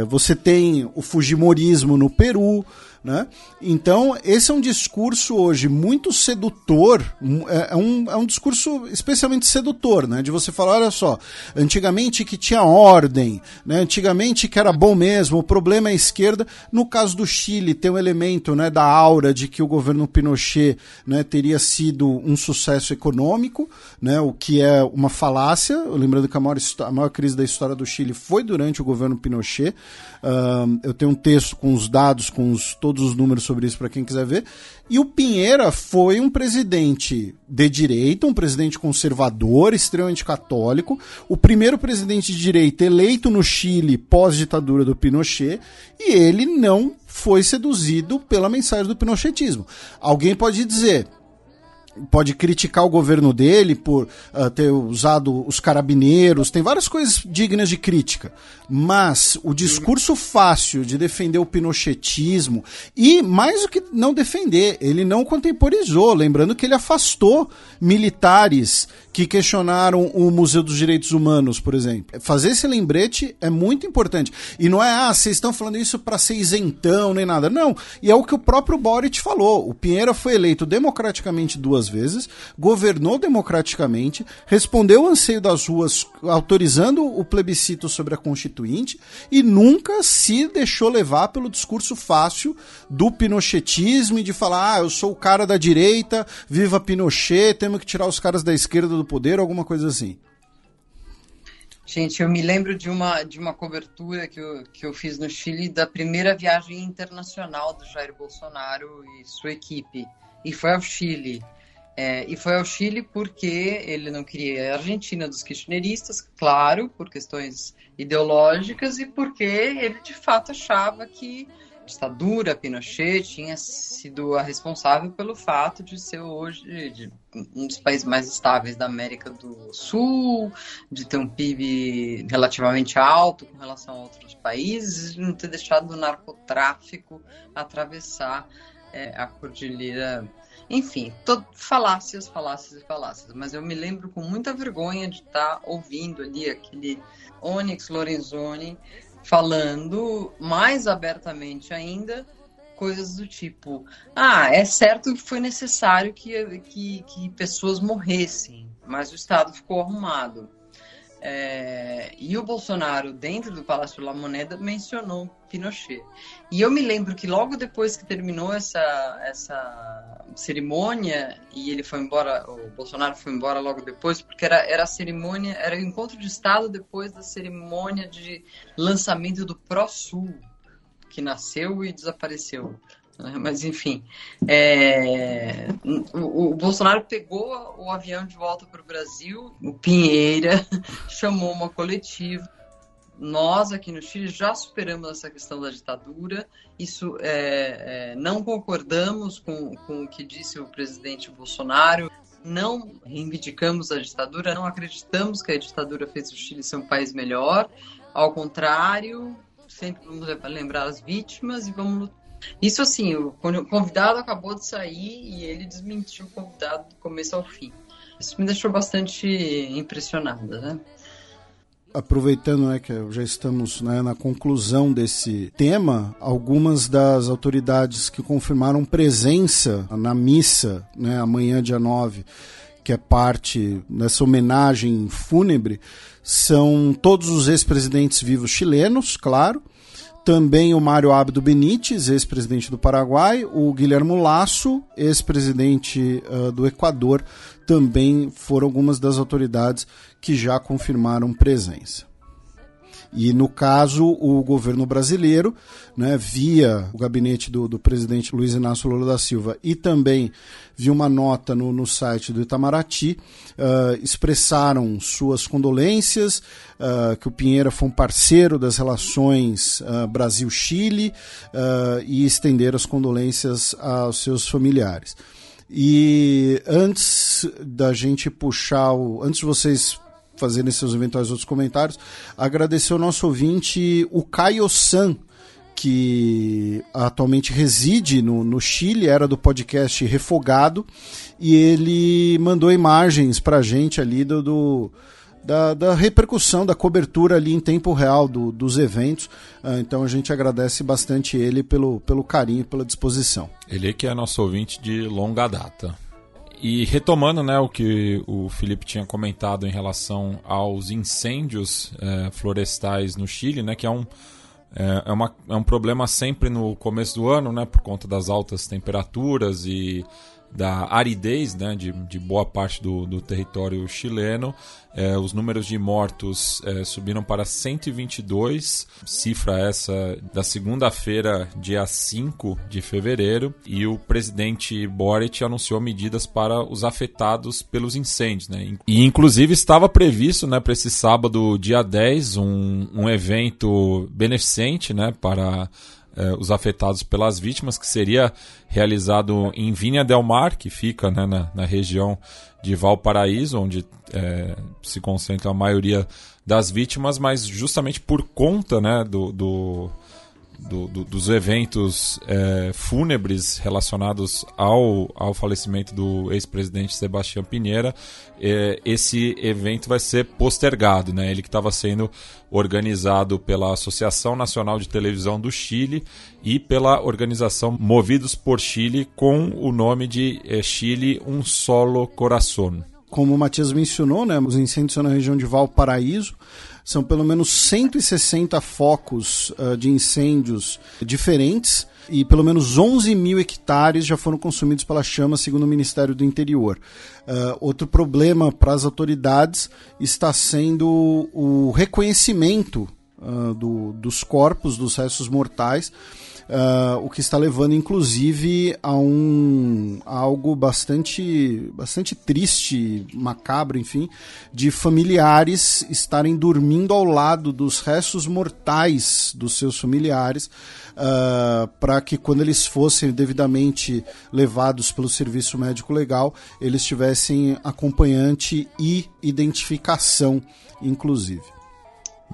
é, você tem o Fujimorismo no Peru, né? Então, esse é um discurso hoje muito sedutor, é, é um, é um discurso especialmente sedutor, né? De você falar, olha só, antigamente que tinha ordem, né? antigamente que era bom mesmo, o problema é a esquerda. No caso do Chile, tem um elemento né, da aura de que o governo Pinochet né, teria sido um sucesso econômico, né? o que é uma falácia. Lembrando que a maior, a maior crise da história do Chile foi durante o governo Pinochet. Uh, eu tenho um texto com os dados, com os, todos os números sobre isso para quem quiser ver. E o Pinheira foi um presidente de direita, um presidente conservador, extremamente católico, o primeiro presidente de direita eleito no Chile pós-ditadura do Pinochet, e ele não foi seduzido pela mensagem do pinochetismo. Alguém pode dizer, pode criticar o governo dele por uh, ter usado os carabineiros, tem várias coisas dignas de crítica. Mas o discurso fácil de defender o pinochetismo e mais do que não defender, ele não contemporizou, lembrando que ele afastou militares que questionaram o Museu dos Direitos Humanos, por exemplo. Fazer esse lembrete é muito importante. E não é, ah, vocês estão falando isso para ser isentão nem nada. Não. E é o que o próprio Boric falou. O Pinheira foi eleito democraticamente duas vezes, governou democraticamente, respondeu ao anseio das ruas autorizando o plebiscito sobre a Constituinte e nunca se deixou levar pelo discurso fácil do pinochetismo e de falar, ah, eu sou o cara da direita, viva Pinochet, temos que tirar os caras da esquerda do poder, alguma coisa assim. Gente, eu me lembro de uma, de uma cobertura que eu, que eu fiz no Chile da primeira viagem internacional do Jair Bolsonaro e sua equipe. E foi ao Chile. É, e foi ao Chile porque ele não queria a Argentina dos kirchneristas, claro, por questões ideológicas, e porque ele de fato achava que ditadura, Pinochet tinha sido a responsável pelo fato de ser hoje de, um dos países mais estáveis da América do Sul, de ter um PIB relativamente alto com relação a outros países, de não ter deixado o narcotráfico atravessar é, a cordilheira. Enfim, todo, falácias, falácias e falácias. Mas eu me lembro com muita vergonha de estar ouvindo ali aquele Onyx Lorenzoni falando mais abertamente ainda coisas do tipo: ah, é certo que foi necessário que, que, que pessoas morressem, mas o Estado ficou arrumado. É, e o Bolsonaro, dentro do Palácio da Moneda, mencionou Pinochet. E eu me lembro que logo depois que terminou essa, essa cerimônia, e ele foi embora, o Bolsonaro foi embora logo depois, porque era, era a cerimônia, era o encontro de Estado depois da cerimônia de lançamento do ProSul, que nasceu e desapareceu. Né? Mas, enfim, é, o, o, Bolsonaro pegou o avião de volta para o Brasil, o Pinheira *laughs* chamou uma coletiva. Nós aqui no Chile já superamos essa questão da ditadura. Isso é, é, não concordamos com, com o que disse o presidente Bolsonaro. Não reivindicamos a ditadura, não acreditamos que a ditadura fez o Chile ser um país melhor. Ao contrário, sempre vamos lembrar as vítimas e vamos lutar isso assim, o convidado acabou de sair e ele desmentiu o convidado do começo ao fim. Isso me deixou bastante impressionada, né? aproveitando né, que já estamos né, na conclusão desse tema, algumas das autoridades que confirmaram presença na missa né, amanhã, dia 9, que é parte dessa homenagem fúnebre, são todos os ex-presidentes vivos chilenos, claro, também o Mário Abdo Benítez, ex-presidente do Paraguai, o Guilherme Lasso, ex-presidente uh, do Equador, também foram algumas das autoridades que já confirmaram presença. E no caso, o governo brasileiro, né, via o gabinete do, do presidente Luiz Inácio Lula da Silva e também via uma nota no, no site do Itamaraty, uh, expressaram suas condolências, uh, que o Pinheira foi um parceiro das relações uh, Brasil-Chile e estenderam as condolências aos seus familiares. E antes da gente puxar o. Antes de vocês fazendo seus eventuais outros comentários, agradecer ao nosso ouvinte, o Caio San, que atualmente reside no, no Chile, era do podcast Refogado, e ele mandou imagens pra gente ali do, do da, da, repercussão, da cobertura ali em tempo real do, dos eventos. Uh, então a gente agradece bastante ele pelo, pelo carinho, pela disposição. Ele que é nosso ouvinte de longa data. E retomando né, o que o Felipe tinha comentado em relação aos incêndios é, florestais no Chile, né, que é um, é, é, uma, é um problema sempre no começo do ano, né, por conta das altas temperaturas e da aridez né, de, de boa parte do, do território chileno. É, os números de mortos é, subiram para 122, cifra essa da segunda-feira, dia 5 de fevereiro, e o presidente Boric anunciou medidas para os afetados pelos incêndios. Né? E inclusive estava previsto né, para esse sábado, dia 10, um, um evento beneficente né, para eh, os afetados pelas vítimas, que seria realizado em Vinha del Mar, que fica né, na, na, região de Valparaíso, onde eh, se concentra a maioria das vítimas, mas justamente por conta né, do, do do, do, dos eventos é, fúnebres relacionados ao, ao falecimento do ex-presidente Sebastião Pinheira, é, esse evento vai ser postergado. Né? Ele que estava sendo organizado pela Associação Nacional de Televisão do Chile e pela organização Movidos por Chile, com o nome de é, Chile Um Solo Coração. Como o Matias mencionou, né, os incêndios na região de Valparaíso. São pelo menos 160 focos uh, de incêndios diferentes e pelo menos 11 mil hectares já foram consumidos pela chama, segundo o Ministério do Interior. Uh, outro problema para as autoridades está sendo o reconhecimento uh, do, dos corpos, dos restos mortais Uh, o que está levando inclusive a um a algo bastante bastante triste, macabro, enfim, de familiares estarem dormindo ao lado dos restos mortais dos seus familiares, uh, para que quando eles fossem devidamente levados pelo serviço médico legal, eles tivessem acompanhante e identificação, inclusive.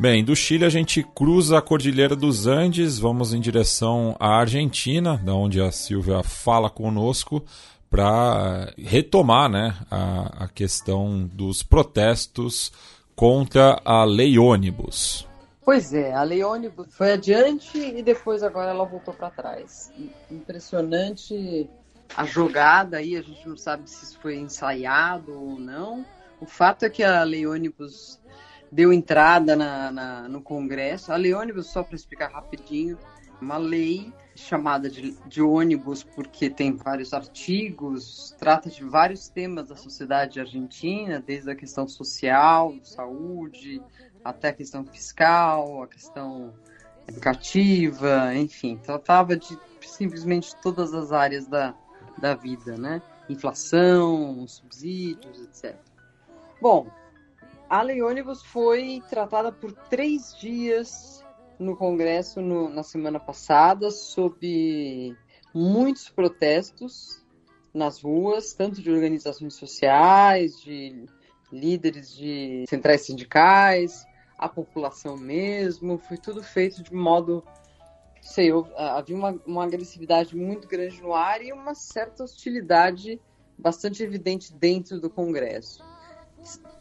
Bem, do Chile a gente cruza a Cordilheira dos Andes, vamos em direção à Argentina, da onde a Silvia fala conosco, para retomar né, a, a questão dos protestos contra a lei ônibus. Pois é, a lei ônibus foi adiante e depois agora ela voltou para trás. Impressionante a jogada aí, a gente não sabe se isso foi ensaiado ou não. O fato é que a lei ônibus deu entrada na, na, no Congresso. A lei ônibus, só para explicar rapidinho, uma lei chamada de, de ônibus porque tem vários artigos, trata de vários temas da sociedade argentina, desde a questão social, saúde, até a questão fiscal, a questão educativa, enfim, tratava de simplesmente todas as áreas da, da vida, né? Inflação, subsídios, etc. Bom, a lei ônibus foi tratada por três dias no Congresso no, na semana passada, sob muitos protestos nas ruas, tanto de organizações sociais, de líderes de centrais sindicais, a população mesmo, foi tudo feito de modo sei, havia uma, uma agressividade muito grande no ar e uma certa hostilidade bastante evidente dentro do Congresso.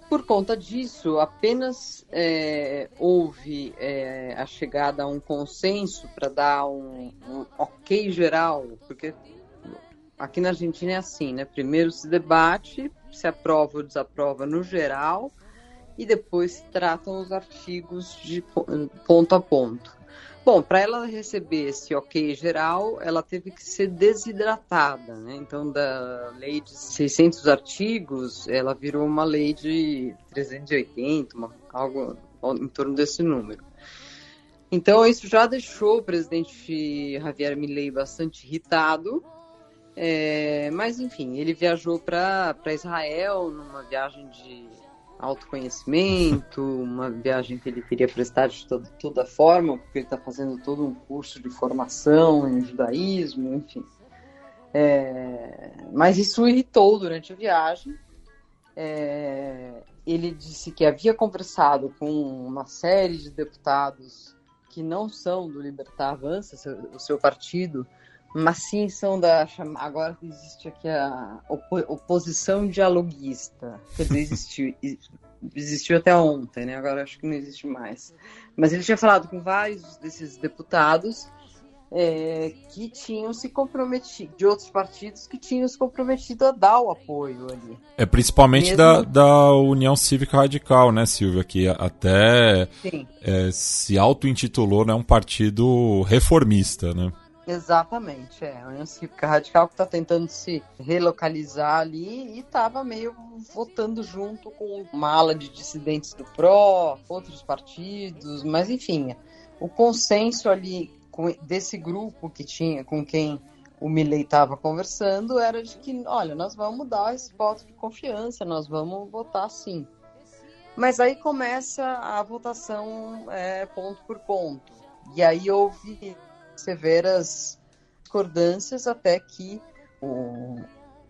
Por conta disso, apenas é, houve é, a chegada a um consenso para dar um, um, ok geral, porque aqui na Argentina é assim, né? Primeiro se debate, se aprova ou desaprova no geral, e depois se tratam os artigos de ponto a ponto. Bom, para ela receber esse ok geral, ela teve que ser desidratada, né? Então, da lei de 600 artigos, ela virou uma lei de 380, uma, algo em torno desse número. Então, isso já deixou o presidente Javier Milei bastante irritado, é, mas enfim, ele viajou para Israel numa viagem de autoconhecimento, uma viagem que ele queria prestar de toda, toda forma, porque ele está fazendo todo um curso de formação em judaísmo, enfim. É, mas isso irritou durante a viagem. É, ele disse que havia conversado com uma série de deputados que não são do Libertar Avança, o seu partido, mas sim são da. Agora existe aqui a oposição dialoguista. Quer dizer, existiu, *laughs* existiu até ontem, né? Agora acho que não existe mais. Mas ele tinha falado com vários desses deputados é, que tinham se comprometido, de outros partidos que tinham se comprometido a dar o apoio ali. É principalmente Mesmo... da, da União Cívica Radical, né, Silvia? Que até é, se auto-intitulou né, um partido reformista, né? Exatamente, é. A União Cívica Radical que está tentando se relocalizar ali e estava meio votando junto com uma ala de dissidentes do PRO, outros partidos, mas enfim, o consenso ali desse grupo que tinha, com quem o Milley estava conversando, era de que, olha, nós vamos dar esse voto de confiança, nós vamos votar sim. Mas aí começa a votação é, ponto por ponto. E aí houve severas discordâncias até que o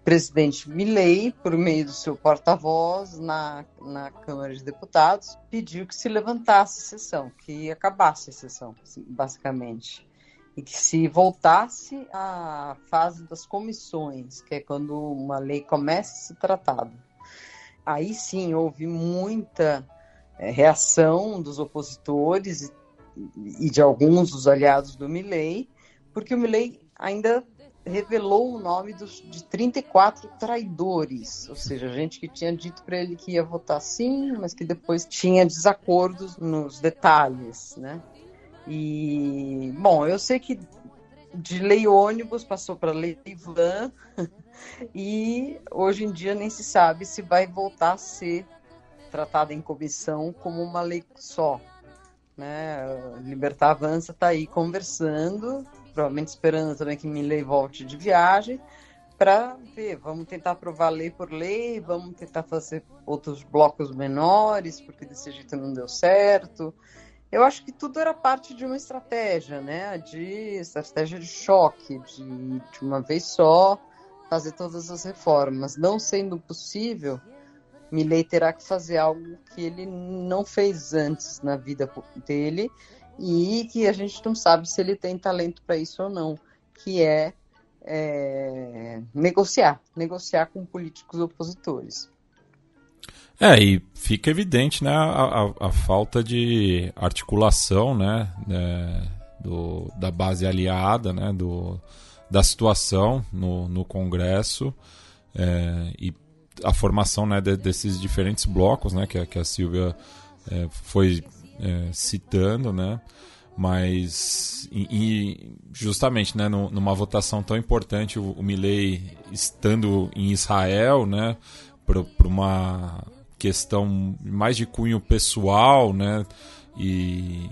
presidente Milley, por meio do seu porta-voz na, na Câmara de Deputados, pediu que se levantasse a sessão, que acabasse a sessão, basicamente. E que se voltasse à fase das comissões, que é quando uma lei começa a ser tratada. Aí sim houve muita é, reação dos opositores e de alguns dos aliados do Milley, porque o Milley ainda revelou o nome dos, de 34 traidores, ou seja, gente que tinha dito para ele que ia votar sim, mas que depois tinha desacordos nos detalhes, né? E bom, eu sei que de lei ônibus passou para lei van *laughs* e hoje em dia nem se sabe se vai voltar a ser tratada em comissão como uma lei só, né? Libertar Avança está aí conversando, provavelmente esperando também que Milley volte de viagem, para ver, vamos tentar aprovar lei por lei, vamos tentar fazer outros blocos menores, porque desse jeito não deu certo. Eu acho que tudo era parte de uma estratégia, né? De estratégia de choque, de, de uma vez só fazer todas as reformas. Não sendo possível, Milley terá que fazer algo que ele não fez antes na vida dele e que a gente não sabe se ele tem talento para isso ou não, que é, é, negociar, negociar com políticos opositores. É, e fica evidente né, a, a, a falta de articulação né, né, do, da base aliada, né, do, da situação no, no Congresso é, e a formação né, de, desses diferentes blocos né, que, que a Silvia é, foi é, citando, né? Mas e justamente, né, no, numa votação tão importante, o, o Milley estando em Israel, né, para uma questão mais de cunho pessoal, né, e,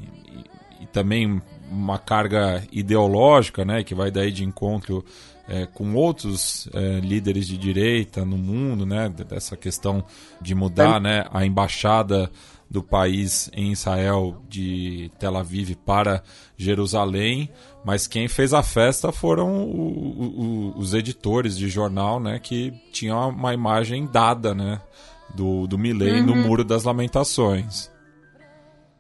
e, e também uma carga ideológica, né, que vai daí de encontro é, com outros é, líderes de direita no mundo, né, dessa questão de mudar, né, a embaixada do país em Israel, de Tel Aviv para Jerusalém, mas quem fez a festa foram o, o, os editores de jornal, né, que tinham uma imagem dada, né, do, do Milley uhum. no Muro das Lamentações.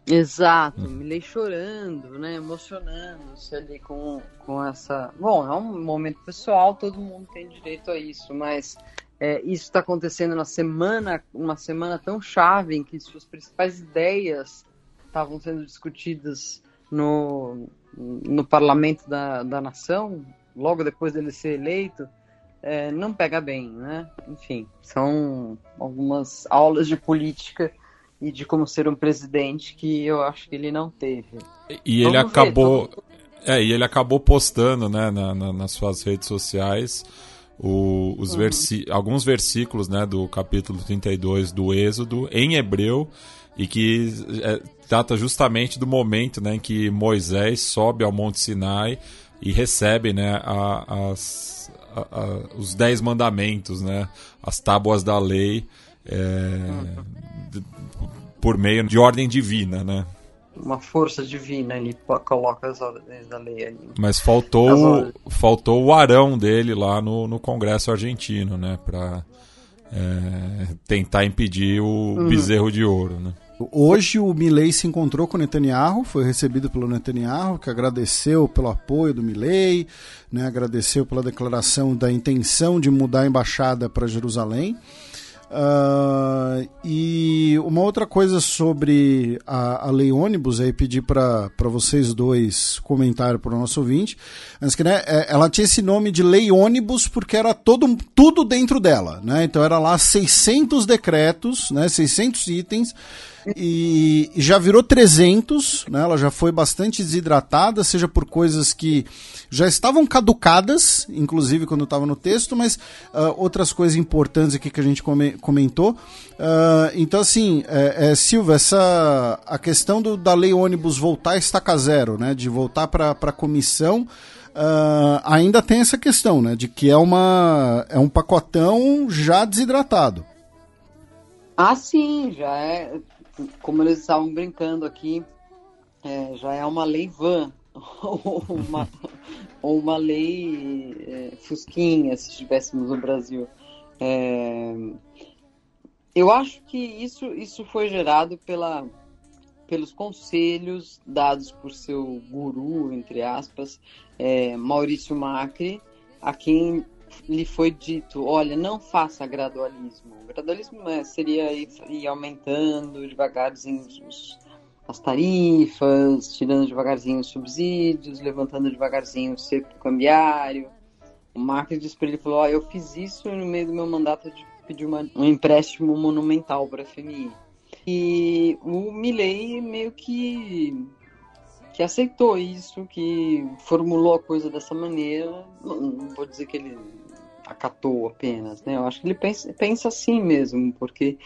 Exato, hum. Milley chorando, né, emocionando-se ali com, com essa... Bom, é um momento pessoal, todo mundo tem direito a isso, mas é, isso está acontecendo na semana, uma semana tão chave em que suas principais ideias estavam sendo discutidas no, no parlamento da, da nação, logo depois dele ser eleito, é, não pega bem, né? Enfim, são algumas aulas de política e de como ser um presidente que eu acho que ele não teve. E ele acabou, é, e ele acabou postando, né, na, na, nas suas redes sociais o, os uhum. versi alguns versículos né, do capítulo 32 do Êxodo em hebreu e que é, trata justamente do momento né, em que Moisés sobe ao Monte Sinai e recebe né, a, as, a, a, os dez mandamentos, né, as tábuas da lei é, por meio de ordem divina, né? uma força divina, ele coloca as ordens da lei ali. Mas faltou, faltou o arão dele lá no, no Congresso argentino, né? Para é, tentar impedir o uhum. bezerro de ouro, né? Hoje o Milley se encontrou com o Netanyahu, foi recebido pelo Netanyahu, que agradeceu pelo apoio do Milley, né, agradeceu pela declaração da intenção de mudar a embaixada para Jerusalém. Uh, e uma outra coisa sobre a, a lei ônibus, aí pedir para vocês dois comentarem para o nosso ouvinte, mas que né, é, ela tinha esse nome de lei ônibus porque era todo, tudo dentro dela, né? Então era lá 600 decretos, né, 600 itens e, já virou 300, né? Ela já foi bastante desidratada, seja por coisas que já estavam caducadas, inclusive quando estava no texto, mas uh, outras coisas importantes aqui que a gente comentou. Uh, então, assim, é, é, Silva, essa, a questão do, da lei ônibus voltar a estaca zero, né? De voltar para a comissão. Uh, ainda tem essa questão, né? De que é, uma, é um pacotão já desidratado. Ah, sim, já é como eles estavam brincando aqui, é, já é uma lei van, ou *laughs* uma, ou uma lei é, fusquinha, se estivéssemos no Brasil. É, eu acho que isso, isso foi gerado pela, pelos conselhos dados por seu guru, entre aspas, é, Maurício Macri, a quem lhe foi dito, olha, não faça gradualismo. O gradualismo é, seria ir, ir aumentando devagarzinho os, as tarifas, tirando devagarzinho os subsídios, levantando devagarzinho o cerco cambiário. O Macri disse para ele, falou, oh, eu fiz isso no meio do meu mandato de pedir uma, um empréstimo monumental para a FMI. E o Milley meio que que aceitou isso, que formulou a coisa dessa maneira. Não, não, vou dizer que ele acatou apenas, né? Eu acho que ele pensa, pensa assim mesmo, porque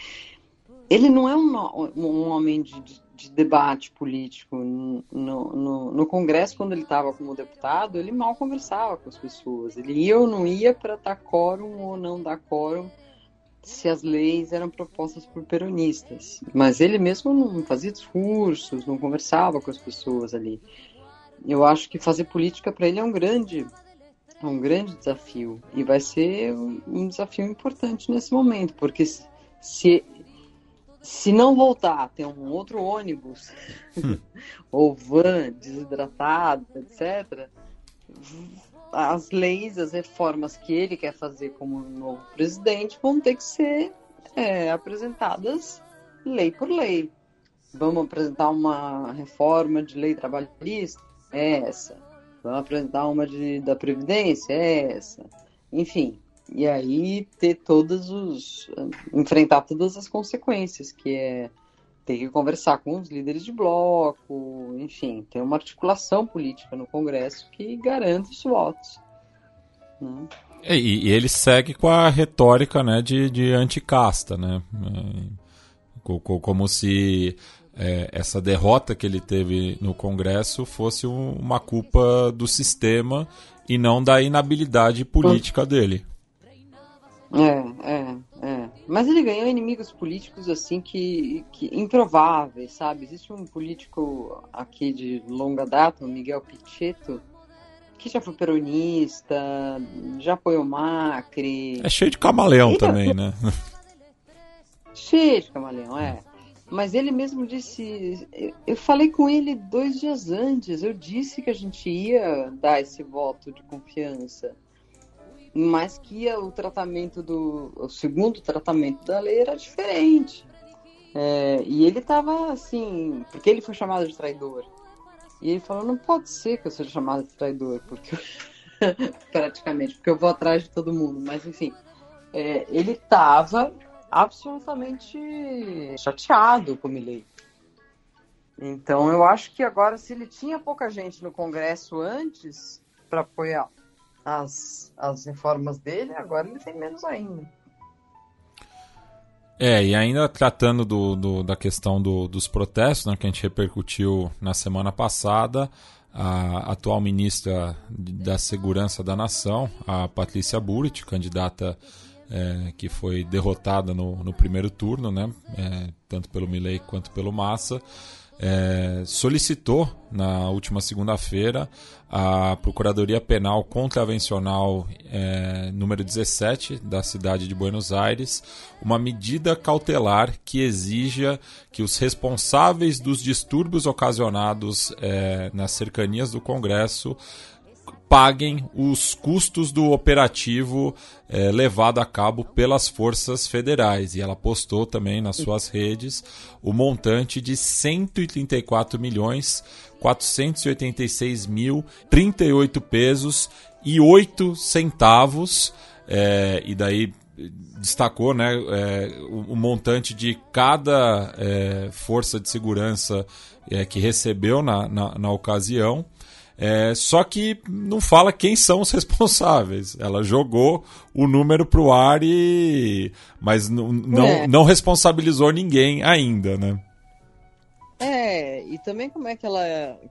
ele não é um, um homem de, de, debate político. No, no, no Congresso, quando ele estava como deputado, ele mal conversava com as pessoas. Ele ia ou não ia para dar quórum ou não dar quórum se as leis eram propostas por peronistas. Mas ele mesmo não fazia discursos, não conversava com as pessoas ali. Eu acho que fazer política para ele é um grande, um grande desafio e vai ser um desafio importante nesse momento, porque se, se não voltar, tem um outro ônibus *laughs* ou van desidratado, etc., as leis, as reformas que ele quer fazer como novo presidente vão ter que ser é, apresentadas lei por lei. Vamos apresentar uma reforma de lei trabalhista? É essa. Vamos apresentar uma de, da Previdência? É essa. Enfim, e aí ter todos os. enfrentar todas as consequências, que é ter que conversar com os líderes de bloco, enfim, ter uma articulação política no Congresso que garanta os votos. Né? E, e, ele segue com a retórica né, de, de anticasta, né? É, como se é, essa derrota que ele teve no Congresso fosse um, uma culpa do sistema e não da inabilidade política dele. É, é, é. Mas ele ganhou inimigos políticos assim que, que improváveis, sabe? Existe um político aqui de longa data, o Miguel Pichetto, que já foi peronista, já apoiou Macri. É cheio de camaleão também, né? *laughs* Cheio de camaleão, é. Mas ele mesmo disse. Eu falei com ele dois dias antes. Eu disse que a gente ia dar esse voto de confiança mas que o tratamento do o segundo tratamento da lei era diferente. É, e ele estava assim, porque ele foi chamado de traidor. E ele falou: não pode ser que eu seja chamado de traidor, porque *laughs* praticamente, porque eu vou atrás de todo mundo. Mas enfim, é, ele estava absolutamente chateado com o Milley. Então eu acho que agora, se ele tinha pouca gente no Congresso antes para apoiar as, as reformas dele, agora ele tem menos ainda. É, e ainda tratando do, do da questão do, dos protestos, né, que a gente repercutiu na semana passada, a atual ministra da Segurança da Nação, a Patrícia Burrit, candidata é, que foi derrotada no, no primeiro turno, né, é, tanto pelo Milley quanto pelo Massa, é, solicitou na última segunda-feira a Procuradoria Penal Contravencional é, número 17 da cidade de Buenos Aires uma medida cautelar que exija que os responsáveis dos distúrbios ocasionados é, nas cercanias do Congresso paguem os custos do operativo é, levado a cabo pelas forças federais. E ela postou também nas suas redes o montante de 134 milhões 486 mil 38 pesos e 8 centavos. É, e daí destacou né, é, o, o, montante de cada força de segurança que recebeu na, na, na ocasião. É, só que não fala quem são os *laughs* responsáveis. Ela jogou o número pro ar e. Mas não, é. não responsabilizou ninguém ainda, né? É, e também como é que ela,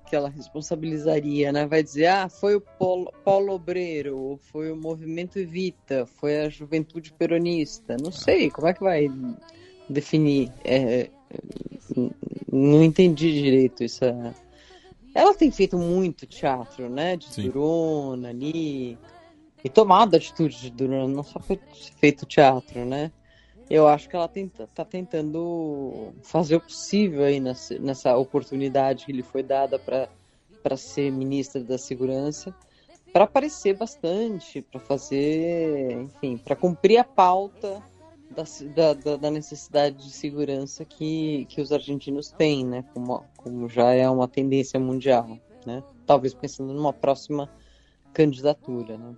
que ela responsabilizaria, né? Vai dizer, ah, foi o Polo, Polo Obreiro, foi o Movimento Evita, foi a Juventude Peronista. Não sei, como é que vai definir? É, não entendi direito isso. Ela tem feito muito teatro, né? De Sim. Durona ali. E tomado atitude de Durona, não só feito teatro, né? Eu acho que ela tenta, tá tentando fazer o possível aí nessa, nessa oportunidade que lhe foi dada para ser ministra da Segurança, para aparecer bastante, para fazer, enfim, para cumprir a pauta da, da, da, necessidade de segurança que, que os argentinos têm, né? Como, como já é uma tendência mundial, né? Talvez pensando numa próxima candidatura, né?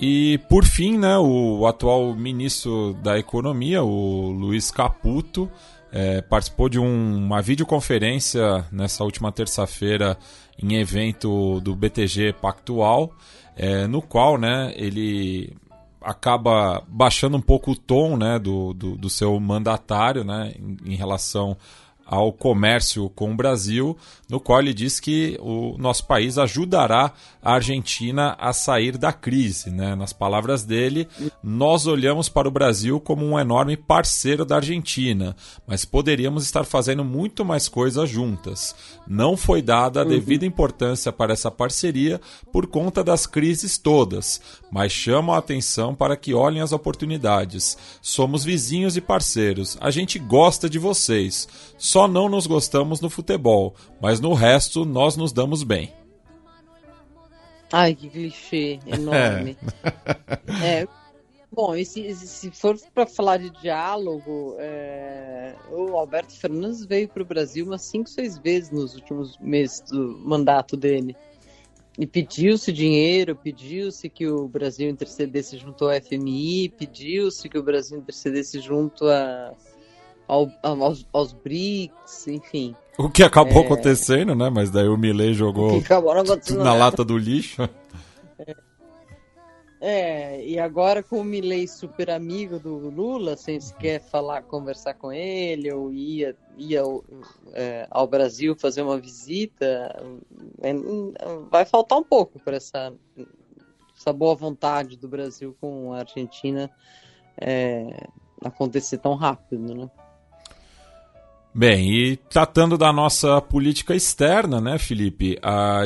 E por fim, né, o atual ministro da Economia, o Luiz Caputo, é, participou de um, uma videoconferência nessa última terça-feira em evento do BTG Pactual, é, no qual né, ele acaba baixando um pouco o tom né, do, do, do seu mandatário né, em, em relação ao comércio com o Brasil, no qual ele diz que o nosso país ajudará a Argentina a sair da crise. Né? Nas palavras dele, nós olhamos para o Brasil como um enorme parceiro da Argentina, mas poderíamos estar fazendo muito mais coisas juntas. Não foi dada a devida importância para essa parceria por conta das crises todas, mas chamo a atenção para que olhem as oportunidades. Somos vizinhos e parceiros, a gente gosta de vocês. Só não nos gostamos no futebol, mas no resto nós nos damos bem. Ai, que clichê enorme. É. bom, e se, se for para falar de diálogo, é, o Alberto Fernandes veio para o Brasil umas 5, 6 vezes nos últimos meses do mandato dele. E pediu-se dinheiro, pediu-se que o Brasil intercedesse junto ao FMI, pediu-se que o Brasil intercedesse junto a, ao, aos, aos BRICS, enfim. O que acabou é... acontecendo, né? Mas daí o Milley jogou na lata do lixo. É, e agora com o Milley super amigo do Lula, sem sequer falar, conversar com ele, ou ia, ia é, ao Brasil fazer uma visita, é, vai faltar um pouco para essa, essa boa vontade do Brasil com a Argentina é, acontecer tão rápido, né? Bem, e tratando da nossa política externa, né, Felipe?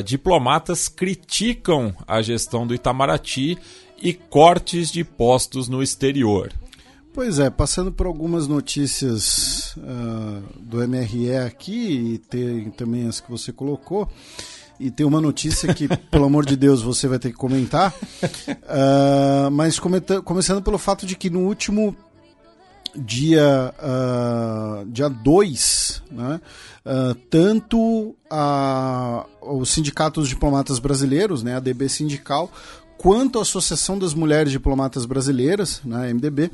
Diplomatas criticam a gestão do Itamaraty e cortes de postos no exterior. Pois é, passando por algumas notícias uh, do MRE aqui e tem também as que você colocou. E tem uma notícia que, *laughs* pelo amor de Deus, você vai ter que comentar. Uh, mas começando pelo fato de que no último dia uh, dia 2, né, uh, tanto a, os sindicatos diplomatas brasileiros, né, a DB Sindical, quanto a Associação das Mulheres Diplomatas Brasileiras, né, MDB,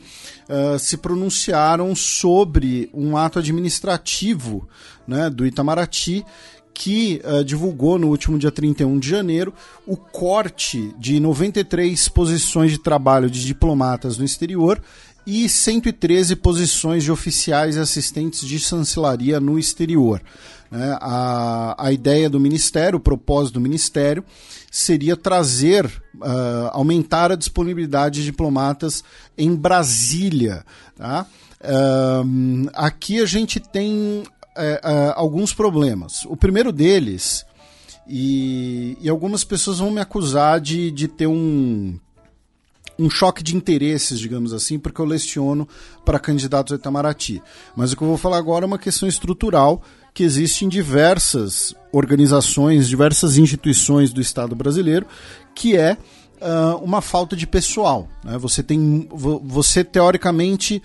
uh, se pronunciaram sobre um ato administrativo né, do Itamaraty que uh, divulgou no último dia 31 de janeiro o corte de 93 posições de trabalho de diplomatas no exterior e 113 posições de oficiais e assistentes de chancelaria no exterior. Né? A, a ideia do Ministério, o propósito do Ministério, seria trazer, uh, aumentar a disponibilidade de diplomatas em Brasília. Tá? Uh, aqui a gente tem uh, alguns problemas. O primeiro deles, e, e algumas pessoas vão me acusar de, de ter um um choque de interesses, digamos assim, porque eu leciono para candidatos a Itamaraty. Mas o que eu vou falar agora é uma questão estrutural que existe em diversas organizações, diversas instituições do Estado brasileiro, que é uh, uma falta de pessoal. Né? Você tem, você teoricamente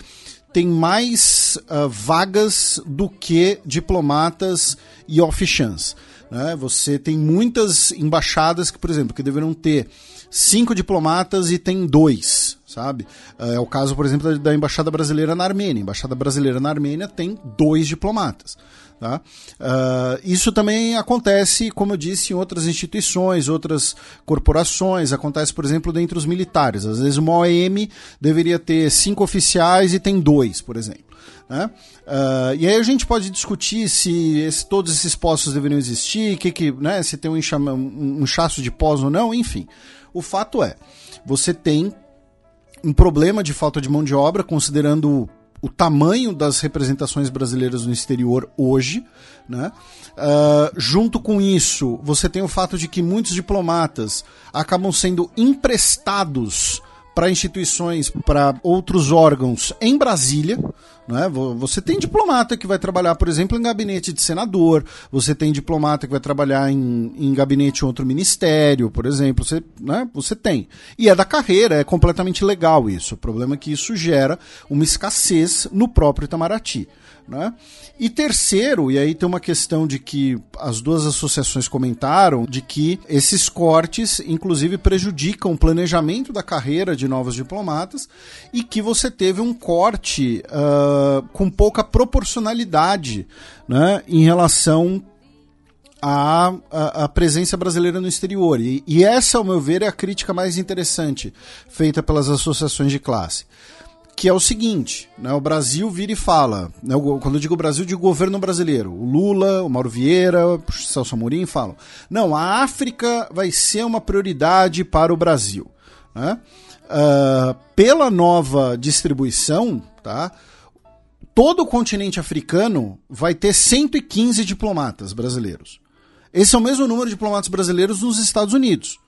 tem mais uh, vagas do que diplomatas e officiants. Né? Você tem muitas embaixadas que, por exemplo, que deveriam ter cinco diplomatas e tem dois, sabe? É o caso, por exemplo, da Embaixada Brasileira na Armênia. A Embaixada Brasileira na Armênia tem dois diplomatas. Tá? Uh, isso também acontece, como eu disse, em outras instituições, outras corporações. Acontece, por exemplo, dentre os militares. Às vezes uma OM deveria ter cinco oficiais e tem dois, por exemplo. Né? Uh, e aí a gente pode discutir se esse, todos esses postos deveriam existir, que, que, né, se tem um, enxama, um inchaço de pós ou não, enfim. O fato é, você tem um problema de falta de mão de obra, considerando o tamanho das representações brasileiras no exterior hoje, né? Uh, junto com isso, você tem o fato de que muitos diplomatas acabam sendo emprestados para instituições, para outros órgãos em Brasília. Né? Você tem diplomata que vai trabalhar, por exemplo, em gabinete de senador, você tem diplomata que vai trabalhar em, em gabinete em outro ministério, por exemplo. Você, né? você tem. E é da carreira, é completamente legal isso. O problema é que isso gera uma escassez no próprio Itamaraty. Né? E terceiro, e aí tem uma questão de que as duas associações comentaram, de que esses cortes, inclusive, prejudicam o planejamento da carreira de novos diplomatas e que você teve um corte uh, com pouca proporcionalidade né, em relação à, presença brasileira no exterior. E, e essa, ao meu ver, é a crítica mais interessante feita pelas associações de classe. Que é o seguinte, né, o Brasil vira e fala, né, quando eu digo Brasil, eu digo governo brasileiro, o Lula, o Mauro Vieira, o Celso Amorim falam, não, a África vai ser uma prioridade para o Brasil. Né? Uh, pela nova distribuição, tá, todo o continente africano vai ter 115 diplomatas brasileiros. Esse é o mesmo número de diplomatas brasileiros nos Estados Unidos.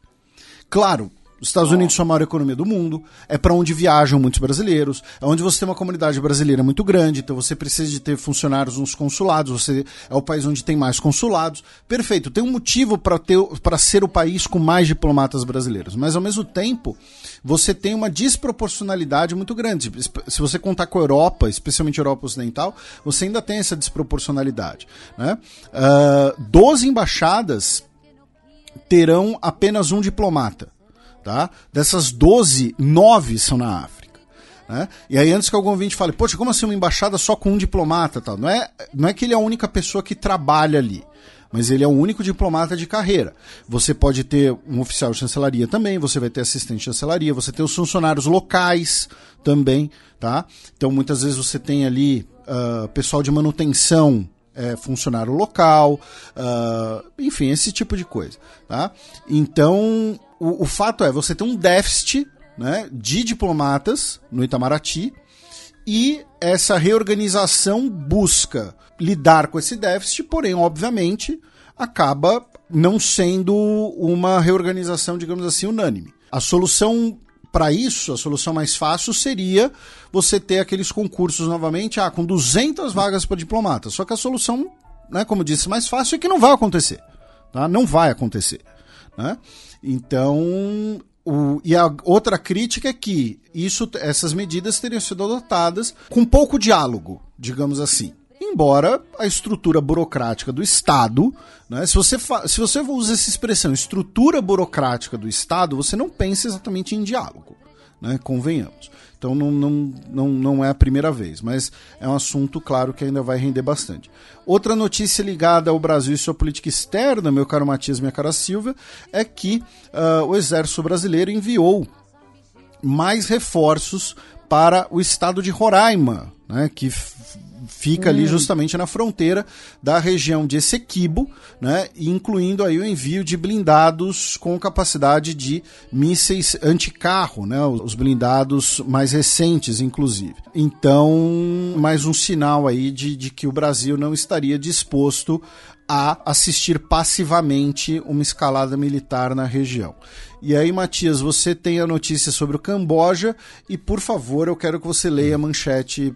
Claro, os Estados Unidos são a maior economia do mundo, é para onde viajam muitos brasileiros, é onde você tem uma comunidade brasileira muito grande, então você precisa de ter funcionários nos consulados, você é o país onde tem mais consulados. Perfeito, tem um motivo para ser o país com mais diplomatas brasileiros, mas ao mesmo tempo você tem uma desproporcionalidade muito grande. Se você contar com a Europa, especialmente a Europa Ocidental, você ainda tem essa desproporcionalidade. Né? Uh, 12 embaixadas terão apenas um diplomata. Tá? Dessas 12, 9 são na África. Né? E aí, antes que algum ouvinte fale, poxa, como assim uma embaixada só com um diplomata? Tal? Não, é, não é que ele é a única pessoa que trabalha ali mas ele é o único diplomata de carreira. Você pode ter um oficial de chancelaria também, você vai ter assistente de chancelaria, você tem os funcionários locais também, tá? Então muitas vezes você tem ali uh, pessoal de manutenção é, funcionário local, uh, enfim, esse tipo de coisa. Tá? Então, o, o fato é, você tem um déficit né, de diplomatas no Itamaraty e essa reorganização busca lidar com esse déficit, porém, obviamente, acaba não sendo uma reorganização, digamos assim, unânime. A solução para isso, a solução mais fácil seria você ter aqueles concursos novamente, ah, com 200 vagas para diplomata. Só que a solução, né, como disse, mais fácil é que não vai acontecer. Tá? Não vai acontecer. Né? Então, o, e a outra crítica é que isso, essas medidas teriam sido adotadas com pouco diálogo, digamos assim. Embora a estrutura burocrática do Estado, né, se, você se você usa essa expressão estrutura burocrática do Estado, você não pensa exatamente em diálogo, né, convenhamos. Então não, não, não, não é a primeira vez, mas é um assunto, claro, que ainda vai render bastante. Outra notícia ligada ao Brasil e sua política externa, meu caro Matias, minha cara Silvia, é que uh, o Exército Brasileiro enviou mais reforços para o estado de Roraima, né, que fica ali hum. justamente na fronteira da região de Essequibo, né, incluindo aí o envio de blindados com capacidade de mísseis anticarro, né, os blindados mais recentes, inclusive. Então, mais um sinal aí de, de que o Brasil não estaria disposto a assistir passivamente uma escalada militar na região. E aí, Matias, você tem a notícia sobre o Camboja e, por favor, eu quero que você leia a manchete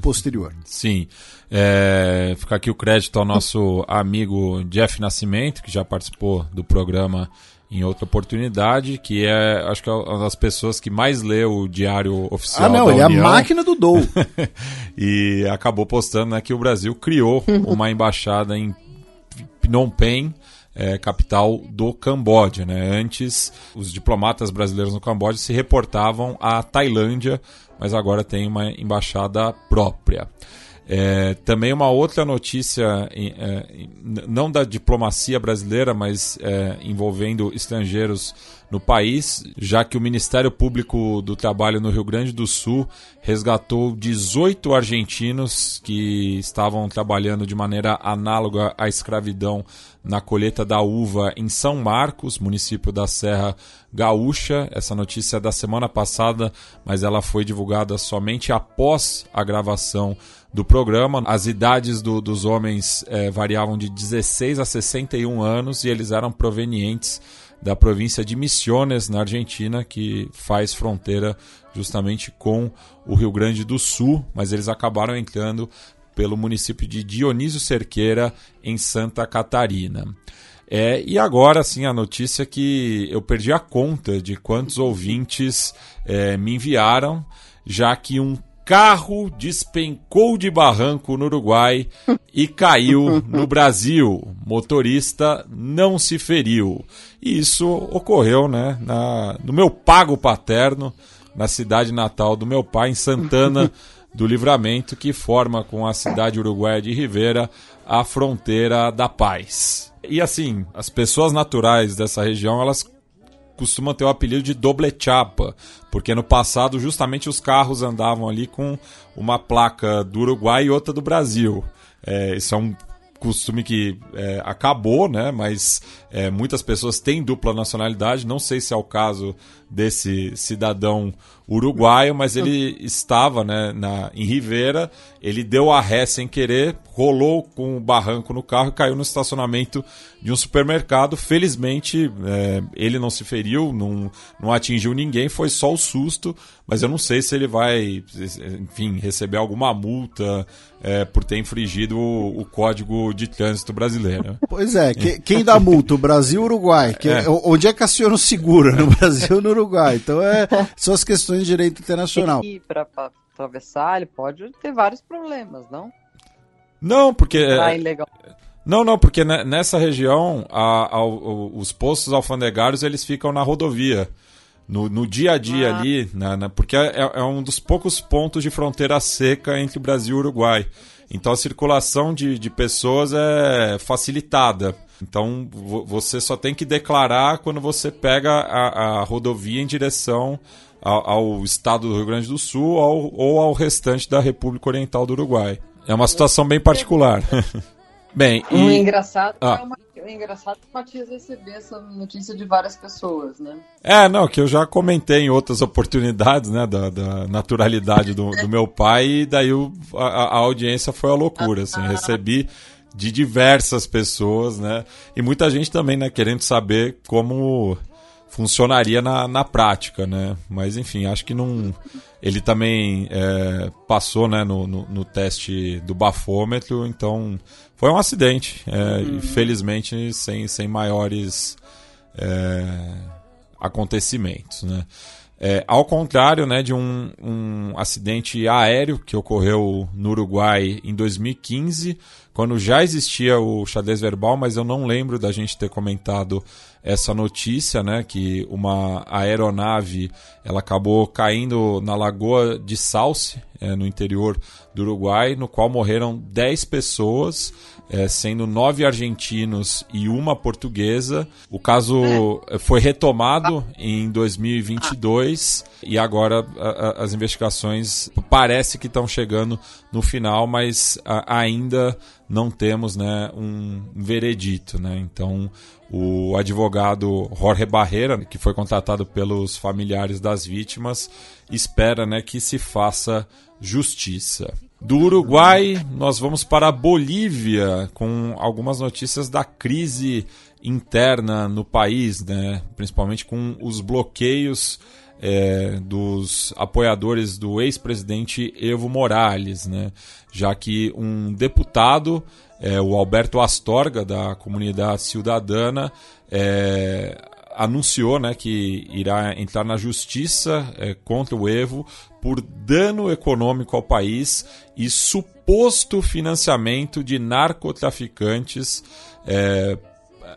posterior. Sim. É, fica aqui o crédito ao nosso amigo Jeff Nascimento, que já participou do programa em outra oportunidade, que é, acho que é uma das pessoas que mais lê o diário oficial. Ah, não, ele é a máquina do Dou. *laughs* e acabou postando né, que o Brasil criou uma embaixada em Phnom Penh. É, capital do Camboja. Né? Antes, os diplomatas brasileiros no Camboja se reportavam à Tailândia mas agora tem uma embaixada própria. É, também uma outra notícia, é, não da diplomacia brasileira, mas é, envolvendo estrangeiros no país, já que o Ministério Público do Trabalho no Rio Grande do Sul resgatou 18 argentinos que estavam trabalhando de maneira análoga à escravidão na colheita da uva em São Marcos, município da Serra Gaúcha. Essa notícia é da semana passada, mas ela foi divulgada somente após a gravação do programa. As idades do, dos homens é, variavam de 16 a 61 anos e eles eram provenientes da província de Misiones, na Argentina, que faz fronteira justamente com o Rio Grande do Sul, mas eles acabaram entrando pelo município de Dionísio Cerqueira, em Santa Catarina. É, e agora, sim, a notícia que eu perdi a conta de quantos ouvintes é, me enviaram, já que um carro despencou de barranco no Uruguai e caiu no *laughs* Brasil. Motorista não se feriu. E isso ocorreu né, na, no meu pago paterno, na cidade natal do meu pai, em Santana *laughs* do Livramento, que forma com a cidade uruguaia de Rivera a fronteira da paz. E assim, as pessoas naturais dessa região, elas costuma ter o apelido de doble chapa, porque no passado justamente os carros andavam ali com uma placa do Uruguai e outra do Brasil. É, isso é um costume que é, acabou, né? Mas é, muitas pessoas têm dupla nacionalidade. Não sei se é o caso desse cidadão uruguaio, mas ele estava né, na, em Rivera, ele deu a ré sem querer, rolou com um barranco no carro e caiu no estacionamento de um supermercado. Felizmente, é, ele não se feriu, não, não atingiu ninguém, foi só o susto, mas eu não sei se ele vai, enfim, receber alguma multa é, por ter infringido o, o, código de trânsito brasileiro. Pois é, que, quem dá multa? O Brasil ou o Uruguai? Que, é. Onde é que aciona o seguro? No Brasil ou no Uruguai? Então é, são as questões de direito internacional. E para atravessar, ele pode ter vários problemas, não? Não, porque. Ah, ilegal. Não, não, porque nessa região a, a, os postos alfandegários eles ficam na rodovia. No, no dia a dia ah. ali, na, na, porque é, é, um dos poucos pontos de fronteira seca entre o Brasil e o Uruguai. Então a circulação de, de pessoas é facilitada. Então você só tem que declarar quando você pega a, a rodovia em direção ao, ao, estado do Rio Grande do Sul ao, ou ao restante da República Oriental do Uruguai. É uma situação bem particular. *laughs* Bem, e... o engraçado ah. é uma engraçado é que o Matias receber essa notícia de várias pessoas, né? É, não, que eu já comentei em outras oportunidades, né, da, da naturalidade do, do, meu pai, e daí o, a, a, audiência foi a loucura, assim, recebi de diversas pessoas, né, e muita gente também, né, querendo saber como funcionaria na, na prática, né, mas enfim, acho que não... Ele também é, passou né, no, no, no, teste do bafômetro, então foi um acidente. É, uhum. Felizmente sem, sem maiores é, acontecimentos. Né? É, ao contrário né, de um, um acidente aéreo que ocorreu no Uruguai em 2015, quando já existia o xadrez verbal, mas eu não lembro da gente ter comentado essa notícia, né, que uma aeronave ela acabou caindo na lagoa de Salce, é, no interior do Uruguai, no qual morreram 10 pessoas, é, sendo nove argentinos e uma portuguesa. O caso é. foi retomado em 2022 e agora a, a, as investigações parece que estão chegando no final, mas a, ainda não temos né, um veredito. Né? Então, o advogado Jorge Barreira, que foi contratado pelos familiares das vítimas, espera né, que se faça justiça. Do Uruguai, nós vamos para a Bolívia com algumas notícias da crise interna no país, né? principalmente com os bloqueios é, dos apoiadores do ex-presidente Evo Morales, né? já que um deputado, é, o Alberto Astorga, da comunidade cidadana, é, anunciou né, que irá entrar na justiça é, contra o Evo por dano econômico ao país e suposto financiamento de narcotraficantes é,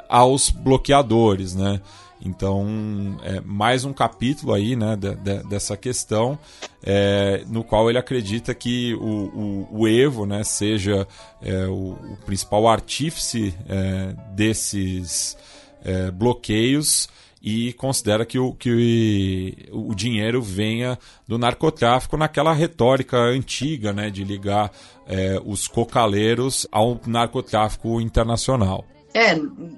aos bloqueadores, né? Então, é mais um capítulo aí, né, de, de, dessa questão, é, no qual ele acredita que o, o, o Evo, né, seja é, o, o, principal artífice é, desses é, bloqueios e considera que o, que o dinheiro venha do narcotráfico naquela retórica antiga né, de ligar é, os cocaleiros ao narcotráfico internacional. É,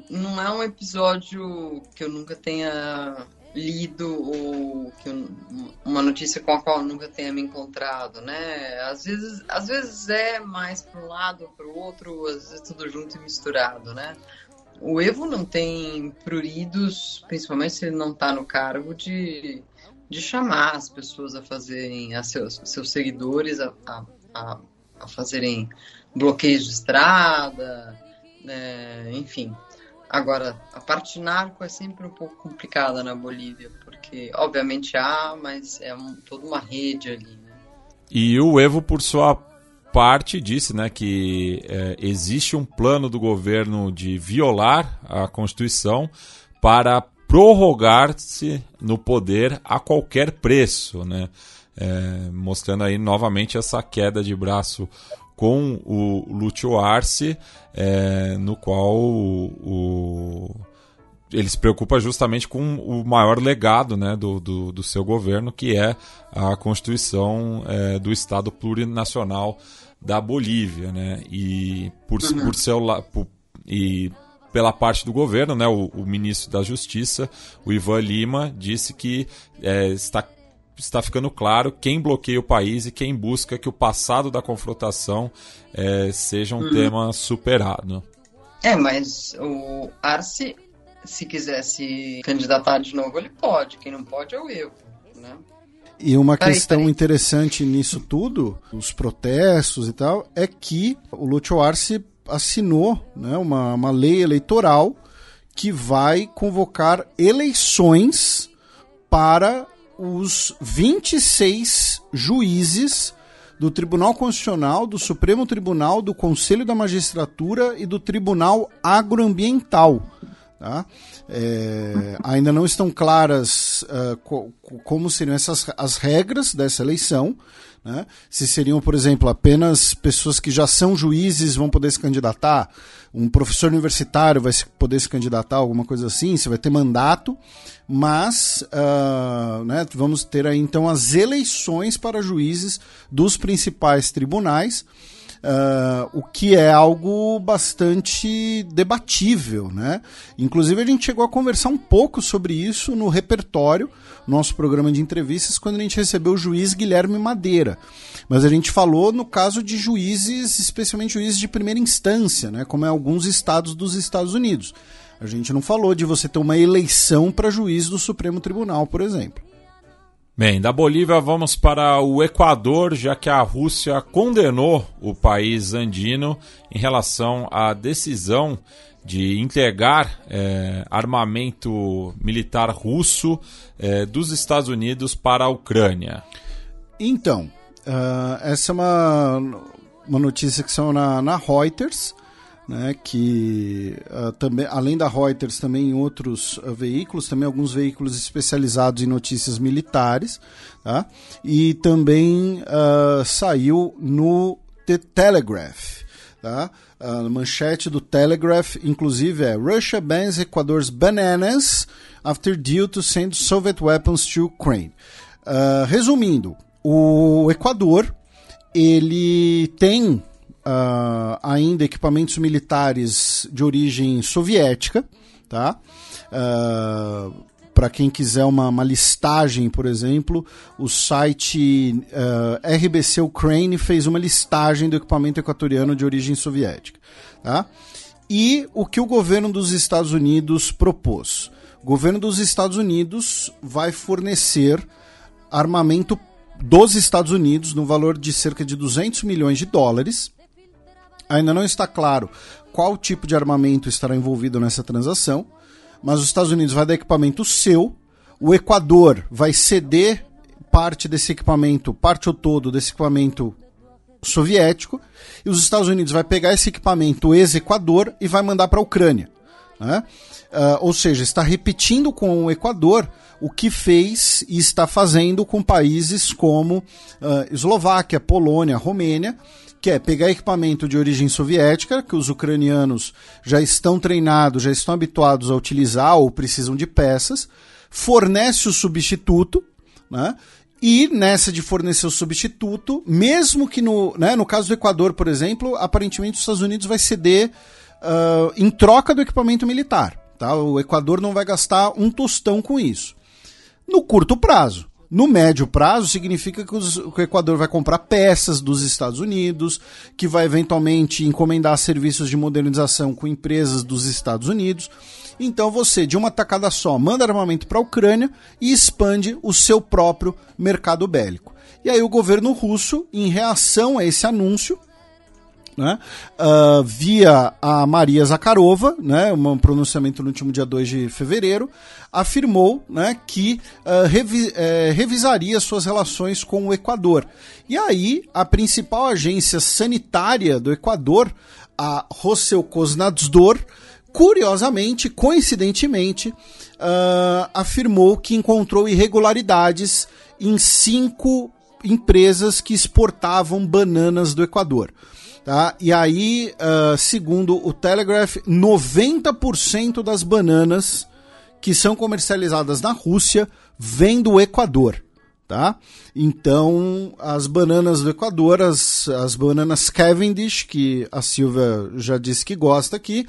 não é um episódio que eu nunca tenha lido ou eu, uma notícia com a qual nunca tenha me encontrado, né? Às vezes, às vezes é mais para um lado para o outro, às vezes tudo junto e misturado, né? O Evo não tem pruridos, principalmente se ele não está no cargo, de, de chamar as pessoas a fazerem, a seus, seus seguidores a, a, a fazerem bloqueios de estrada, né? enfim. Agora, a parte narco é sempre um pouco complicada na Bolívia, porque obviamente há, mas é um, toda uma rede ali. Né? E o Evo, por sua parte disse né, que é, existe um plano do governo de violar a Constituição para prorrogar-se no poder a qualquer preço, né? É, mostrando aí novamente essa queda de braço com o Lúcio Arce, é, no qual o, o ele se preocupa justamente com o maior legado né, do, do, do seu governo, que é a constituição é, do Estado plurinacional da Bolívia. Né? E por, uhum. por seu por, e pela parte do governo, né, o, o, ministro da Justiça, o Ivan Lima, disse que é, está está ficando claro quem bloqueia o país e quem busca que o passado da confrontação é, seja um uhum. tema superado. É, mas o Arce se quiser se candidatar de novo, ele pode. Quem não pode é o eu, né? E uma questão interessante nisso tudo, os protestos e tal, é que o Lúcio Arce assinou né, uma, uma lei eleitoral que vai convocar eleições para os 26 juízes do Tribunal Constitucional, do Supremo Tribunal, do Conselho da Magistratura e do Tribunal Agroambiental. Tá? É, ainda não estão claras uh, co como seriam essas as regras dessa eleição. Né? Se seriam, por exemplo, apenas pessoas que já são juízes vão poder se candidatar, um professor universitário vai poder se candidatar, alguma coisa assim, você vai ter mandato, mas uh, né, vamos ter aí então as eleições para juízes dos principais tribunais. Uh, o que é algo bastante debatível, né? Inclusive a gente chegou a conversar um pouco sobre isso no repertório, nosso programa de entrevistas, quando a gente recebeu o juiz Guilherme Madeira. Mas a gente falou no caso de juízes, especialmente juízes de primeira instância, né? Como é alguns estados dos Estados Unidos. A gente não falou de você ter uma eleição para juiz do Supremo Tribunal, por exemplo. Bem, da Bolívia vamos para o Equador, já que a Rússia condenou o país andino em relação à decisão de entregar é, armamento militar russo é, dos Estados Unidos para a Ucrânia. Então, uh, essa é uma, uma notícia que são na, na Reuters né, que uh, também, além da Reuters, também em outros uh, veículos, também alguns veículos especializados em notícias militares, tá? e também uh, saiu no The Telegraph. Tá? A manchete do Telegraph, inclusive, é Russia bans Equador's bananas after deal to send Soviet weapons to Ukraine. resumindo, o Equador ele tem uh, ainda equipamentos militares de origem soviética, tá? Uh, para quem quiser uma, uma, listagem, por exemplo, o site uh, ah, RBC Ukraine fez uma listagem do equipamento equatoriano de origem soviética. Tá? E o que o governo dos Estados Unidos propôs? O governo dos Estados Unidos vai fornecer armamento dos Estados Unidos no valor de cerca de 200 milhões de dólares Ainda não está claro qual tipo de armamento estará envolvido nessa transação, mas os Estados Unidos vai dar equipamento seu, o Equador vai ceder parte desse equipamento, parte ou todo desse equipamento soviético, e os Estados Unidos vai pegar esse equipamento ex-Equador e vai mandar para a Ucrânia. Né? Uh, ou seja, está repetindo com o Equador o que fez e está fazendo com países como uh, Eslováquia, Polônia, Romênia, que é pegar equipamento de origem soviética, que os ucranianos já estão treinados, já estão habituados a utilizar ou precisam de peças, fornece o substituto, né? E nessa de fornecer o substituto, mesmo que no, né, no caso do Equador, por exemplo, aparentemente os Estados Unidos vai ceder uh, em troca do equipamento militar. Tá? O Equador não vai gastar um tostão com isso. No curto prazo, no médio prazo, significa que, os, que, o Equador vai comprar peças dos Estados Unidos, que vai eventualmente encomendar serviços de modernização com empresas dos Estados Unidos. Então você, de uma tacada só, manda armamento para a Ucrânia e expande o seu próprio mercado bélico. E aí o governo russo, em reação a esse anúncio, né? Uh, via a Maria Zakharova, né, um pronunciamento no último dia 2 de fevereiro, afirmou né, que uh, revi eh, revisaria suas relações com o Equador. E aí, a principal agência sanitária do Equador, a Roselcosnadzor, curiosamente, coincidentemente, uh, afirmou que encontrou irregularidades em cinco empresas que exportavam bananas do Equador. Tá? E aí, uh, segundo o Telegraph, 90% das bananas que são comercializadas na Rússia vêm do Equador tá? Então, as bananas do Equador, as, as bananas Cavendish, que a Silvia já disse que gosta aqui,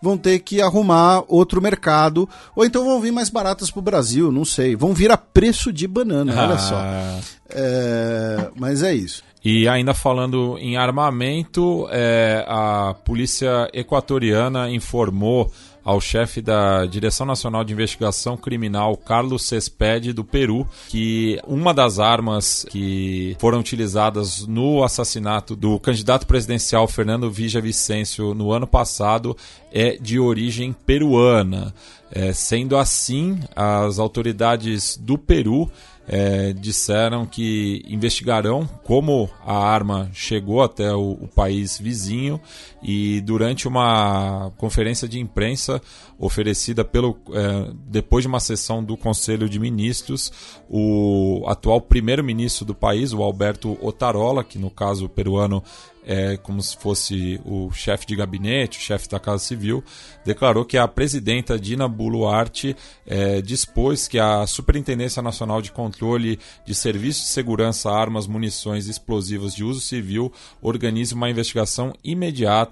vão ter que arrumar outro mercado, ou então vão vir mais baratas para o Brasil, não sei. Vão vir a preço de banana, olha só. Ah. É, mas é isso. E ainda falando em armamento, é, a polícia equatoriana informou ao chefe da Direção Nacional de Investigação Criminal, Carlos Cespede, do Peru, que uma das armas que foram utilizadas no assassinato do candidato presidencial Fernando Vicencio no ano passado é de origem peruana. É, sendo assim, as autoridades do Peru é, disseram que investigarão como a arma chegou até o, o, país vizinho e durante uma conferência de imprensa oferecida pelo é, depois de uma sessão do Conselho de Ministros, o atual primeiro-ministro do país, o Alberto Otarola, que no caso peruano é, como se fosse o chefe de gabinete, o chefe da Casa Civil, declarou que a presidenta Dina Boluarte é, dispôs que a Superintendência Nacional de Controle de Serviços de Segurança, Armas, Munições e Explosivos de Uso Civil organize uma investigação imediata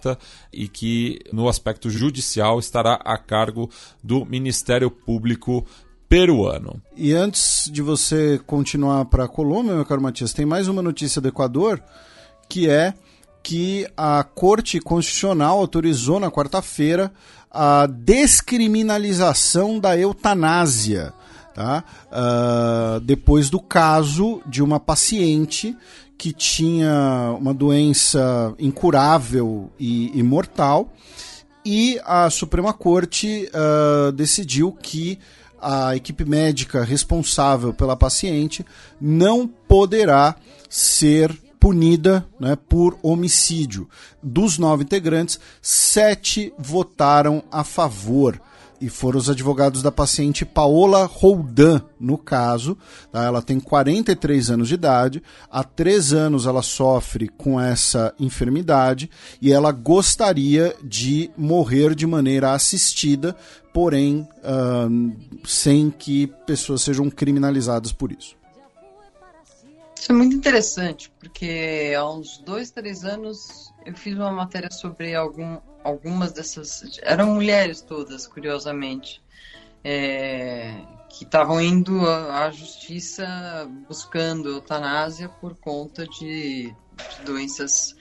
e que, no aspecto judicial, estará a cargo do Ministério Público peruano. E antes de você continuar para a Colômbia, meu caro Matias, tem mais uma notícia do Equador que é que a Corte Constitucional autorizou na quarta-feira a descriminalização da eutanásia. Tá? Uh, depois do caso de uma paciente que tinha uma doença incurável e, e mortal, e a Suprema Corte uh, decidiu que a equipe médica responsável pela paciente não poderá ser punida né, por homicídio. Dos nove integrantes, sete votaram a favor. E foram os advogados da paciente Paola Roldan, no caso. Tá? Ela tem 43 anos de idade, há três anos ela sofre com essa enfermidade e ela gostaria de morrer de maneira assistida, porém uh, sem que pessoas sejam criminalizadas por isso. Isso é muito interessante, porque há uns dois, três anos eu fiz uma matéria sobre algum, algumas dessas. Eram mulheres todas, curiosamente, é, que estavam indo à justiça buscando eutanásia por conta de, de doenças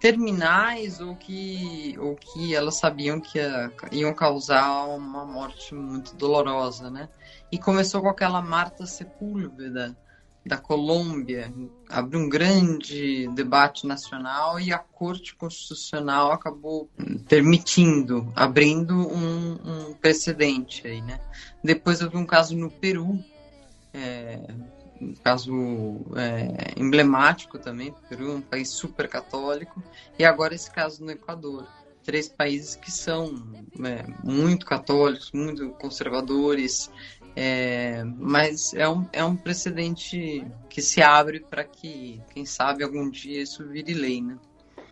terminais ou que, ou que elas sabiam que ia, iam causar uma morte muito dolorosa, né? E começou com aquela Marta Sepúlveda, da Colômbia abriu um grande debate nacional e a Corte Constitucional acabou permitindo, abrindo um, um precedente aí, né? Depois houve um caso no Peru, é, um caso é, emblemático também, Peru, um país super católico, e agora esse caso no Equador. Três países que são é, muito católicos, muito conservadores, é, mas é um, é um precedente que se abre para que, quem sabe, algum dia isso vire lei, né?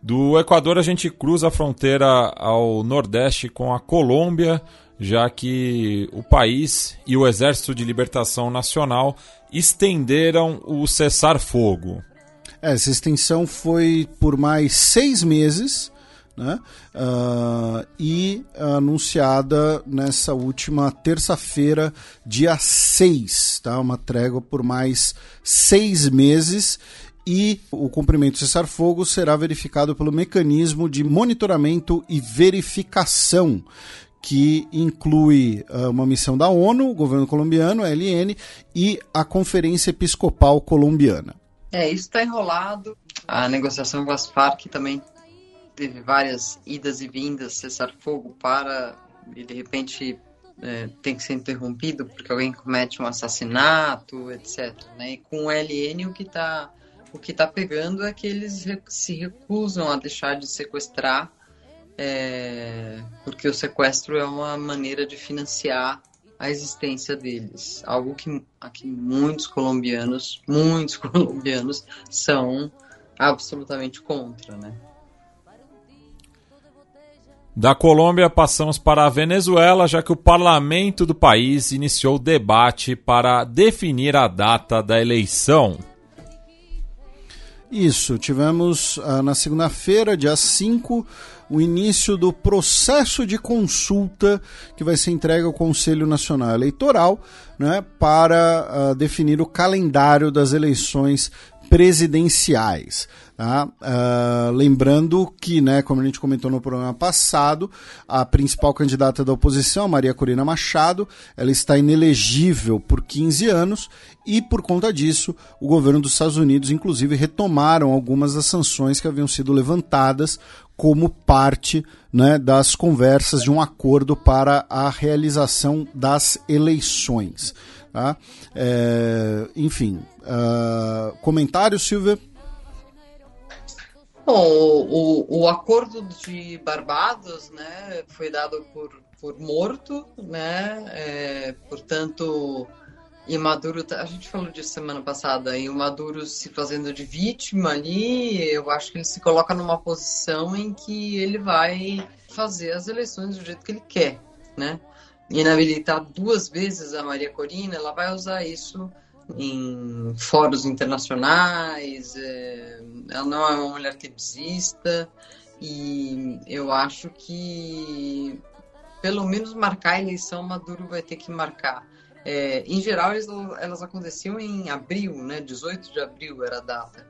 Do Equador a gente cruza a fronteira ao nordeste com a Colômbia, já que o país e o Exército de Libertação Nacional estenderam o cessar-fogo. Essa extensão foi por mais seis meses né? Uh, e anunciada nessa última terça-feira, dia 6, tá? uma trégua por mais seis meses. E o cumprimento do cessar-fogo será verificado pelo mecanismo de monitoramento e verificação, que inclui uh, uma missão da ONU, o governo colombiano, a LN, e a Conferência Episcopal Colombiana. É, isso está enrolado. A negociação com as Farc também teve várias idas e vindas, cessar fogo para e de repente é, tem que ser interrompido porque alguém comete um assassinato, etc. Né? E com o LN o que está o que tá pegando é que eles se recusam a deixar de sequestrar é, porque o sequestro é uma maneira de financiar a existência deles, algo que, que muitos colombianos, muitos *laughs* colombianos são absolutamente contra, né? Da Colômbia passamos para a Venezuela, já que o parlamento do país iniciou debate para definir a data da eleição. Isso, tivemos ah, na segunda-feira, dia 5, o início do processo de consulta que vai ser entregue ao Conselho Nacional Eleitoral né, para ah, definir o calendário das eleições presidenciais. Tá? Uh, lembrando que, né, como a gente comentou no programa passado, a principal candidata da oposição, Maria Corina Machado, ela está inelegível por 15 anos e, por conta disso, o governo dos Estados Unidos, inclusive, retomaram algumas das sanções que haviam sido levantadas como parte né, das conversas de um acordo para a realização das eleições. Tá? É, enfim, uh, comentário, Silvia? Bom, o, o, acordo de Barbados, né, foi dado por, por morto, né, é, portanto, e Maduro, a gente falou disso semana passada, e o Maduro se fazendo de vítima ali, eu acho que ele se coloca numa posição em que ele vai fazer as eleições do jeito que ele quer, né, inabilitar duas vezes a Maria Corina, ela vai usar isso em fóruns internacionais, é, ela não é uma mulher que desista, e eu acho que pelo menos marcar a eleição Maduro vai ter que marcar. É, em geral, elas, elas, aconteciam em abril, né? 18 de abril era a data.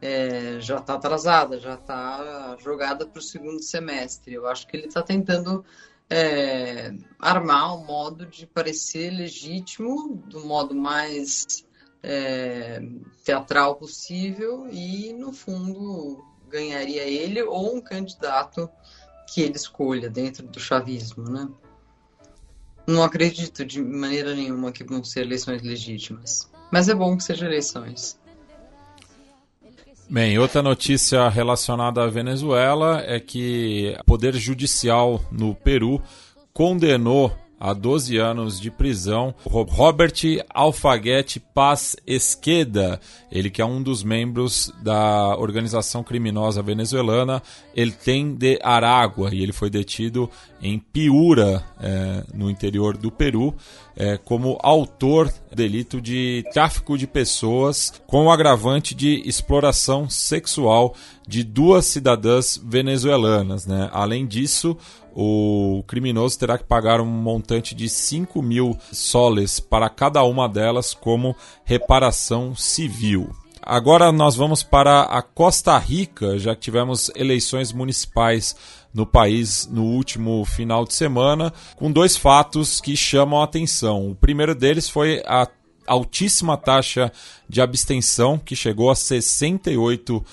É, já está atrasada, já está jogada para o segundo semestre. Eu acho que ele está tentando é, armar um modo de parecer legítimo, do modo mais é, teatral possível e, no fundo, ganharia ele ou um candidato que ele escolha dentro do chavismo, né? Não acredito de maneira nenhuma que vão ser eleições legítimas. Mas é bom que sejam eleições. Bem, outra notícia relacionada à Venezuela é que o Poder Judicial no Peru condenou a 12 anos de prisão Robert Alfaguete Paz Esqueda, ele que é um dos membros da organização criminosa venezuelana El Tem de Aragua, e ele foi detido em Piura, é, no interior do Peru, é, como autor do delito de tráfico de pessoas com o agravante de exploração sexual de duas cidadãs venezuelanas. Né? Além disso, o criminoso terá que pagar um montante de 5 mil soles para cada uma delas como reparação civil. Agora nós vamos para a Costa Rica, já que tivemos eleições municipais no país no último final de semana, com dois fatos que chamam a atenção. O primeiro deles foi a altíssima taxa de abstenção, que chegou a 68%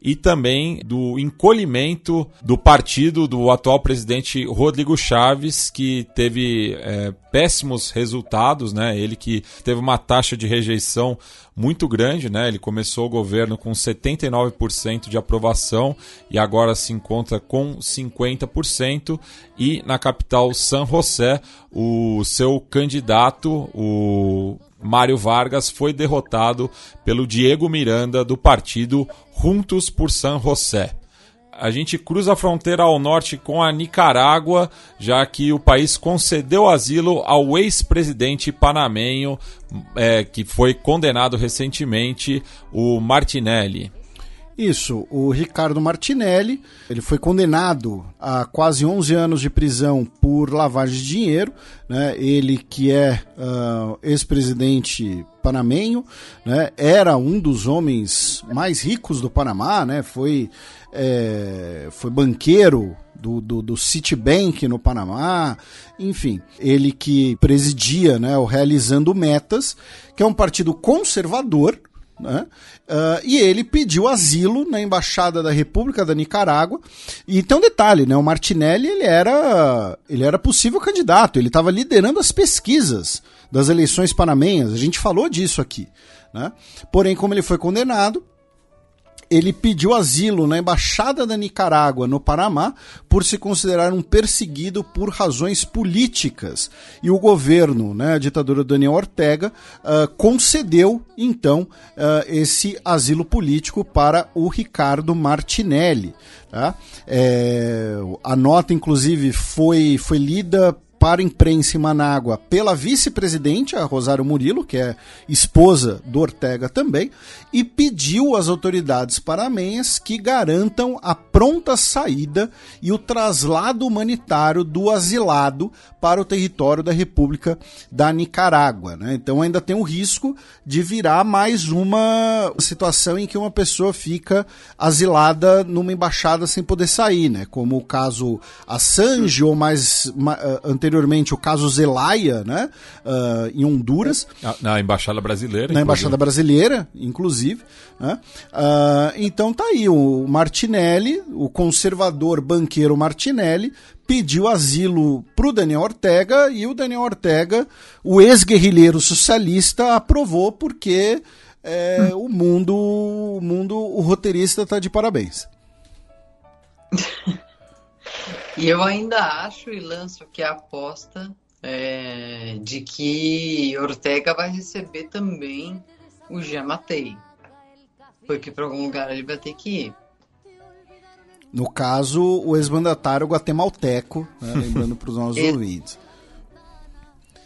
e também do encolhimento do partido do atual presidente Rodrigo Chaves, que teve é, péssimos resultados, né? Ele que teve uma taxa de rejeição muito grande, né? Ele começou o governo com 79% de aprovação e agora se encontra com 50%. E na capital San José, o seu candidato, o Mário Vargas foi derrotado pelo Diego Miranda do partido Juntos por San José. A gente cruza a fronteira ao norte com a Nicarágua, já que o país concedeu asilo ao ex-presidente panamenho, é, que foi condenado recentemente, o Martinelli. Isso, o Ricardo Martinelli, ele foi condenado a quase 11 anos de prisão por lavagem de dinheiro, né? Ele que é uh, ex-presidente panamenho, né? Era um dos homens mais ricos do Panamá, né? Foi, é, foi banqueiro do, do, do, Citibank no Panamá, enfim, ele que presidia né, o Realizando Metas, que é um partido conservador, né? Uh, e ele pediu asilo na embaixada da República da Nicarágua. E tem um detalhe, né? O Martinelli ele era, ele era possível candidato, ele estava liderando as pesquisas das eleições panamenhas. A gente falou disso aqui, né? Porém, como ele foi condenado, ele pediu asilo na embaixada da Nicarágua no Panamá por se considerar um perseguido por razões políticas. E o governo, né, a ditadura Daniel Ortega, uh, concedeu então uh, esse asilo político para o Ricardo Martinelli. Tá? É, a nota, inclusive, foi, foi lida para a imprensa em Manágua pela vice-presidente, a Rosário Murilo, que é esposa do Ortega também, e pediu às autoridades paramenhas que garantam a pronta saída e o traslado humanitário do asilado para o território da República da Nicarágua. Né? Então ainda tem o risco de virar mais uma situação em que uma pessoa fica asilada numa embaixada sem poder sair, né? como o caso Assange ou mais anteriormente anteriormente o caso Zelaya, né, uh, em Honduras. Na, na embaixada brasileira. Na embaixada brasileira, inclusive. Né? Uh, então tá aí o Martinelli, o conservador banqueiro Martinelli, pediu asilo para o Daniel Ortega e o Daniel Ortega, o ex-guerrilheiro socialista, aprovou porque é, hum. o mundo, o mundo, o roteirista está de parabéns. *laughs* E eu ainda acho e lanço aqui a aposta é, de que Ortega vai receber também o Jamatei. Porque para algum lugar ele vai ter que ir. No caso, o ex-mandatário guatemalteco, né, *laughs* lembrando para os nossos ouvintes.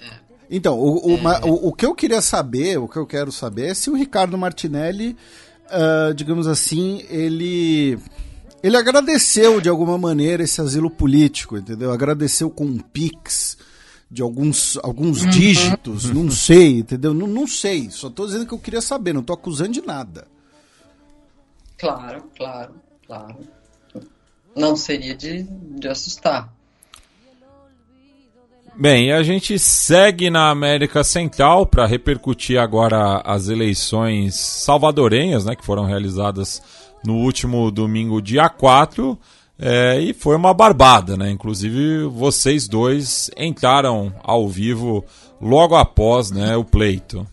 É. Então, o, o, é. o, o, que eu queria saber, o que eu quero saber é se o Ricardo Martinelli, uh, digamos assim, ele ele agradeceu de alguma maneira esse asilo político, entendeu? Agradeceu com um pix de alguns, alguns uhum. dígitos, não *laughs* sei, entendeu? Não, não sei, só estou dizendo que eu queria saber, não estou acusando de nada. Claro, claro, claro. Não seria de, de assustar. Bem, a gente segue na América Central para repercutir agora as eleições salvadorenhas, né, que foram realizadas no último domingo, dia 4, é, e foi uma barbada, né? Inclusive, vocês dois entraram ao vivo logo após né, o pleito.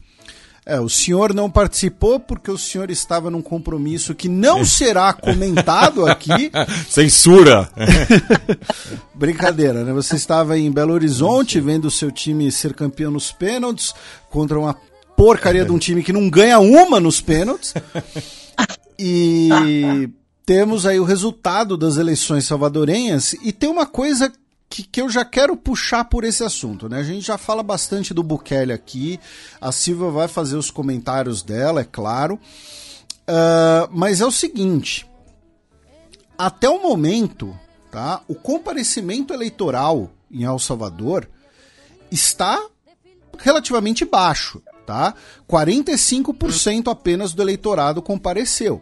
É, o senhor não participou porque o senhor estava num compromisso que não *laughs* será comentado aqui. *laughs* Censura! *laughs* Brincadeira, né? Você estava em Belo Horizonte vendo o seu time ser campeão nos pênaltis contra uma porcaria de um time que não ganha uma nos pênaltis. E temos aí o resultado das eleições salvadorenhas e tem uma coisa que, que eu já quero puxar por esse assunto, né? A gente já fala bastante do Bukele aqui, a Silva vai fazer os comentários dela, é claro. Uh, mas é o seguinte: até o momento, tá? O comparecimento eleitoral em El Salvador está relativamente baixo tá? 45% apenas do eleitorado compareceu.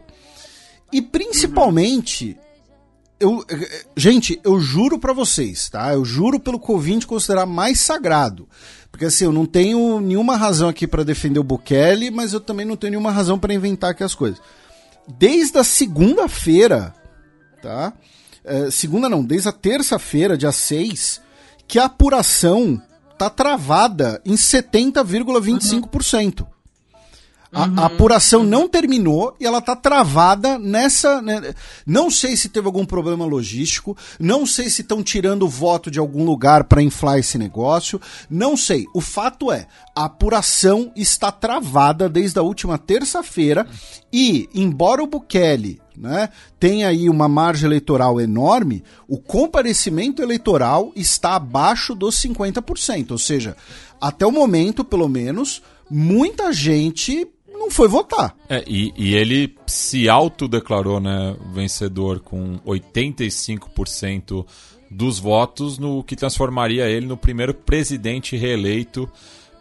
E principalmente, eu, gente, eu juro para vocês, tá? Eu juro pelo ouvinte considerar mais sagrado. Porque assim, eu não tenho nenhuma razão aqui para defender o Bukele, mas eu também não tenho nenhuma razão para inventar aqui as coisas. Desde a segunda-feira, tá? É, segunda não, desde a terça-feira, dia 6, que a apuração tá travada em 70,25%. A, uhum. a, apuração não terminou e ela tá travada nessa. Né? Não sei se teve algum problema logístico, não sei se estão tirando o voto de algum lugar para inflar esse negócio, não sei. O fato é, a apuração está travada desde a última terça-feira e, embora o Bukele né, tem aí uma margem eleitoral enorme, o comparecimento eleitoral está abaixo dos 50%. Ou seja, até o momento, pelo menos, muita gente não foi votar. É, e, e ele se autodeclarou né, vencedor com 85% dos votos, no que transformaria ele no primeiro presidente reeleito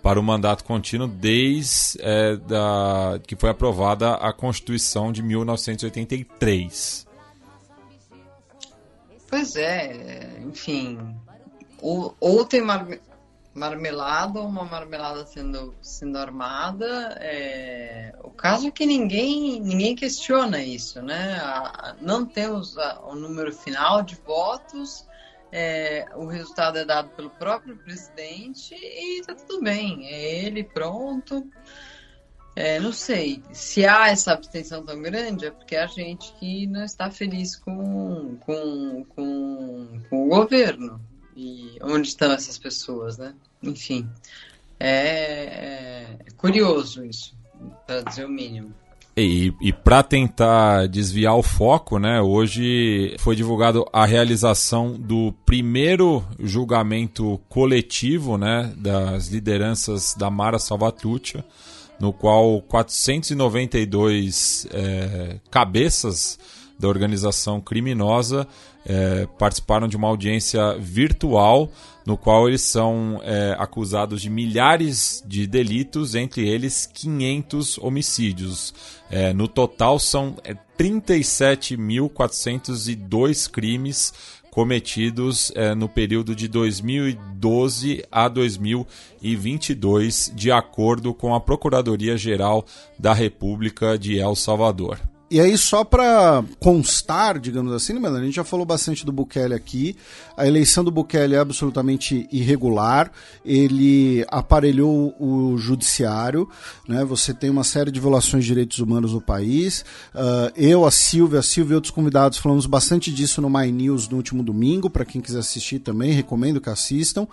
para o mandato contínuo desde é, da, que foi aprovada a Constituição de 1983. Pois é, enfim. Ou, ou tem mar, marmelada ou uma marmelada sendo, sendo armada. É, o caso é que ninguém, ninguém questiona isso, né? não temos o número final de votos é, o resultado é dado pelo próprio presidente e tá tudo bem. É ele pronto. É, não sei. Se há essa abstenção tão grande, é porque a gente que não está feliz com, com, com, com o governo. E onde estão essas pessoas, né? Enfim. É, é curioso isso, para dizer o mínimo. E, e para tentar desviar o foco, né, hoje foi divulgado a realização do primeiro julgamento coletivo né, das lideranças da Mara Salvatrucha, no qual 492 é, cabeças da organização criminosa é, participaram de uma audiência virtual no qual eles são é, acusados de milhares de delitos, entre eles 500 homicídios. É, no total são 37.402 é, crimes cometidos é, no período de 2012 a 2022, de acordo com a Procuradoria-Geral da República de El Salvador. E aí, só para constar, digamos assim, né, a gente já falou bastante do Bukele aqui. A eleição do Bukele é absolutamente irregular. Ele aparelhou o judiciário. Né? Você tem uma série de violações de direitos humanos no país. Uh, eu, a Silvia, a Silvia e outros convidados falamos bastante disso no My News no último domingo. Para quem quiser assistir também, recomendo que assistam,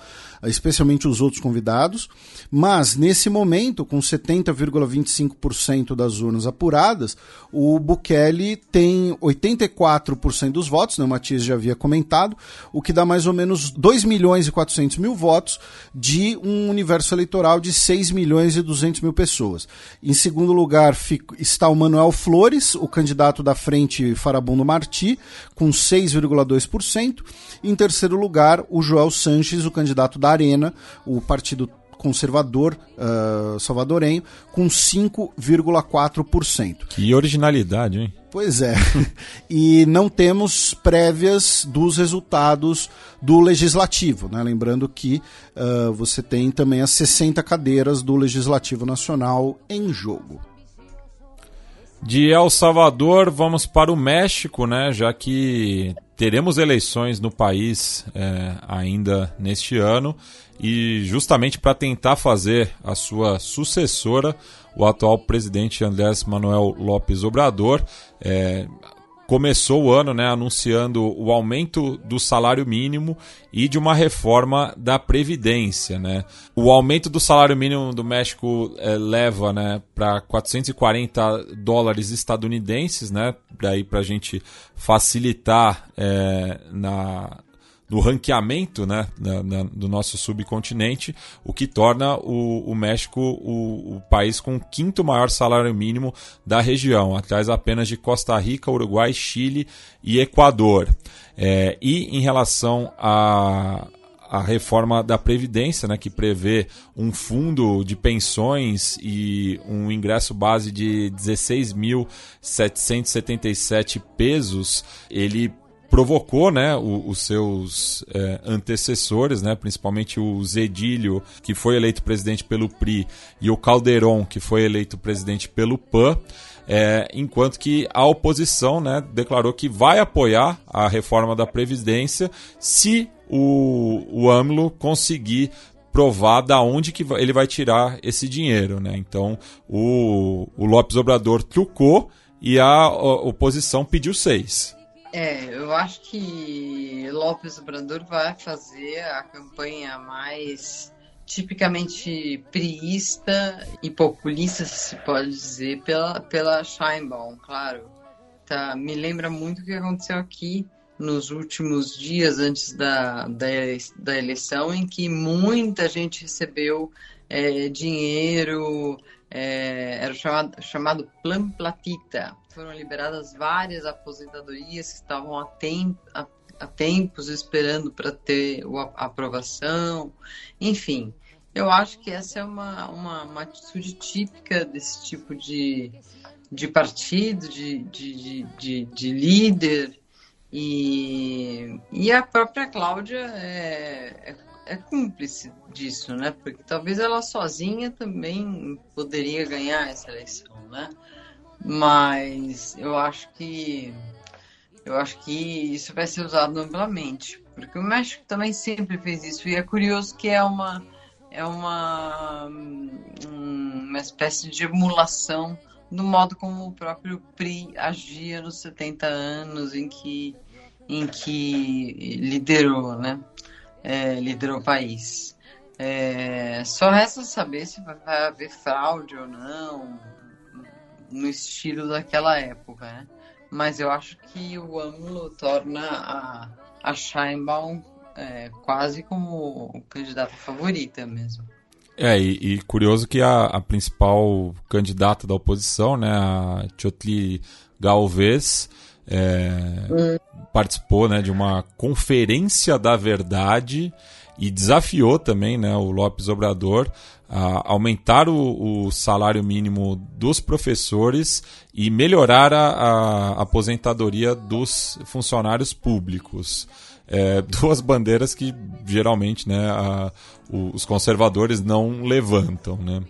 especialmente os outros convidados. Mas, nesse momento, com 70,25% das urnas apuradas, o Bukele tem 84% dos votos, né, o Matias já havia comentado, o que dá mais ou menos 2 milhões e 400 mil votos de um universo eleitoral de 6 milhões e 200 mil pessoas. Em segundo lugar está o Manuel Flores, o candidato da frente Farabundo Marti, com 6,2%. Em terceiro lugar, o Joel Sanches, o candidato da Arena, o partido conservador uh, salvadorenho, com 5,4%. Que originalidade, hein? Pois é. *laughs* e não temos prévias dos resultados do legislativo. Né? Lembrando que uh, você tem também as 60 cadeiras do Legislativo Nacional em jogo. De El Salvador, vamos para o México, né? Já que teremos eleições no país é, ainda neste ano e justamente para tentar fazer a sua sucessora, o atual presidente Andrés Manuel López Obrador é, começou o ano né, anunciando o aumento do salário mínimo e de uma reforma da Previdência. Né? O aumento do salário mínimo do México é, leva né, para 440 dólares estadunidenses, né, para a gente facilitar é, na no ranqueamento né, na, na, do nosso subcontinente, o que torna o, o México o, o, país com o quinto maior salário mínimo da região, atrás apenas de Costa Rica, Uruguai, Chile e Equador. É, e em relação a a reforma da Previdência, né, que prevê um fundo de pensões e um ingresso base de 16.777 pesos, ele provocou né, o, os seus é, antecessores, né, principalmente o Zedilho, que foi eleito presidente pelo PRI, e o Calderon, que foi eleito presidente pelo PAN, é, enquanto que a oposição né, declarou que vai apoiar a reforma da Previdência se o, o AMLO conseguir provar da onde que ele vai tirar esse dinheiro. Né? Então o, o Lopes Obrador trucou e a oposição pediu seis. É, eu acho que Lopes Obrador vai fazer a campanha mais tipicamente priista e populista, se pode dizer, pela, pela Scheinbaum, claro. Tá, me lembra muito o que aconteceu aqui nos últimos dias antes da, da, da eleição, em que muita gente recebeu é, dinheiro, é, era chamado, chamado Plan Platita, foram liberadas várias aposentadorias que estavam temp há, há tempos esperando para ter a aprovação. Enfim, eu acho que essa é uma, uma, uma atitude típica desse tipo de, de partido, de, de, de, de, líder. E, e a própria Cláudia é, é, é, cúmplice disso, né? Porque talvez ela sozinha também poderia ganhar essa eleição, né? Mas eu acho que eu acho que isso vai ser usado amplamente, porque o México também sempre fez isso e é curioso que é uma é uma um uma espécie de emulação do modo como o próprio PRI agia nos 70 anos em que, em que liderou, né? É, liderou o país. É, só resta saber se vai haver fraude ou não no estilo daquela época, né? Mas eu acho que o ângulo torna a, a Scheinbaum é, quase como candidata favorita mesmo. É, e, e curioso que a, a, principal candidata da oposição, né, a Chotli Galvez, é, hum. participou né, de uma conferência da verdade e desafiou também né, o Lopes Obrador a aumentar o, o, salário mínimo dos professores e melhorar a, a aposentadoria dos funcionários públicos. É, *laughs* duas bandeiras que geralmente né, a, os conservadores não levantam. Né?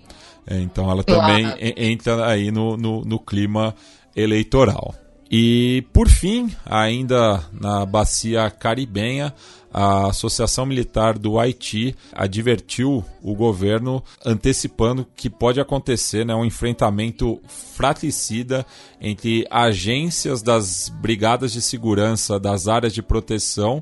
É, então ela também entra aí no, no, no clima eleitoral. E por fim, ainda na bacia caribenha, a Associação Militar do Haiti advertiu o governo antecipando que pode acontecer né, um enfrentamento fratricida entre agências das brigadas de segurança das áreas de proteção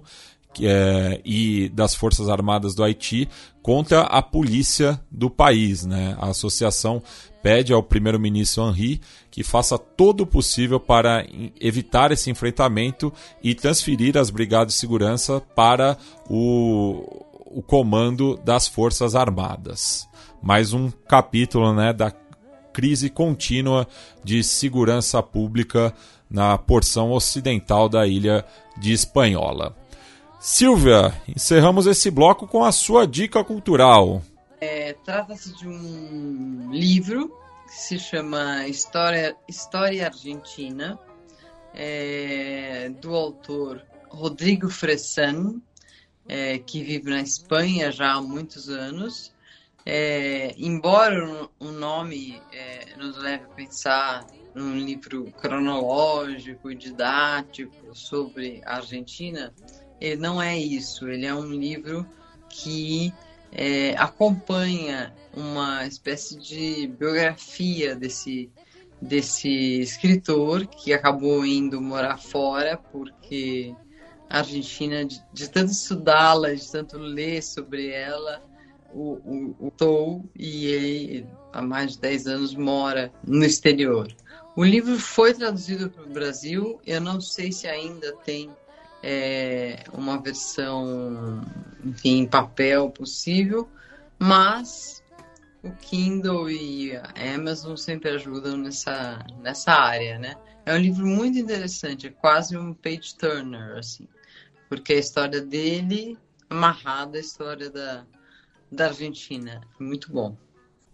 é, e das Forças Armadas do Haiti contra a polícia do país. Né? A associação pede ao primeiro-ministro Henri que faça todo o possível para evitar esse enfrentamento e transferir as brigadas de segurança para o, o comando das Forças Armadas. Mais um capítulo né, da crise contínua de segurança pública na porção ocidental da ilha de Espanhola. Silvia, encerramos esse bloco com a sua dica cultural. É, Trata-se de um livro que se chama História, História Argentina, é, do autor Rodrigo Fressan, é, que vive na Espanha já há muitos anos. É, embora o nome é, nos leve a pensar num livro cronológico e didático sobre a Argentina, ele não é isso. Ele é um livro que é, acompanha uma espécie de biografia desse, desse escritor que acabou indo morar fora porque a Argentina, de, de tanto estudá-la, de tanto ler sobre ela, o, o, o e ele há mais de 10 anos mora no exterior. O livro foi traduzido para o Brasil, eu não sei se ainda tem é, uma versão, enfim, em papel possível, mas o Kindle e a Amazon sempre ajudam nessa, nessa área, né? É um livro muito interessante, é quase um page turner, assim, porque a história dele amarrada à história da, da Argentina. Muito bom.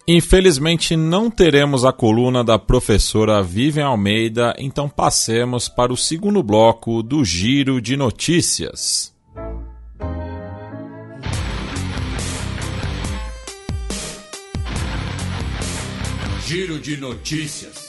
Infelizmente não teremos a coluna da professora Vivian Almeida, então passemos para o segundo bloco do Giro de Notícias. Giro de Notícias.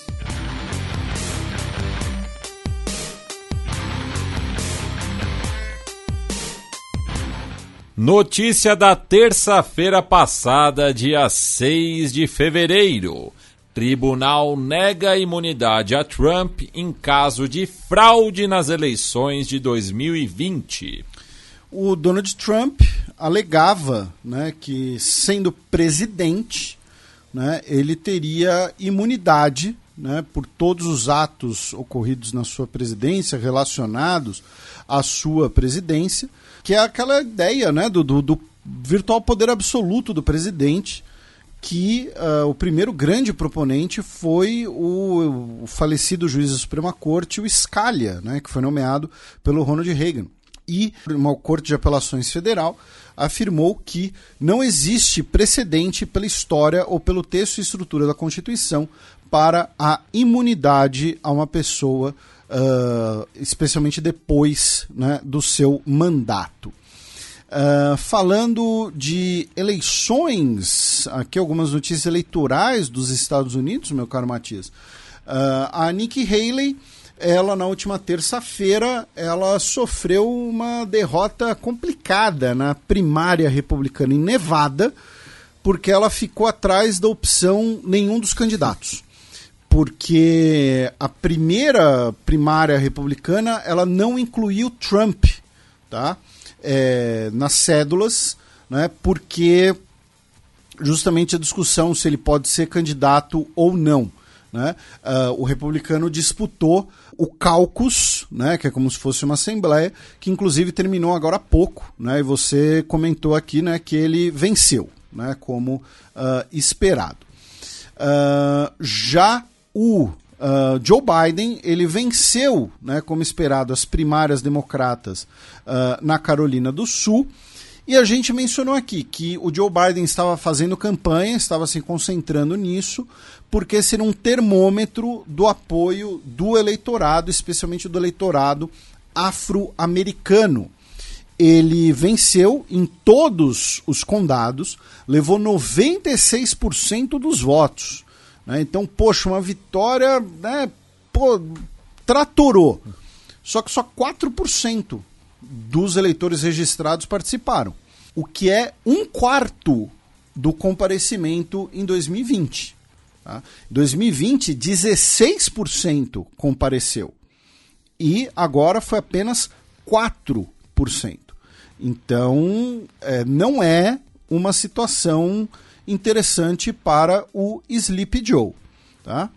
Notícia da terça-feira passada, dia 6 de fevereiro. Tribunal nega imunidade a Trump em caso de fraude nas eleições de 2020. O Donald Trump alegava né, que, sendo presidente, né, ele teria imunidade né, por todos os atos ocorridos na sua presidência relacionados à sua presidência que é aquela ideia né, do, do, do virtual poder absoluto do presidente, que uh, o primeiro grande proponente foi o, o, falecido juiz da Suprema Corte, o Scalia, né, que foi nomeado pelo Ronald Reagan. E uma Corte de Apelações Federal afirmou que não existe precedente pela história ou pelo texto e estrutura da Constituição para a imunidade a uma pessoa uh, especialmente depois né, do seu mandato. Uh, falando de eleições, aqui algumas notícias eleitorais dos Estados Unidos, meu caro Matias. Uh, a Nikki Haley, ela na última terça-feira, ela sofreu uma derrota complicada na primária republicana em Nevada, porque ela ficou atrás da opção nenhum dos candidatos. Porque a primeira primária republicana ela não incluiu Trump tá? É, nas cédulas, né? porque justamente a discussão se ele pode ser candidato ou não. Né? Uh, o republicano disputou o caucus, né, que é como se fosse uma assembleia, que inclusive terminou agora há pouco, né, e você comentou aqui né, que ele venceu, né, como uh, esperado. Uh, já o Joe Biden ele venceu, né, como esperado, as primárias democratas na Carolina do Sul e a gente mencionou aqui que o Joe Biden estava fazendo campanha, estava se concentrando nisso, porque seria um termômetro do apoio do eleitorado, especialmente do eleitorado afro-americano. Ele venceu em todos os condados, levou 96% dos votos. Né? Então, poxa, uma vitória, né, pô, tratorou. Só que só 4% dos eleitores registrados participaram, o que é um quarto do comparecimento em 2020. Tá? Em 2020, 16% compareceu e agora foi apenas 4%. Então, é, não é uma situação interessante para o Sleep Joe. Tá?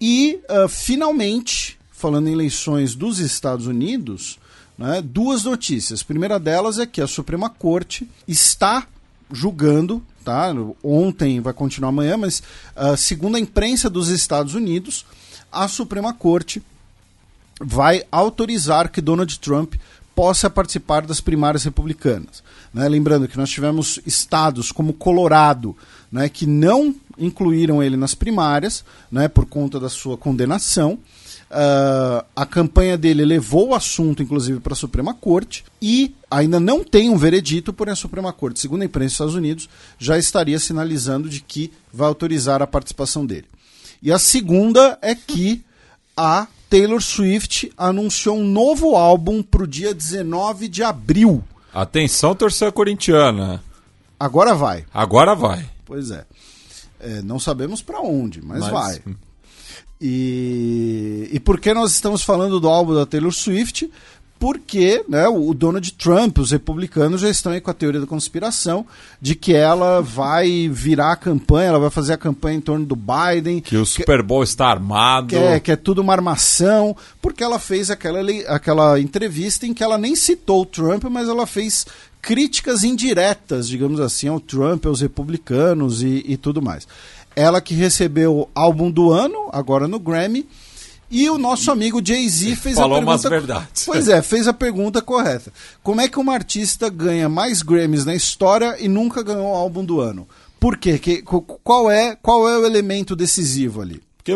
E, uh, finalmente, falando em eleições dos Estados Unidos, né, duas notícias. A primeira delas é que a Suprema Corte está julgando, tá? Ontem vai continuar amanhã, mas uh, segundo a imprensa dos Estados Unidos, a Suprema Corte vai autorizar que Donald Trump possa participar das primárias republicanas. Né? Lembrando que nós tivemos estados como Colorado, né, que não incluíram ele nas primárias, né, por conta da sua condenação. Uh, a campanha dele levou o assunto, inclusive, para a Suprema Corte e ainda não tem um veredito, porém a Suprema Corte, segundo a imprensa dos Estados Unidos, já estaria sinalizando de que vai autorizar a participação dele. E a segunda é que a Taylor Swift anunciou um novo álbum para o dia 19 de abril. Atenção, torcida corintiana. Agora vai. Agora vai. Pois é. é não sabemos para onde, mas, mas, vai. E, e por que nós estamos falando do álbum da Taylor Swift? Porque né, o Donald Trump, os republicanos já estão aí com a teoria da conspiração de que ela vai virar a campanha, ela vai fazer a campanha em torno do Biden. Que o Super Bowl que, está armado. Que é, que é tudo uma armação, porque ela fez aquela, aquela entrevista em que ela nem citou o Trump, mas ela fez críticas indiretas, digamos assim, ao Trump, aos republicanos e, e tudo mais. Ela que recebeu álbum do ano, agora no Grammy. E o nosso amigo Jay-Z fez Falou a pergunta. Umas verdades. Pois é, fez a pergunta correta. Como é que uma artista ganha mais Grammys na história e nunca ganhou o álbum do ano? Por quê? Que, qual, é, qual é o elemento decisivo ali? Porque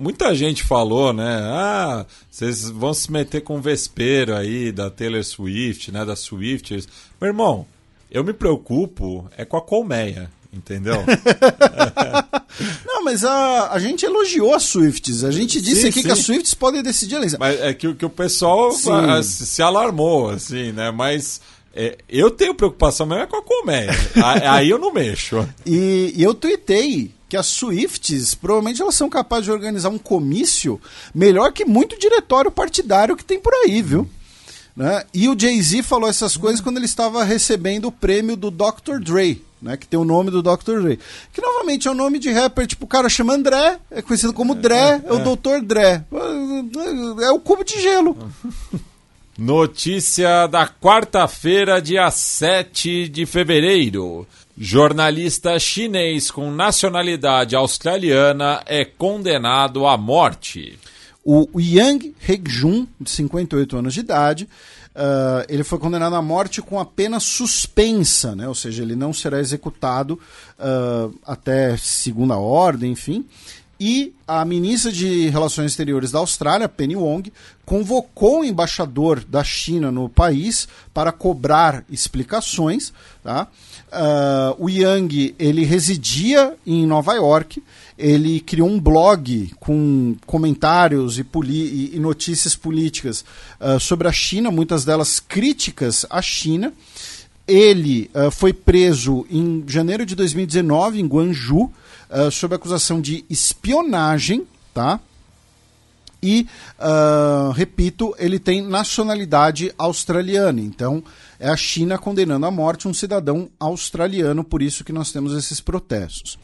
muita gente falou, né? Ah, vocês vão se meter com o vespeiro aí da Taylor Swift, né? Da Swifters. Meu irmão, eu me preocupo é com a colmeia entendeu? *laughs* Não, mas a, a gente elogiou as Swifts. A gente disse sim, aqui sim. que as Swifts podem decidir a eleição. Mas é que, que o pessoal a, se alarmou, assim, né? Mas é, eu tenho preocupação mesmo é com a colmeia. *laughs* aí eu não mexo. E, e eu tuitei que as Swifts, provavelmente elas são capazes de organizar um comício melhor que muito diretório partidário que tem por aí, viu? Né? E o Jay-Z falou essas coisas quando ele estava recebendo o prêmio do Dr. Dre né? Que tem o nome do Dr. Dre. Que novamente é o um nome de rapper, tipo, o cara chama André, é conhecido como Dre, é, é o é. Dr. Dre. É o cubo de gelo. *laughs* Notícia da quarta-feira, dia 7 de fevereiro. Jornalista chinês com nacionalidade australiana é condenado à morte. O Yang Hejun, de 58 anos de idade, Uh, ele foi condenado à morte com a pena suspensa, né? ou seja, ele não será executado uh, até segunda ordem, enfim. E a ministra de Relações Exteriores da Austrália, Penny Wong, convocou o embaixador da China no país para cobrar explicações. Tá? Uh, o Yang ele residia em Nova York ele criou um blog com comentários e, e, e notícias políticas uh, sobre a China, muitas delas críticas à China. ele uh, foi preso em janeiro de 2019 em Guangzhou uh, sob acusação de espionagem, tá? E, uh, repito, ele tem nacionalidade australiana. Então, é a China condenando à morte um cidadão australiano, por isso que nós temos esses protestos.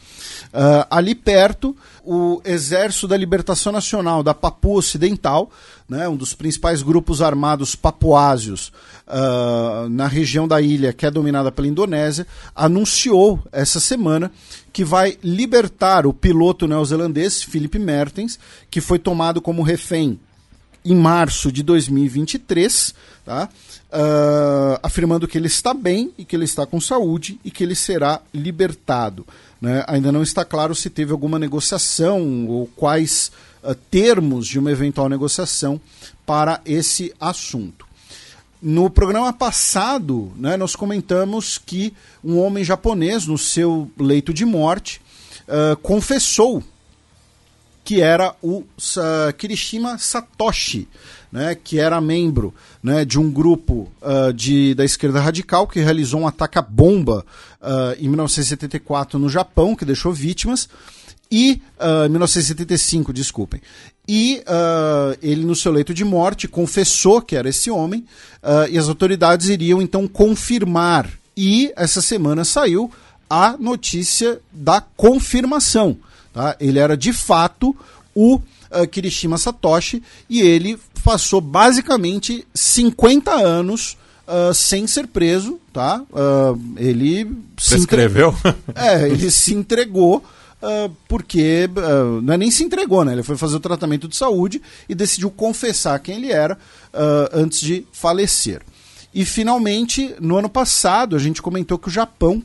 Uh, ali perto, o Exército da Libertação Nacional da Papua Ocidental, né, um dos principais grupos armados papuásios uh, na região da ilha que é dominada pela Indonésia, anunciou essa semana que vai libertar o piloto neozelandês Philip Mertens, que foi tomado como refém em março de 2023, tá? Uh, afirmando que ele está bem e que ele está com saúde e que ele será libertado. Né? Ainda não está claro se teve alguma negociação ou quais uh, termos de uma eventual negociação para esse assunto. No programa passado, né, nós comentamos que um homem japonês, no seu leito de morte, uh, confessou que era o uh, Kirishima Satoshi, né, que era membro né, de um grupo uh, de, da esquerda radical que realizou um ataque à bomba uh, em 1974 no Japão, que deixou vítimas, e uh, 1975, desculpem. E uh, ele, no seu leito de morte, confessou que era esse homem, uh, e as autoridades iriam então confirmar. E essa semana saiu a notícia da confirmação. Tá? Ele era de fato o Kirishima Satoshi e ele passou basicamente 50 anos uh, sem ser preso, tá? Uh, ele se escreveu? É, ele se entregou porque não é nem se entregou, né? Ele foi fazer o tratamento de saúde e decidiu confessar quem ele era antes de falecer. E finalmente, no ano passado, a gente comentou que o Japão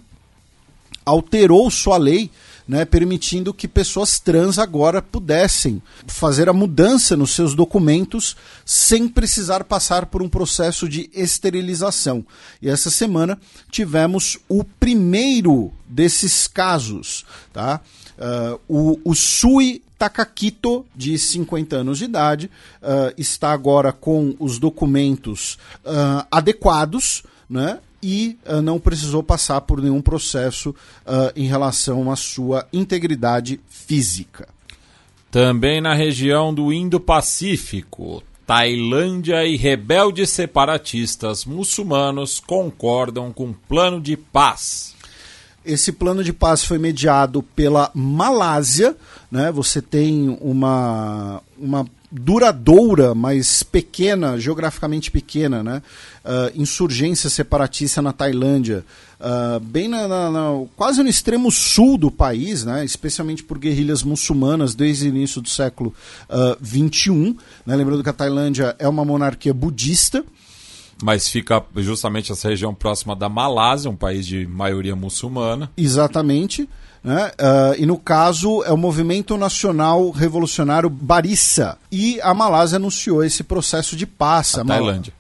alterou sua lei né, permitindo que pessoas trans agora pudessem fazer a mudança nos seus documentos sem precisar passar por um processo de esterilização. E essa semana tivemos o primeiro desses casos. Tá? Uh, o, o Sui Takakito, de 50 anos de idade, uh, está agora com os documentos uh, adequados, né? E uh, não precisou passar por nenhum processo uh, em relação à sua integridade física. Também na região do Indo-Pacífico, Tailândia e rebeldes separatistas muçulmanos concordam com um plano de paz. Esse plano de paz foi mediado pela Malásia, né? Você tem uma, uma duradoura, mas pequena, geograficamente pequena, né? Uh, insurgência separatista na Tailândia, uh, bem na, na, na, quase no extremo sul do país, né? especialmente por guerrilhas muçulmanas desde o início do século XXI. Uh, né? Lembrando que a Tailândia é uma monarquia budista. Mas fica justamente essa região próxima da Malásia, um país de maioria muçulmana. Exatamente. Né? Uh, e no caso é o Movimento Nacional Revolucionário Barissa. E a Malásia anunciou esse processo de paz. A, a Tailândia.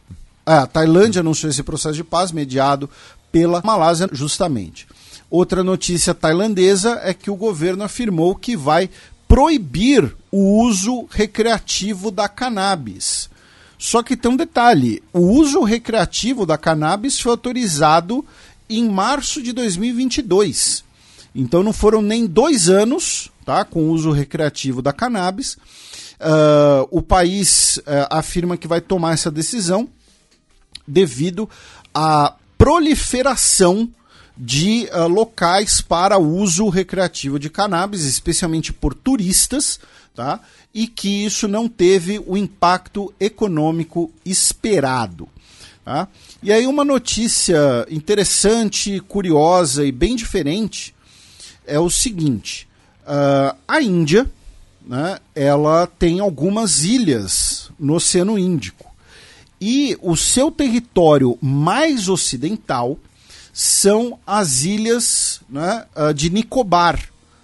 É, a Tailândia anunciou esse processo de paz mediado pela Malásia, justamente. Outra notícia tailandesa é que o governo afirmou que vai proibir o uso recreativo da cannabis. Só que tem um detalhe: o uso recreativo da cannabis foi autorizado em março de 2022. Então não foram nem dois anos tá, com uso recreativo da cannabis. Uh, o país uh, afirma que vai tomar essa decisão devido à proliferação de uh, locais para uso recreativo de cannabis, especialmente por turistas, tá? e que isso não teve o impacto econômico esperado. Tá? E aí, uma notícia interessante, curiosa e bem diferente é o seguinte: uh, a Índia né, ela tem algumas ilhas no Oceano Índico. E o seu território mais ocidental são as ilhas né, uh, de Nicobar.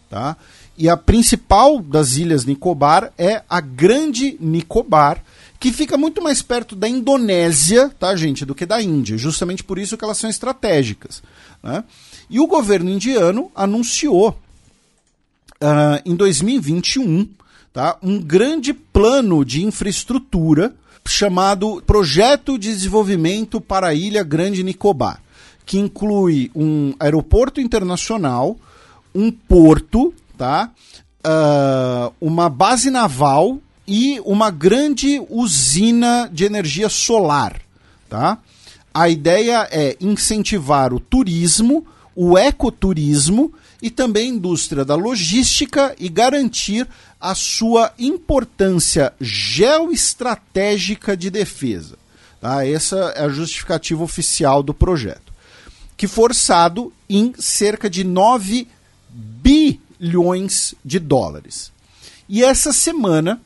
Tá? E a principal das ilhas Nicobar é a Grande Nicobar, que fica muito mais perto da Indonésia, tá, gente, do que da Índia. Justamente por isso que elas são estratégicas. Né? E o governo indiano anunciou uh, em 2021 tá, um grande plano de infraestrutura chamado Projeto de Desenvolvimento para a Ilha Grande Nicobar, que inclui um aeroporto internacional, um porto, tá? Uh, uma base naval e uma grande usina de energia solar, tá? A ideia é incentivar o turismo, o ecoturismo e também a indústria da logística e garantir a sua importância geoestratégica de defesa. Tá? Essa é a justificativa oficial do projeto. Que forçado em cerca de 9 bilhões de dólares. E essa semana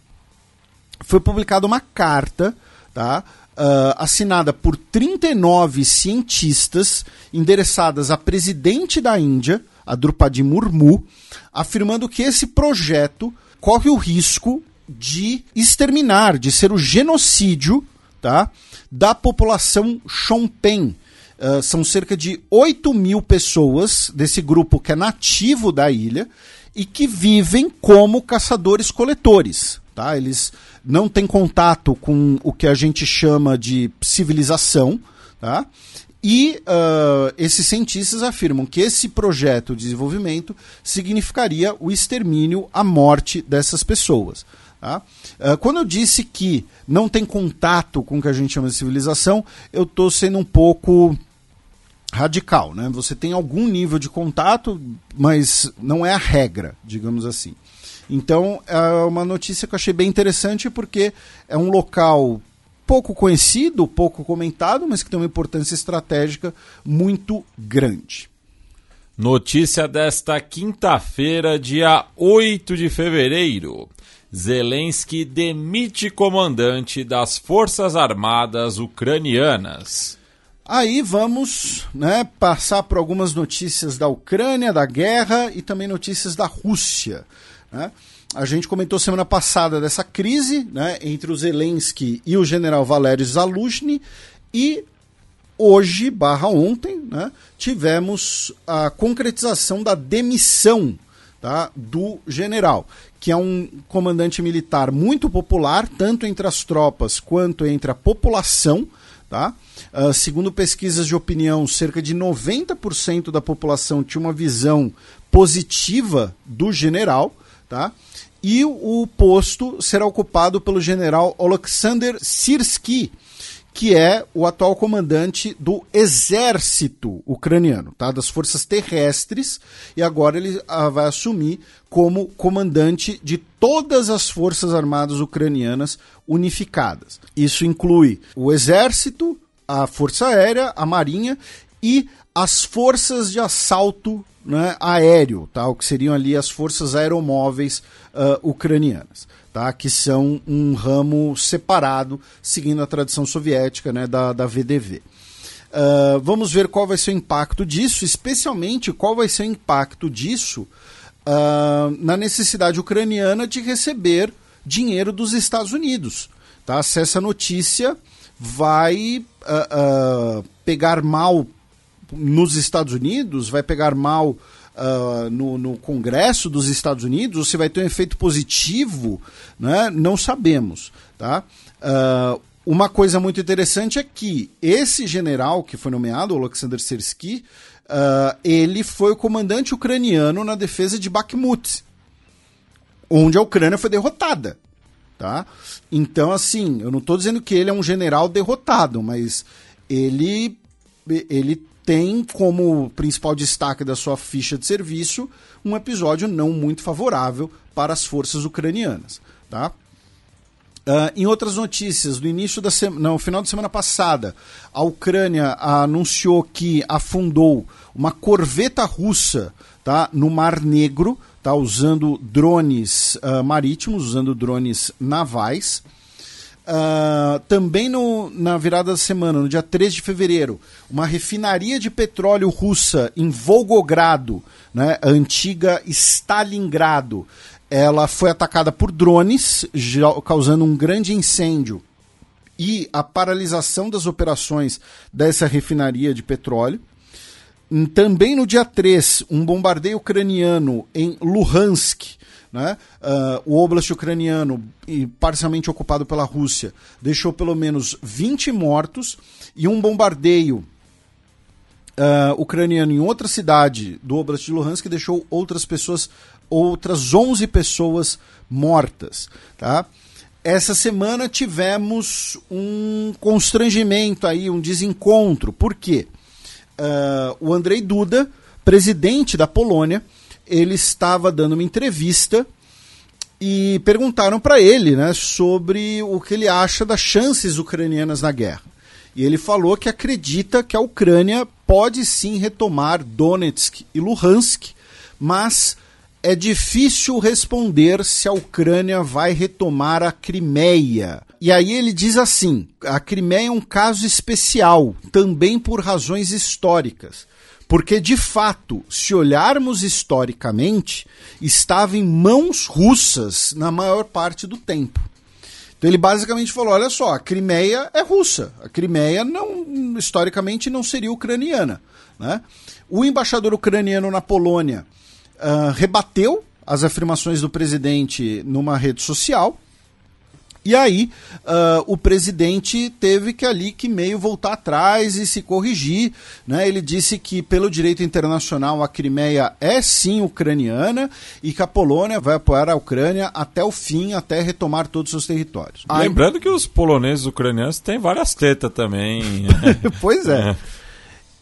foi publicada uma carta tá, uh, assinada por 39 cientistas endereçadas à presidente da Índia, a Drupadi Murmu, afirmando que esse projeto corre o risco de exterminar, de ser o genocídio tá, da população Shompen. Uh, são cerca de 8 mil pessoas desse grupo que é nativo da ilha e que vivem como caçadores-coletores. Tá? Eles não têm contato com o que a gente chama de civilização. Tá? E uh, esses cientistas afirmam que esse projeto de desenvolvimento significaria o extermínio, a morte dessas pessoas. Tá? Uh, quando eu disse que não tem contato com o que a gente chama de civilização, eu estou sendo um pouco radical. Né? Você tem algum nível de contato, mas não é a regra, digamos assim. Então, é uma notícia que eu achei bem interessante porque é um local pouco conhecido, pouco comentado, mas que tem uma importância estratégica muito grande. Notícia desta quinta-feira, dia 8 de fevereiro. Zelensky demite comandante das Forças Armadas Ucranianas. Aí vamos né, passar por algumas notícias da Ucrânia, da guerra e também notícias da Rússia. Né? A gente comentou semana passada dessa crise né, entre o Zelensky e o general Valery Zaluzhny e hoje, barra ontem, né, tivemos a concretização da demissão tá, do general, que é um comandante militar muito popular, tanto entre as tropas quanto entre a população. Tá? Uh, segundo pesquisas de opinião, cerca de 90% da população tinha uma visão positiva do general tá? E o posto será ocupado pelo general Alexander Sirsky, que é o atual comandante do exército ucraniano, tá? das forças terrestres, e agora ele ah, vai assumir como comandante de todas as forças armadas ucranianas unificadas. Isso inclui o exército, a força aérea, a marinha e as forças de assalto né, aéreo, tá? o que seriam ali as forças aeromóveis uh, ucranianas, tá? que são um ramo separado, seguindo a tradição soviética né, da, da VDV. Uh, ah, vamos ver qual vai ser o impacto disso, especialmente qual vai ser o impacto disso uh, na necessidade ucraniana de receber dinheiro dos Estados Unidos. Tá? Se essa notícia vai pegar mal nos Estados Unidos, vai pegar mal uh, no, no, Congresso dos Estados Unidos, ou se vai ter um efeito positivo, né? não sabemos. Tá? Uh, uma coisa muito interessante é que esse general que foi nomeado, Alexander Sersky, uh, ele foi o comandante ucraniano na defesa de Bakhmut, onde a Ucrânia foi derrotada. Tá? Então, assim, eu não estou dizendo que ele é um general derrotado, mas ele, ele tem como principal destaque da sua ficha de serviço um episódio não muito favorável para as forças ucranianas. Tá? Uh, em outras notícias, no início da semana, no final de semana passada, a Ucrânia anunciou que afundou uma corveta russa tá, no Mar Negro, tá, usando drones uh, marítimos, usando drones navais. Uh, também no, na virada da semana, no dia 3 de fevereiro, uma refinaria de petróleo russa em Volgogrado, né, a antiga Stalingrado, ela foi atacada por drones, causando um grande incêndio e a paralisação das operações dessa refinaria de petróleo. Também no dia 3, um bombardeio ucraniano em Luhansk, né? Uh, o oblast ucraniano, parcialmente ocupado pela Rússia, deixou pelo menos 20 mortos e um bombardeio uh, ucraniano em outra cidade do Oblast de Luhansk deixou outras pessoas, outras 11 pessoas mortas. Tá? Essa semana tivemos um constrangimento aí, um desencontro. Por quê? Uh, o Andrei Duda, presidente da Polônia, ele estava dando uma entrevista e perguntaram para ele né, sobre o que ele acha das chances ucranianas na guerra. E ele falou que acredita que a Ucrânia pode sim retomar Donetsk e Luhansk, mas é difícil responder se a Ucrânia vai retomar a Crimeia. E aí ele diz assim: a Crimeia é um caso especial, também por razões históricas. Porque, de fato, se olharmos historicamente, estava em mãos russas na maior parte do tempo. Então ele basicamente falou: olha só, a Crimeia é russa. A Crimeia não, historicamente não seria ucraniana. Né? O embaixador ucraniano na Polônia uh, rebateu as afirmações do presidente numa rede social e aí uh, o presidente teve que ali que meio voltar atrás e se corrigir. Né? Ele disse que pelo direito internacional a Crimeia é sim ucraniana e que a Polônia vai apoiar a Ucrânia até o fim, até retomar todos os seus territórios. Lembrando que os poloneses ucranianos têm várias tetas também. *laughs* pois é. é.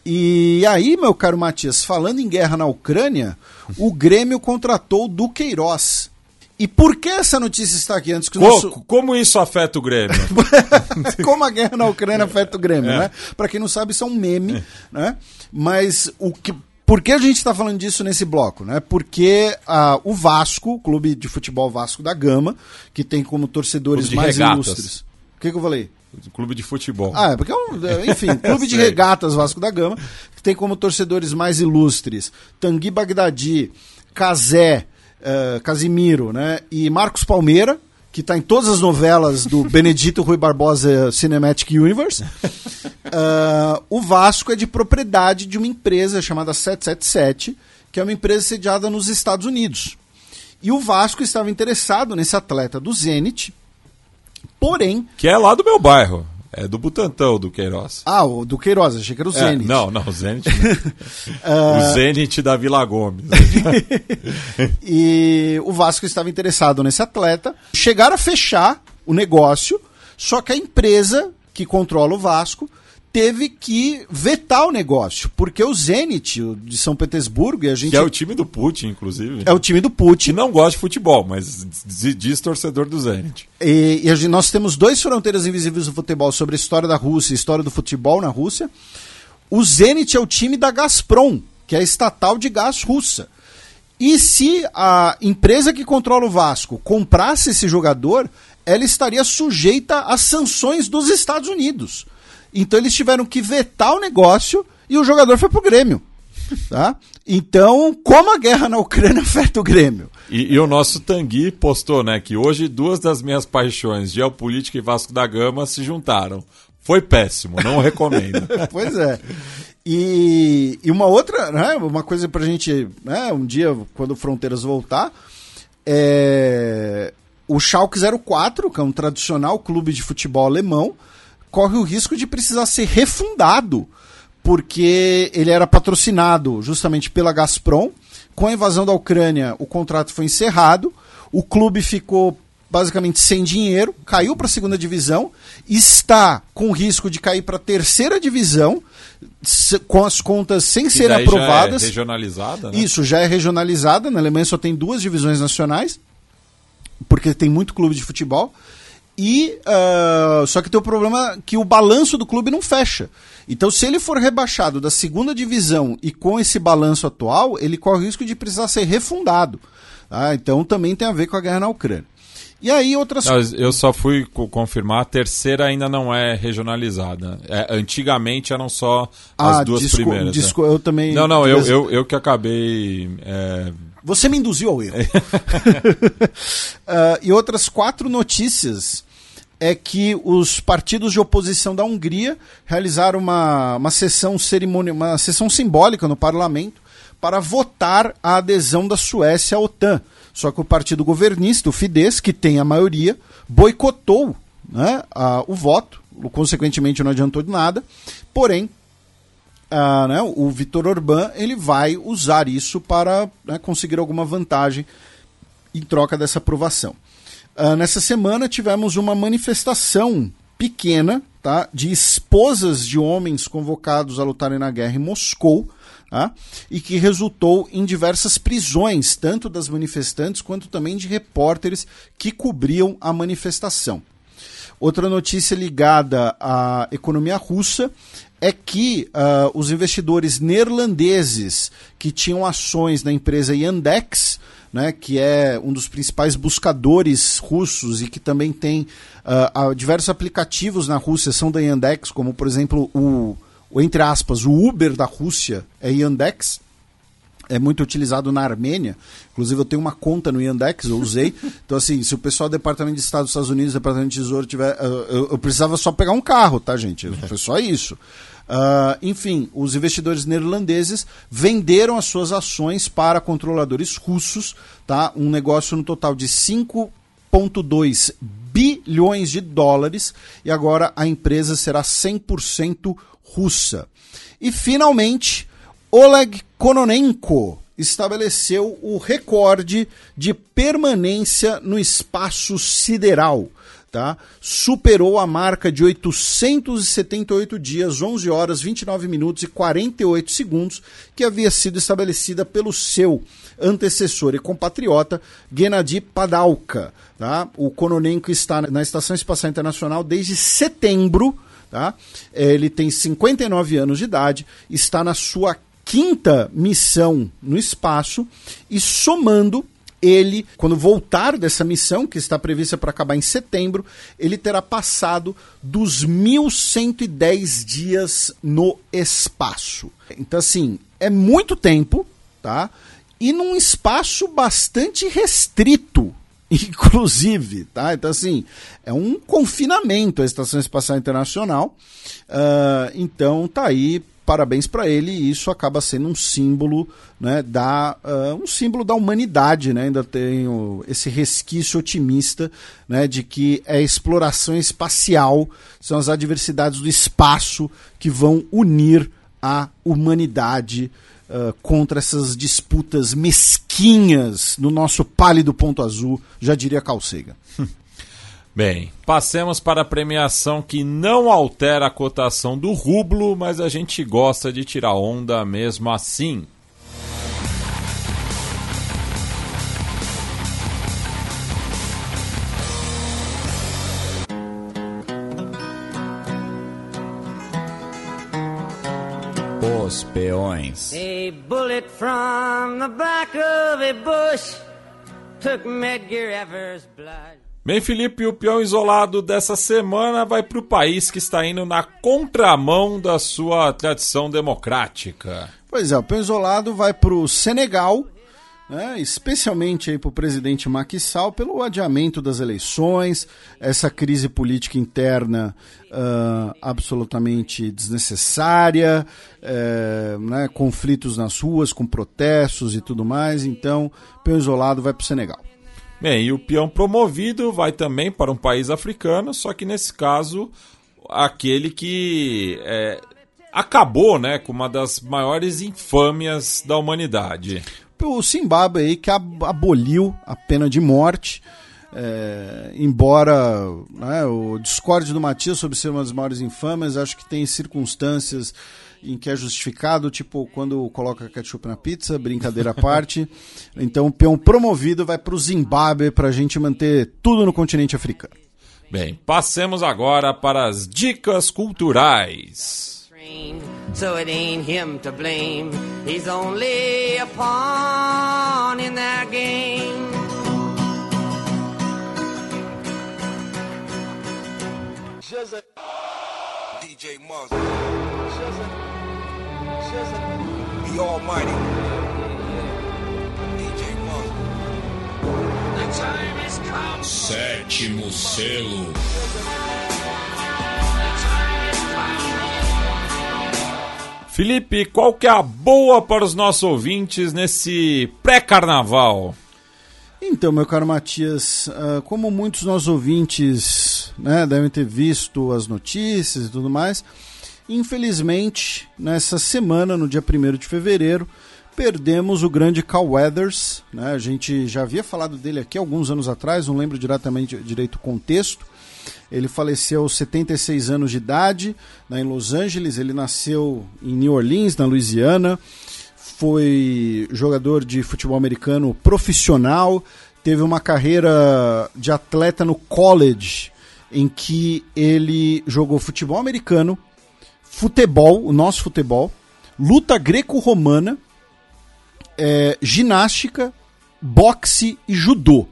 E aí, meu caro Matias, falando em guerra na Ucrânia, o Grêmio contratou o Duqueiroz e por que essa notícia está aqui antes que o nosso... Como isso afeta o Grêmio? *laughs* como a guerra na Ucrânia afeta o Grêmio, é. né? Para quem não sabe, isso é um meme, né? Mas o que por que a gente está falando disso nesse bloco? Né? Porque uh, o Vasco, o clube de futebol Vasco da Gama, que tem como torcedores mais regatas. ilustres. O que, que eu falei? Clube de futebol. Ah, é porque é um. É, *laughs* enfim, Clube de Regatas Vasco da Gama, que tem como torcedores mais ilustres Tanguy Bagdadi, Cazé, uh, Casimiro, né? E Marcos Palmeira, que está em todas as novelas do *laughs* Benedito Rui Barbosa Cinematic Universe. Uh, o Vasco é de propriedade de uma empresa chamada 777, que é uma empresa sediada nos Estados Unidos. E o Vasco estava interessado nesse atleta do Zenit, porém. Que é lá do meu bairro. É do Butantão, do Queiroz. Ah, o do Queiroz, achei que era o é, Zenit. não, não, o Zenit. *laughs* o Zenit da Vila Gomes. *laughs* e o Vasco estava interessado nesse atleta. Chegaram a fechar o negócio, só que a empresa que controla o Vasco teve que vetar o negócio, porque o Zenit de São Petersburgo e a gente que é o time do Putin, inclusive. É o time do Putin. Que não gosta de futebol, mas diz torcedor do Zenit. E, e gente, nós temos dois fronteiras invisíveis do futebol sobre a história da Rússia e a história do futebol na Rússia. O Zenit é o time da Gazprom, que é a estatal de gás russa. E se a empresa que controla o Vasco comprasse esse jogador, ela estaria sujeita às sanções dos Estados Unidos. Então eles tiveram que vetar o negócio e o jogador foi pro Grêmio. Tá? Então, como a guerra na Ucrânia *laughs* afeta o Grêmio? E, e, o nosso Tanguy postou, né, que hoje duas das minhas paixões, geopolítica e Vasco da Gama, se juntaram. Foi péssimo, não *laughs* recomendo. pois é. E, e uma outra, né, uma coisa pra gente, né, um dia, quando Fronteiras voltar, é o Schalke 04, que é um tradicional clube de futebol alemão, corre o risco de precisar ser refundado, porque ele era patrocinado justamente pela Gazprom. Com a invasão da Ucrânia, o contrato foi encerrado, o clube ficou basicamente sem dinheiro, caiu para a segunda divisão, está com risco de cair para a terceira divisão, com as contas sem serem aprovadas. Já é regionalizada, né? Isso, já é regionalizada. Na Alemanha só tem duas divisões nacionais, porque tem muito clube de futebol. E uh, só que tem o problema que o balanço do clube não fecha. Então, se ele for rebaixado da segunda divisão e com esse balanço atual, ele corre o risco de precisar ser refundado. Tá? Então, também tem a ver com a guerra na Ucrânia. E aí outras não, Eu só fui confirmar, a terceira ainda não é regionalizada. É, antigamente eram só as ah, duas disco, primeiras. Disco, né? eu também. Não, não, eu, eu, eu que acabei. É... Você me induziu ao erro. uh, *laughs* *laughs* e outras quatro notícias é que os partidos de oposição da Hungria realizaram uma, uma sessão cerimônia, uma sessão simbólica no parlamento para votar a adesão da Suécia à OTAN. Só que o partido governista, o Fidesz, que tem a maioria, boicotou né, a, o voto, consequentemente não adiantou de nada. Porém, né, o Vitor Orbán ele vai usar isso para né, conseguir alguma vantagem em troca dessa aprovação. Ah, nessa semana tivemos uma manifestação pequena tá, de esposas de homens convocados a lutarem na guerra em Moscou. Tá, e que resultou em diversas prisões, tanto das manifestantes quanto também de repórteres que cobriam a manifestação. Outra notícia ligada à economia russa é que uh, os investidores neerlandeses que tinham ações na empresa Yandex, né, que é um dos principais buscadores russos e que também tem uh, diversos aplicativos na Rússia, são da Yandex, como por exemplo o, o entre aspas, o Uber da Rússia é Yandex é muito utilizado na Armênia. Inclusive, eu tenho uma conta no Yandex, eu usei. *laughs* Então, assim, se o pessoal do Departamento de Estado dos Estados Unidos, Departamento de Tesouro tiver. Eu, eu precisava só pegar um carro, tá, gente? Foi só isso. Uh, enfim, os investidores neerlandeses venderam as suas ações para controladores russos, tá? Um negócio no total de 5,2 bilhões de dólares e agora a empresa será 100% russa. E finalmente, Oleg Kononenko estabeleceu o recorde de permanência no espaço sideral. Tá? Superou a marca de 878 dias, 11 horas, 29 minutos e 48 segundos que havia sido estabelecida pelo seu antecessor e compatriota Gennady Padalka. Tá? O Kononenko está na Estação Espacial Internacional desde setembro. Tá? Ele tem 59 anos de idade, está na sua quinta missão no espaço e somando ele, quando voltar dessa missão, que está prevista para acabar em setembro, ele terá passado dos 1.110 dias no espaço. Então, assim, é muito tempo, tá? E num espaço bastante restrito, *laughs* inclusive, tá? Então, assim, é um confinamento a Estação Espacial Internacional. Uh, então, tá aí parabéns para ele e isso acaba sendo um símbolo né, da uh, um símbolo da humanidade né? ainda tenho esse resquício otimista né, de que é a exploração espacial são as adversidades do espaço que vão unir a humanidade uh, contra essas disputas mesquinhas no nosso pálido ponto azul já diria Calcega *laughs* Bem, passemos para a premiação que não altera a cotação do rublo, mas a gente gosta de tirar onda mesmo assim. Os peões. A bullet from the back of a bush took Medgar Evers' blood. Bem, Felipe, o peão isolado dessa semana vai para o país que está indo na contramão da sua tradição democrática. Pois é, o peão isolado vai para o Senegal, né, especialmente para o presidente Macky Sall, pelo adiamento das eleições, essa crise política interna uh, absolutamente desnecessária, uh, né, conflitos nas ruas com protestos e tudo mais. Então, o peão isolado vai para o Senegal. Bem, e o peão promovido vai também para um país africano, só que nesse caso, aquele que é, acabou né, com uma das maiores infâmias da humanidade. O Zimbábue aí que aboliu a pena de morte. É, embora né, o discorde do Matias sobre ser uma das maiores infâmias, acho que tem circunstâncias em que é justificado, tipo quando coloca ketchup na pizza, brincadeira à parte. *laughs* Então o peão promovido vai para o Zimbábue para a gente manter tudo no continente africano. Bem, passemos agora para as dicas culturais. So it ain't him to blame. He's only a pawn in that game. DJ the Almighty. DJ Sétimo selo. Felipe, qual que é a boa para os nossos ouvintes nesse pré-carnaval? Então, meu caro Matias, ah, como muitos nossos ouvintes né, devem ter visto as notícias e tudo mais, Infelizmente, nessa semana, no dia 1 de fevereiro, perdemos o grande Cal Weathers. Né? A gente já havia falado dele aqui alguns anos atrás, não lembro diretamente direito o contexto. Ele faleceu aos 76 anos de idade, né, em Los Angeles. Ele nasceu em New Orleans, na Louisiana. Foi jogador de futebol americano profissional. Teve uma carreira de atleta no college, em que ele jogou futebol americano, futebol, o nosso futebol, luta greco-romana é, ginástica, boxe e judô.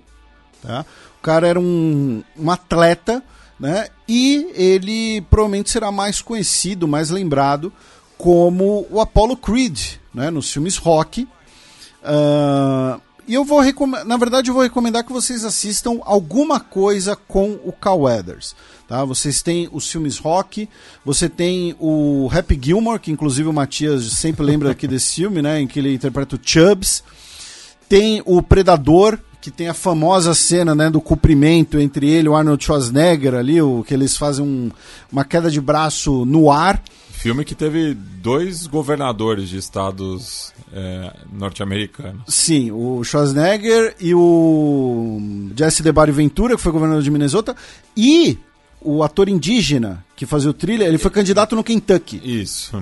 Tá? O cara era um, um atleta, né? E ele provavelmente será mais conhecido, mais lembrado como o Apollo Creed, né? Nos filmes rock. Uh, e eu vou na verdade eu vou recomendar que vocês assistam alguma coisa com o Cal Weathers. Tá? Vocês têm os filmes rock, você tem o Happy Gilmore, que inclusive o Matias sempre lembra aqui desse *laughs* filme, né? Em que ele interpreta o Chubbs. Tem o Predador, que tem a famosa cena né, do cumprimento entre ele e o Arnold Schwarzenegger ali, o, que eles fazem um, uma queda de braço no ar. Filme que teve dois governadores de estados é, norte-americanos. Sim, o Schwarzenegger e o Jesse DeBarry Ventura, que foi governador de Minnesota, e o ator indígena que fazia o thriller, ele foi candidato no Kentucky. Isso.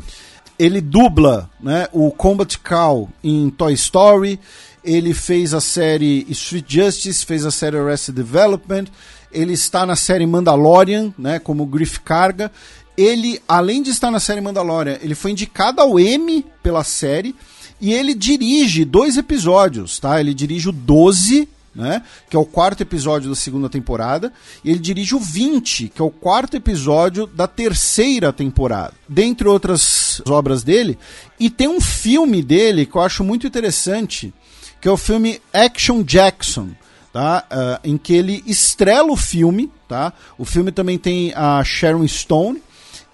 Ele dubla né, o Combat Cow em Toy Story, ele fez a série Street Justice, fez a série Arrested Development, ele está na série Mandalorian, né, como Griff Carga, ele, além de estar na série Mandalorian, ele foi indicado ao Emmy pela série e ele dirige dois episódios, tá? Ele dirige o 12, né? Que é o quarto episódio da segunda temporada, e ele dirige o 20, que é o quarto episódio da terceira temporada. Dentre outras obras dele, e tem um filme dele que eu acho muito interessante, que é o filme Action Jackson, tá? Uh, em que ele estrela o filme, tá? O filme também tem a Sharon Stone,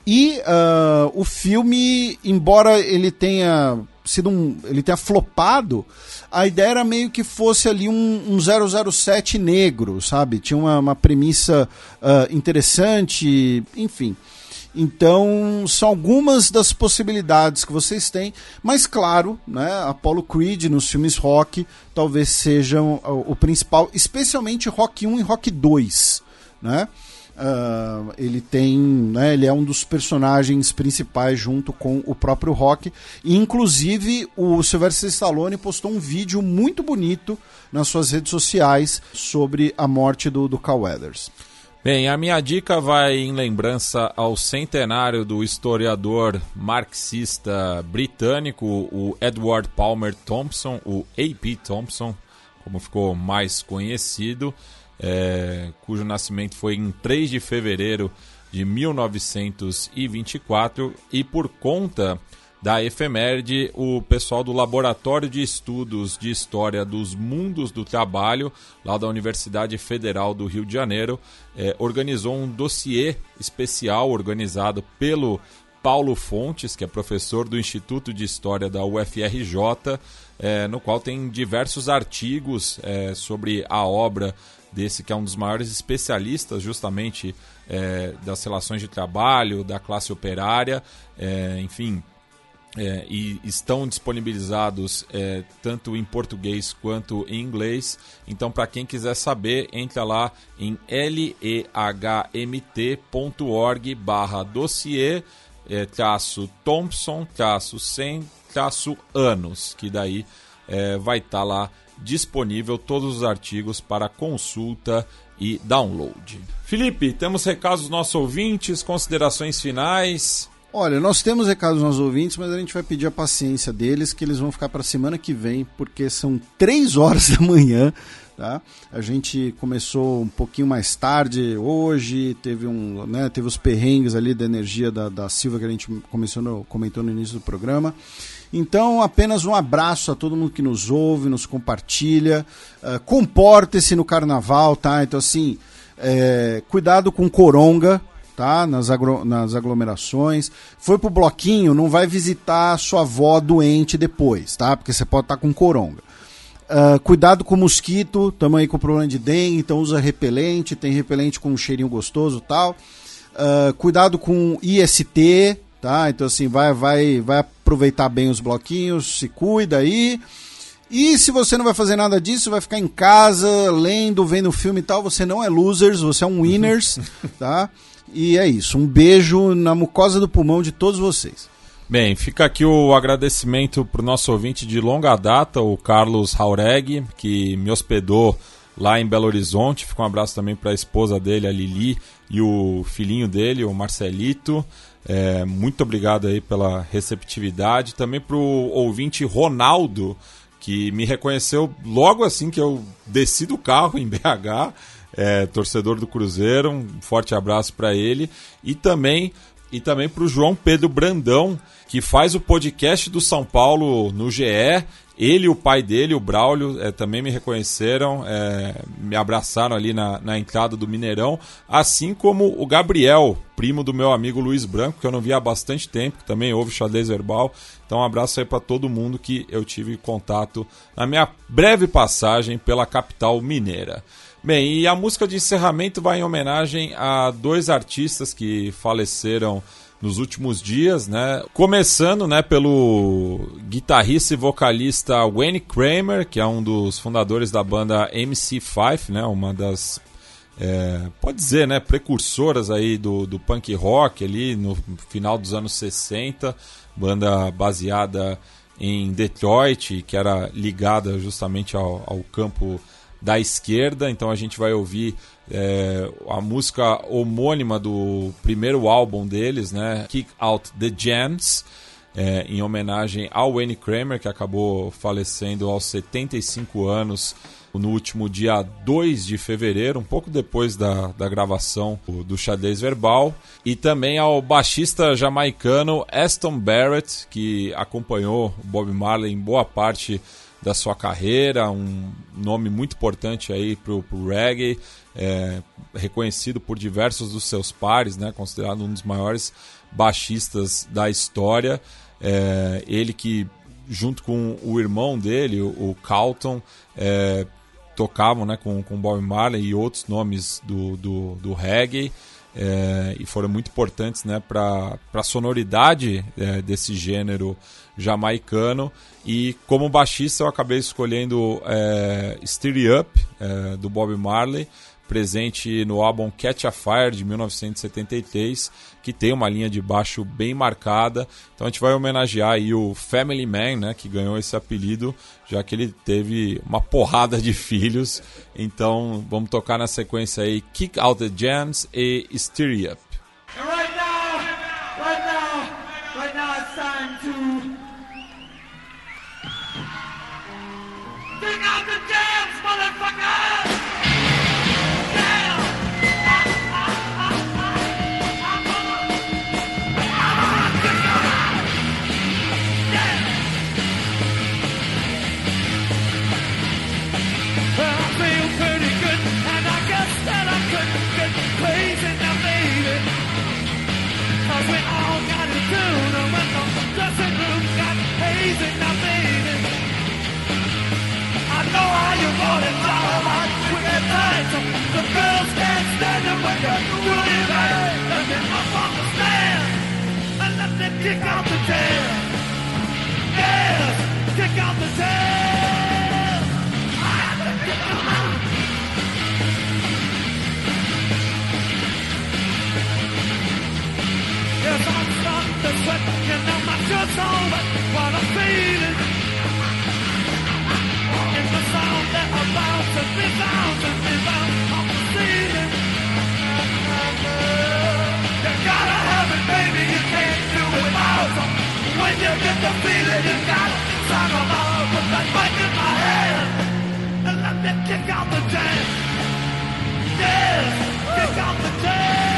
e uh, o filme, embora ele tenha sido um. ele tenha flopado, a ideia era meio que fosse ali um, um 007 negro, sabe? Tinha uma, uma premissa uh, interessante, enfim. Então, são algumas das possibilidades que vocês têm, mas claro, né, Apollo Creed nos filmes rock talvez sejam o, o principal, especialmente Rock 1 e Rock 2, né? Uh, ele tem, né, ele é um dos personagens principais junto com o próprio Rock. E, inclusive, o Sylvester Stallone postou um vídeo muito bonito nas suas redes sociais sobre a morte do, do Cal Weathers. Bem, a minha dica vai em lembrança ao centenário do historiador marxista britânico, o Edward Palmer Thompson, o A.P. Thompson, como ficou mais conhecido é, cujo nascimento foi em 3 de fevereiro de 1924 e por conta da efeméride, o pessoal do Laboratório de Estudos de História dos Mundos do Trabalho, lá da Universidade Federal do Rio de Janeiro, é, organizou um dossiê especial organizado pelo Paulo Fontes, que é professor do Instituto de História da UFRJ, é, no qual tem diversos artigos é, sobre a obra desse que é um dos maiores especialistas justamente é, das relações de trabalho, da classe operária, é, enfim, é, e estão disponibilizados é, tanto em português quanto em inglês. Então, para quem quiser saber, entra lá em lehmt.org barra dossiê é, traço Thompson traço 100 traço anos, que daí é, vai estar tá lá disponível todos os artigos para consulta e download. Felipe, temos recados dos nossos ouvintes, considerações finais. Olha, nós temos recados dos nossos ouvintes, mas a gente vai pedir a paciência deles, que eles vão ficar para a semana que vem, porque são três horas *laughs* da manhã. Tá? A gente começou um pouquinho mais tarde hoje, teve um, né, teve os perrengues ali da energia da, da Silva que a gente começou no, comentou no início do programa. Então, apenas um abraço a todo mundo que nos ouve, nos compartilha. Uh, Comporte-se no carnaval, tá? Então, assim, é, cuidado com coronga, tá? Nas, agro, nas aglomerações. Foi pro bloquinho, não vai visitar sua avó doente depois, tá? Porque você pode estar tá com coronga. Uh, cuidado com mosquito, aí com problema de dengue, então usa repelente, tem repelente com um cheirinho gostoso tal. Uh, cuidado com IST, tá? Então assim, vai vai vai aproveitar bem os bloquinhos, se cuida aí. E se você não vai fazer nada disso, vai ficar em casa, lendo, vendo filme e tal, você não é losers, você é um winners, tá? E é isso. Um beijo na mucosa do pulmão de todos vocês. Bem, fica aqui o agradecimento para o nosso ouvinte de longa data, o Carlos Haureg, que me hospedou lá em Belo Horizonte. Fica um abraço também para a esposa dele, a Lili, e o filhinho dele, o Marcelito. É, muito obrigado aí pela receptividade. Também para o ouvinte Ronaldo, que me reconheceu logo assim que eu desci do carro em BH, é, torcedor do Cruzeiro. Um forte abraço para ele. E também, e também para o João Pedro Brandão, que faz o podcast do São Paulo no GE. Ele e o pai dele, o Braulio, é, também me reconheceram, é, me abraçaram ali na, na entrada do Mineirão, assim como o Gabriel, primo do meu amigo Luiz Branco, que eu não via há bastante tempo, que também ouve xadrez verbal. Então, um abraço aí para todo mundo que eu tive contato na minha breve passagem pela capital mineira. Bem, e a música de encerramento vai em homenagem a dois artistas que faleceram nos últimos dias, né? Começando, né, pelo guitarrista e vocalista Wayne Kramer, que é um dos fundadores da banda MC5, né? Uma das é, pode dizer, né, precursoras aí do, do punk rock ali no final dos anos 60, banda baseada em Detroit, que era ligada justamente ao, ao campo da esquerda. Então a gente vai ouvir é, a música homônima do primeiro álbum deles, né? Kick Out the Jams. É, em homenagem ao Wayne Kramer, que acabou falecendo aos 75 anos no último dia 2 de fevereiro, um pouco depois da, da gravação do, xadrez verbal, e também ao baixista jamaicano Aston Barrett, que acompanhou Bob Marley em boa parte da sua carreira, um nome muito importante aí pro, pro reggae, é, reconhecido por diversos dos seus pares, né, considerado um dos maiores baixistas da história. É, ele que, junto com o irmão dele, o, Carlton, é, tocavam né, com, com Bob Marley e outros nomes do, do, do reggae. É, e foram muito importantes né, para a sonoridade é, desse gênero jamaicano. E como baixista eu acabei escolhendo é, Steer Up, é, do Bob Marley, presente no álbum Catch a Fire de 1973, que tem uma linha de baixo bem marcada. Então a gente vai homenagear aí o Family Man, né, que ganhou esse apelido, já que ele teve uma porrada de filhos. Então vamos tocar na sequência aí Kick Out the Jams e Steer Up. Right Kick out the jams, girls can't stand it when you're doing it right. Let me up on the stand, and let me kick out the jam. Yes, kick out the jam. Yes, I'm starting to sweat, you know my shirt's all wet, what I'm feeling. In the sound that about to be bound you get the feeling, you gotta sound along with that mic in my hand. And let me kick out the jam. Yes, kick out the jam.